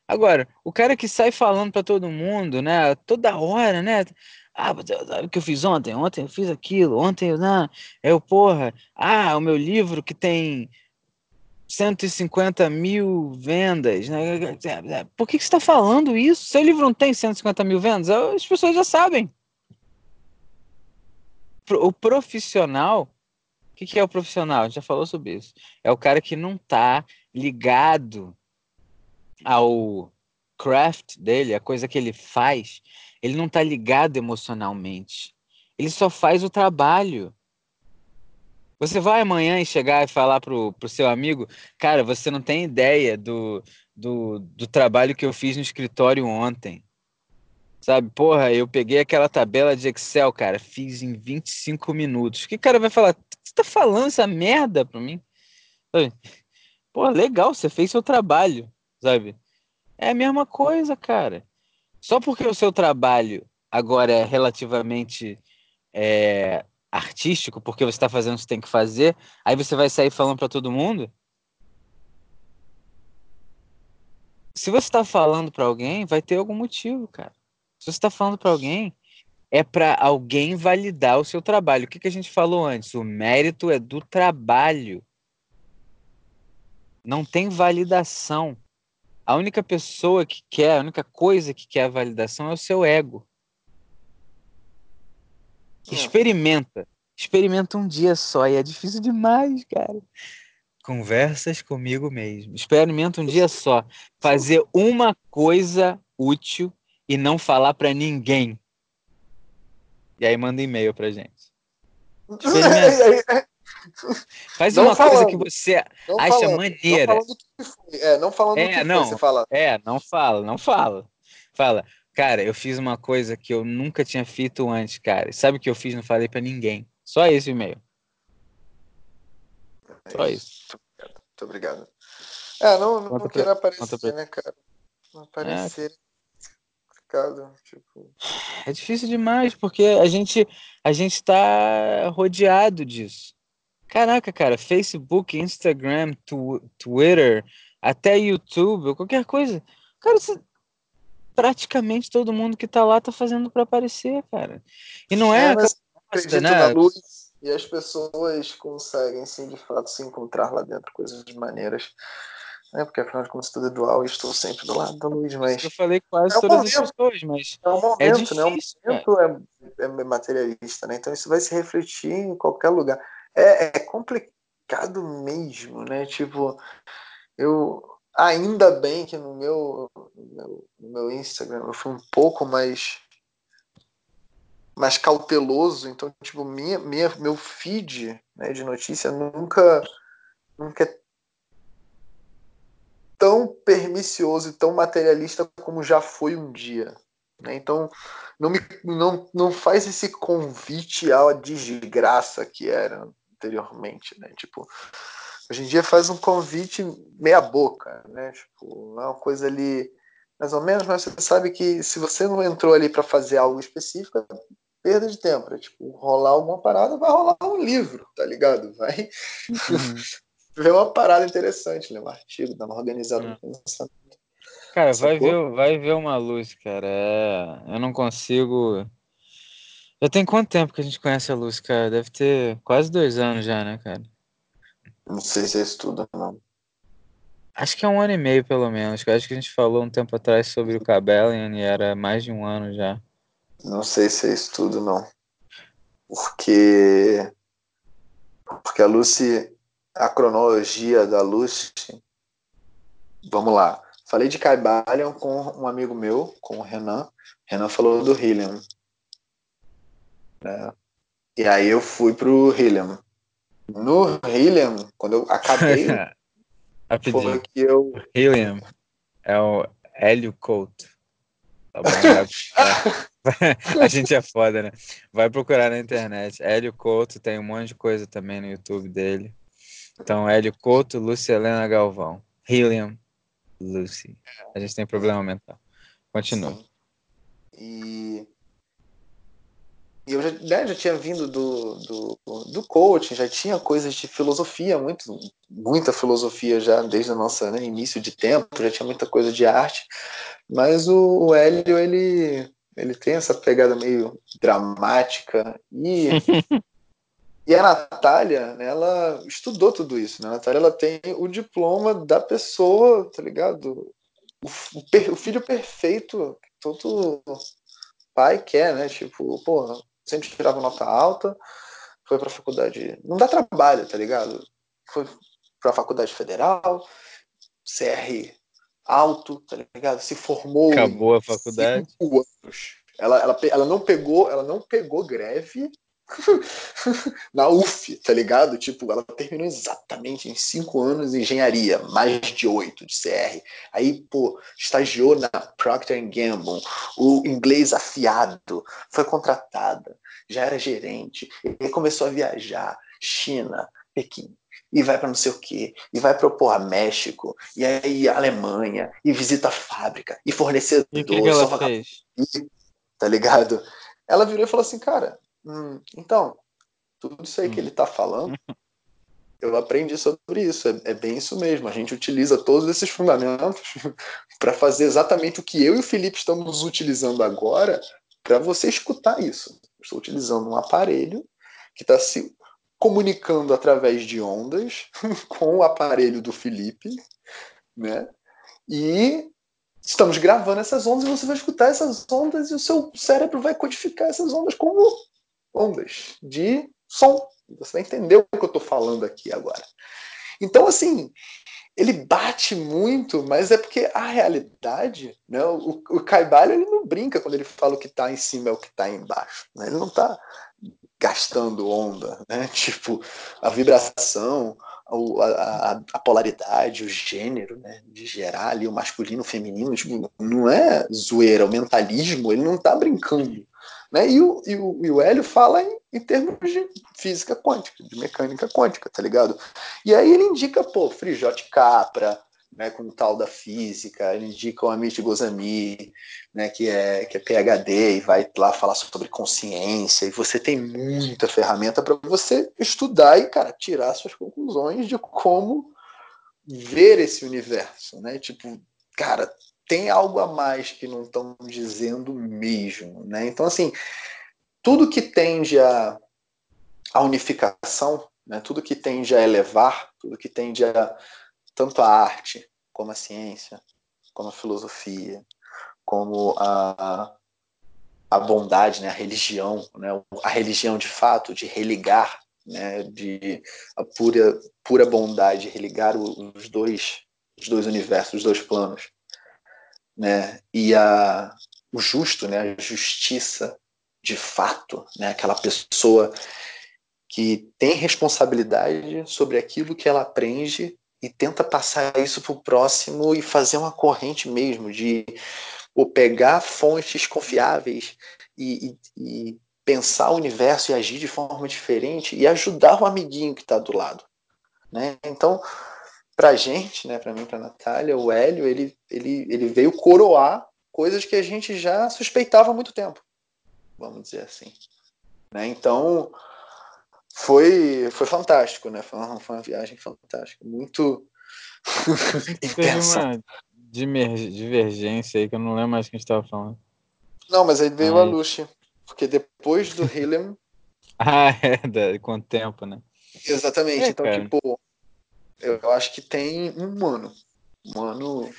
Agora, o cara que sai falando para todo mundo, né, toda hora, né, ah, o que eu fiz ontem? Ontem eu fiz aquilo, ontem eu, não, eu, porra, ah, o meu livro que tem 150 mil vendas. Né? Por que, que você está falando isso? Seu livro não tem 150 mil vendas? As pessoas já sabem. O profissional, o que, que é o profissional? Já falou sobre isso. É o cara que não está ligado ao craft dele, a coisa que ele faz. Ele não está ligado emocionalmente. Ele só faz o trabalho. Você vai amanhã e chegar e falar pro, pro seu amigo, cara, você não tem ideia do, do, do trabalho que eu fiz no escritório ontem. Sabe, porra, eu peguei aquela tabela de Excel, cara, fiz em 25 minutos. Que cara vai falar? Você tá falando essa merda pra mim? Pô, legal, você fez seu trabalho, sabe? É a mesma coisa, cara. Só porque o seu trabalho agora é relativamente é, artístico, porque você está fazendo o que você tem que fazer, aí você vai sair falando para todo mundo? Se você está falando para alguém, vai ter algum motivo, cara. Se você está falando para alguém, é para alguém validar o seu trabalho. O que, que a gente falou antes? O mérito é do trabalho. Não tem validação. A única pessoa que quer, a única coisa que quer a validação é o seu ego. É. Experimenta. Experimenta um dia só e é difícil demais, cara. Conversas comigo mesmo. Experimenta um dia só. Fazer uma coisa útil e não falar para ninguém. E aí manda e-mail pra gente. Experimenta. *laughs* Faz não uma falando, coisa que você acha falando, maneira. Não falando que foi. É, não falando é, que não, foi, você fala. É, não fala, não fala. Fala, cara, eu fiz uma coisa que eu nunca tinha feito antes, cara. Sabe o que eu fiz? Não falei para ninguém. Só esse e-mail. É Só isso. Muito obrigado. É, não, não, não quero aparecer, né, cara? Não aparecer. É. Tipo... É difícil demais, porque a gente a gente está rodeado disso. Caraca, cara, Facebook, Instagram, tu, Twitter, até YouTube, ou qualquer coisa. Cara, você, praticamente todo mundo que tá lá tá fazendo para aparecer, cara. E não é. é mas acredito né? na luz e as pessoas conseguem, sim, de fato, se encontrar lá dentro, coisas de maneiras. Né? Porque afinal de contas tudo é dual e estou sempre do lado da luz, mas. Eu falei quase é todas momento, as pessoas, mas. É um momento, é difícil, né? O momento é, é materialista, né? Então isso vai se refletir em qualquer lugar é, é complicado mesmo, né? Tipo, eu ainda bem que no meu, no meu, no meu Instagram eu fui um pouco mais mais cauteloso, então tipo minha, minha meu feed né, de notícia nunca nunca é tão pernicioso e tão materialista como já foi um dia. Né? Então não me não, não faz esse convite à desgraça que era anteriormente, né? Tipo, hoje em dia faz um convite meia boca, né? Tipo, é uma coisa ali mais ou menos, mas você sabe que se você não entrou ali para fazer algo específico, é perda de tempo. É, tipo, rolar alguma parada, vai rolar um livro, tá ligado? Vai uhum. *laughs* ver uma parada interessante, ler um artigo, dar uma organizada uhum. no pensamento. Cara, vai ver, vai ver uma luz, cara. É, eu não consigo já tem quanto tempo que a gente conhece a Luz, cara? Deve ter quase dois anos já, né, cara? Não sei se é isso tudo, não. Acho que é um ano e meio, pelo menos. Acho que a gente falou um tempo atrás sobre o Cabellian e era mais de um ano já. Não sei se é isso tudo, não. Porque. Porque a Lucy. A cronologia da Lucy. Vamos lá. Falei de Cabellian com um amigo meu, com o Renan. Renan falou do Hillian. Né? E aí eu fui pro Hilliam. No Hilliam, quando eu acabei, *laughs* foi que eu... Hilliam é o Hélio Couto. Tá bom, *laughs* a gente é foda, né? Vai procurar na internet. Hélio Couto tem um monte de coisa também no YouTube dele. Então, Hélio Couto, Lucy Helena Galvão. Helium, Lucy. A gente tem problema mental. Continua. E e eu já, né, já tinha vindo do, do, do coaching, já tinha coisas de filosofia, muito, muita filosofia já desde o nosso né, início de tempo, já tinha muita coisa de arte, mas o, o Hélio, ele, ele tem essa pegada meio dramática e, *laughs* e a Natália, ela estudou tudo isso, né? a Natália ela tem o diploma da pessoa, tá ligado? O, o, o filho perfeito, todo pai quer, né? Tipo, porra, sempre tirava nota alta, foi para a faculdade. Não dá trabalho, tá ligado? Foi para a faculdade federal, CR alto, tá ligado? Se formou. Acabou a faculdade. Anos. Ela, ela, ela não pegou, ela não pegou greve *laughs* na UF, tá ligado? Tipo, ela terminou exatamente em cinco anos em engenharia, mais de oito de CR. Aí, pô, estagiou na Procter Gamble, o inglês afiado, foi contratada, já era gerente, e começou a viajar, China, Pequim, e vai para não sei o quê, e vai propor a México, e aí Alemanha, e visita a fábrica, e fornecedor. E o que, que ela fez? Tá ligado? Ela virou e falou assim, cara, hum, então, tudo isso aí que ele tá falando, eu aprendi sobre isso. É, é, bem isso mesmo. A gente utiliza todos esses fundamentos *laughs* para fazer exatamente o que eu e o Felipe estamos utilizando agora para você escutar isso. Eu estou utilizando um aparelho que está se comunicando através de ondas *laughs* com o aparelho do Felipe, né? E estamos gravando essas ondas e você vai escutar essas ondas e o seu cérebro vai codificar essas ondas como ondas de som. Você vai entender o que eu estou falando aqui agora. Então, assim, ele bate muito, mas é porque a realidade, né, o, o Caibalho ele não brinca quando ele fala o que está em cima é o que está embaixo. Né? Ele não está gastando onda, né? *laughs* Tipo, a vibração, a, a, a, polaridade, o gênero, né? De gerar ali o masculino, o feminino, tipo, não é zoeira, o mentalismo, ele não está brincando. Né? E, o, e, o, e o Hélio fala em, em termos de física quântica, de mecânica quântica, tá ligado? E aí ele indica, pô, Frijote Capra, né, com o tal da física, ele indica o Amit Gozami, né, que é que é PhD e vai lá falar sobre consciência, e você tem muita ferramenta para você estudar e, cara, tirar suas conclusões de como ver esse universo, né? Tipo, cara, tem algo a mais que não estão dizendo mesmo, né? Então, assim, tudo que tende a, a unificação, né? tudo que tende a elevar, tudo que tende a tanto a arte como a ciência, como a filosofia, como a, a bondade, né? a religião, né? a religião de fato, de religar, né? de a pura, pura bondade, religar os dois, os dois universos, os dois planos né? E a, o justo, né? A justiça de fato, né? Aquela pessoa que tem responsabilidade sobre aquilo que ela aprende e tenta passar isso para o próximo e fazer uma corrente mesmo de ou pegar fontes confiáveis e, e, e pensar o universo e agir de forma diferente e ajudar o amiguinho que está do lado. Né? Então, pra gente, né, para mim, para Natália, o Hélio, ele, ele, ele veio coroar coisas que a gente já suspeitava há muito tempo, vamos dizer assim. Né? Então, foi, foi fantástico, né? Foi uma, foi uma viagem fantástica, muito intensa. *laughs* Teve uma divergência aí que eu não lembro mais quem estava falando. Não, mas aí veio a Lucia, porque depois do *laughs* Helium. ah, é, com o tempo, né? Exatamente. É, então, cara. tipo, eu acho que tem um ano. Um ano.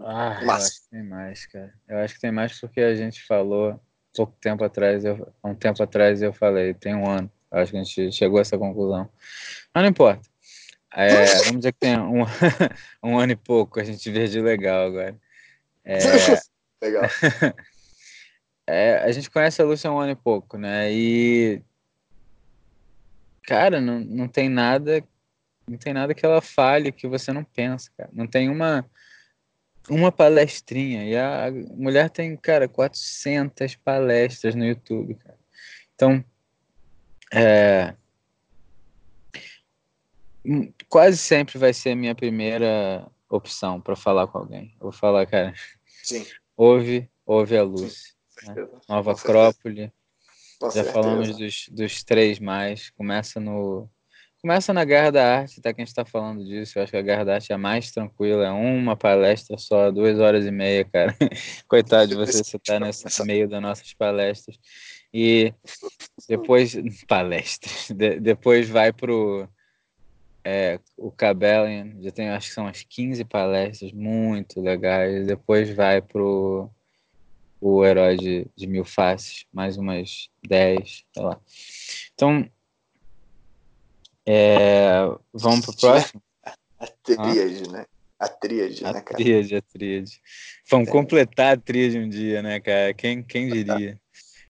Ah, eu acho que tem mais, cara. Eu acho que tem mais porque a gente falou pouco tempo atrás, eu, um tempo atrás eu falei, tem um ano. Acho que a gente chegou a essa conclusão. Mas não importa. É, vamos dizer que tem um, *laughs* um ano e pouco, a gente de legal agora. É, legal. *laughs* É, a gente conhece a Lúcia há um ano e pouco, né? E. Cara, não, não tem nada não tem nada que ela fale que você não pensa, cara. Não tem uma uma palestrinha. E a mulher tem, cara, 400 palestras no YouTube, cara. Então, é, hum, quase sempre vai ser a minha primeira opção para falar com alguém. Eu vou falar, cara, Sim. *laughs* ouve, ouve a luz. Né? Nova Acrópole. Já certeza. falamos dos, dos três mais. Começa no Começa na Guerra da Arte, tá? Que a gente está falando disso. Eu acho que a Guerra da Arte é mais tranquila. É uma palestra só, duas horas e meia, cara. *laughs* Coitado de você, você tá nesse meio das nossas palestras. E depois. *laughs* Palestras. De, depois vai pro. É, o Cabellian, já tem, acho que são umas 15 palestras muito legais. Depois vai pro o Herói de, de Mil Faces, mais umas 10, sei lá. Então, é, vamos pro próximo? *laughs* A tríade, ah? né? A tríade, a né, cara? Tríade, a tríade. Vamos é. completar a tríade um dia, né, cara? Quem, quem diria?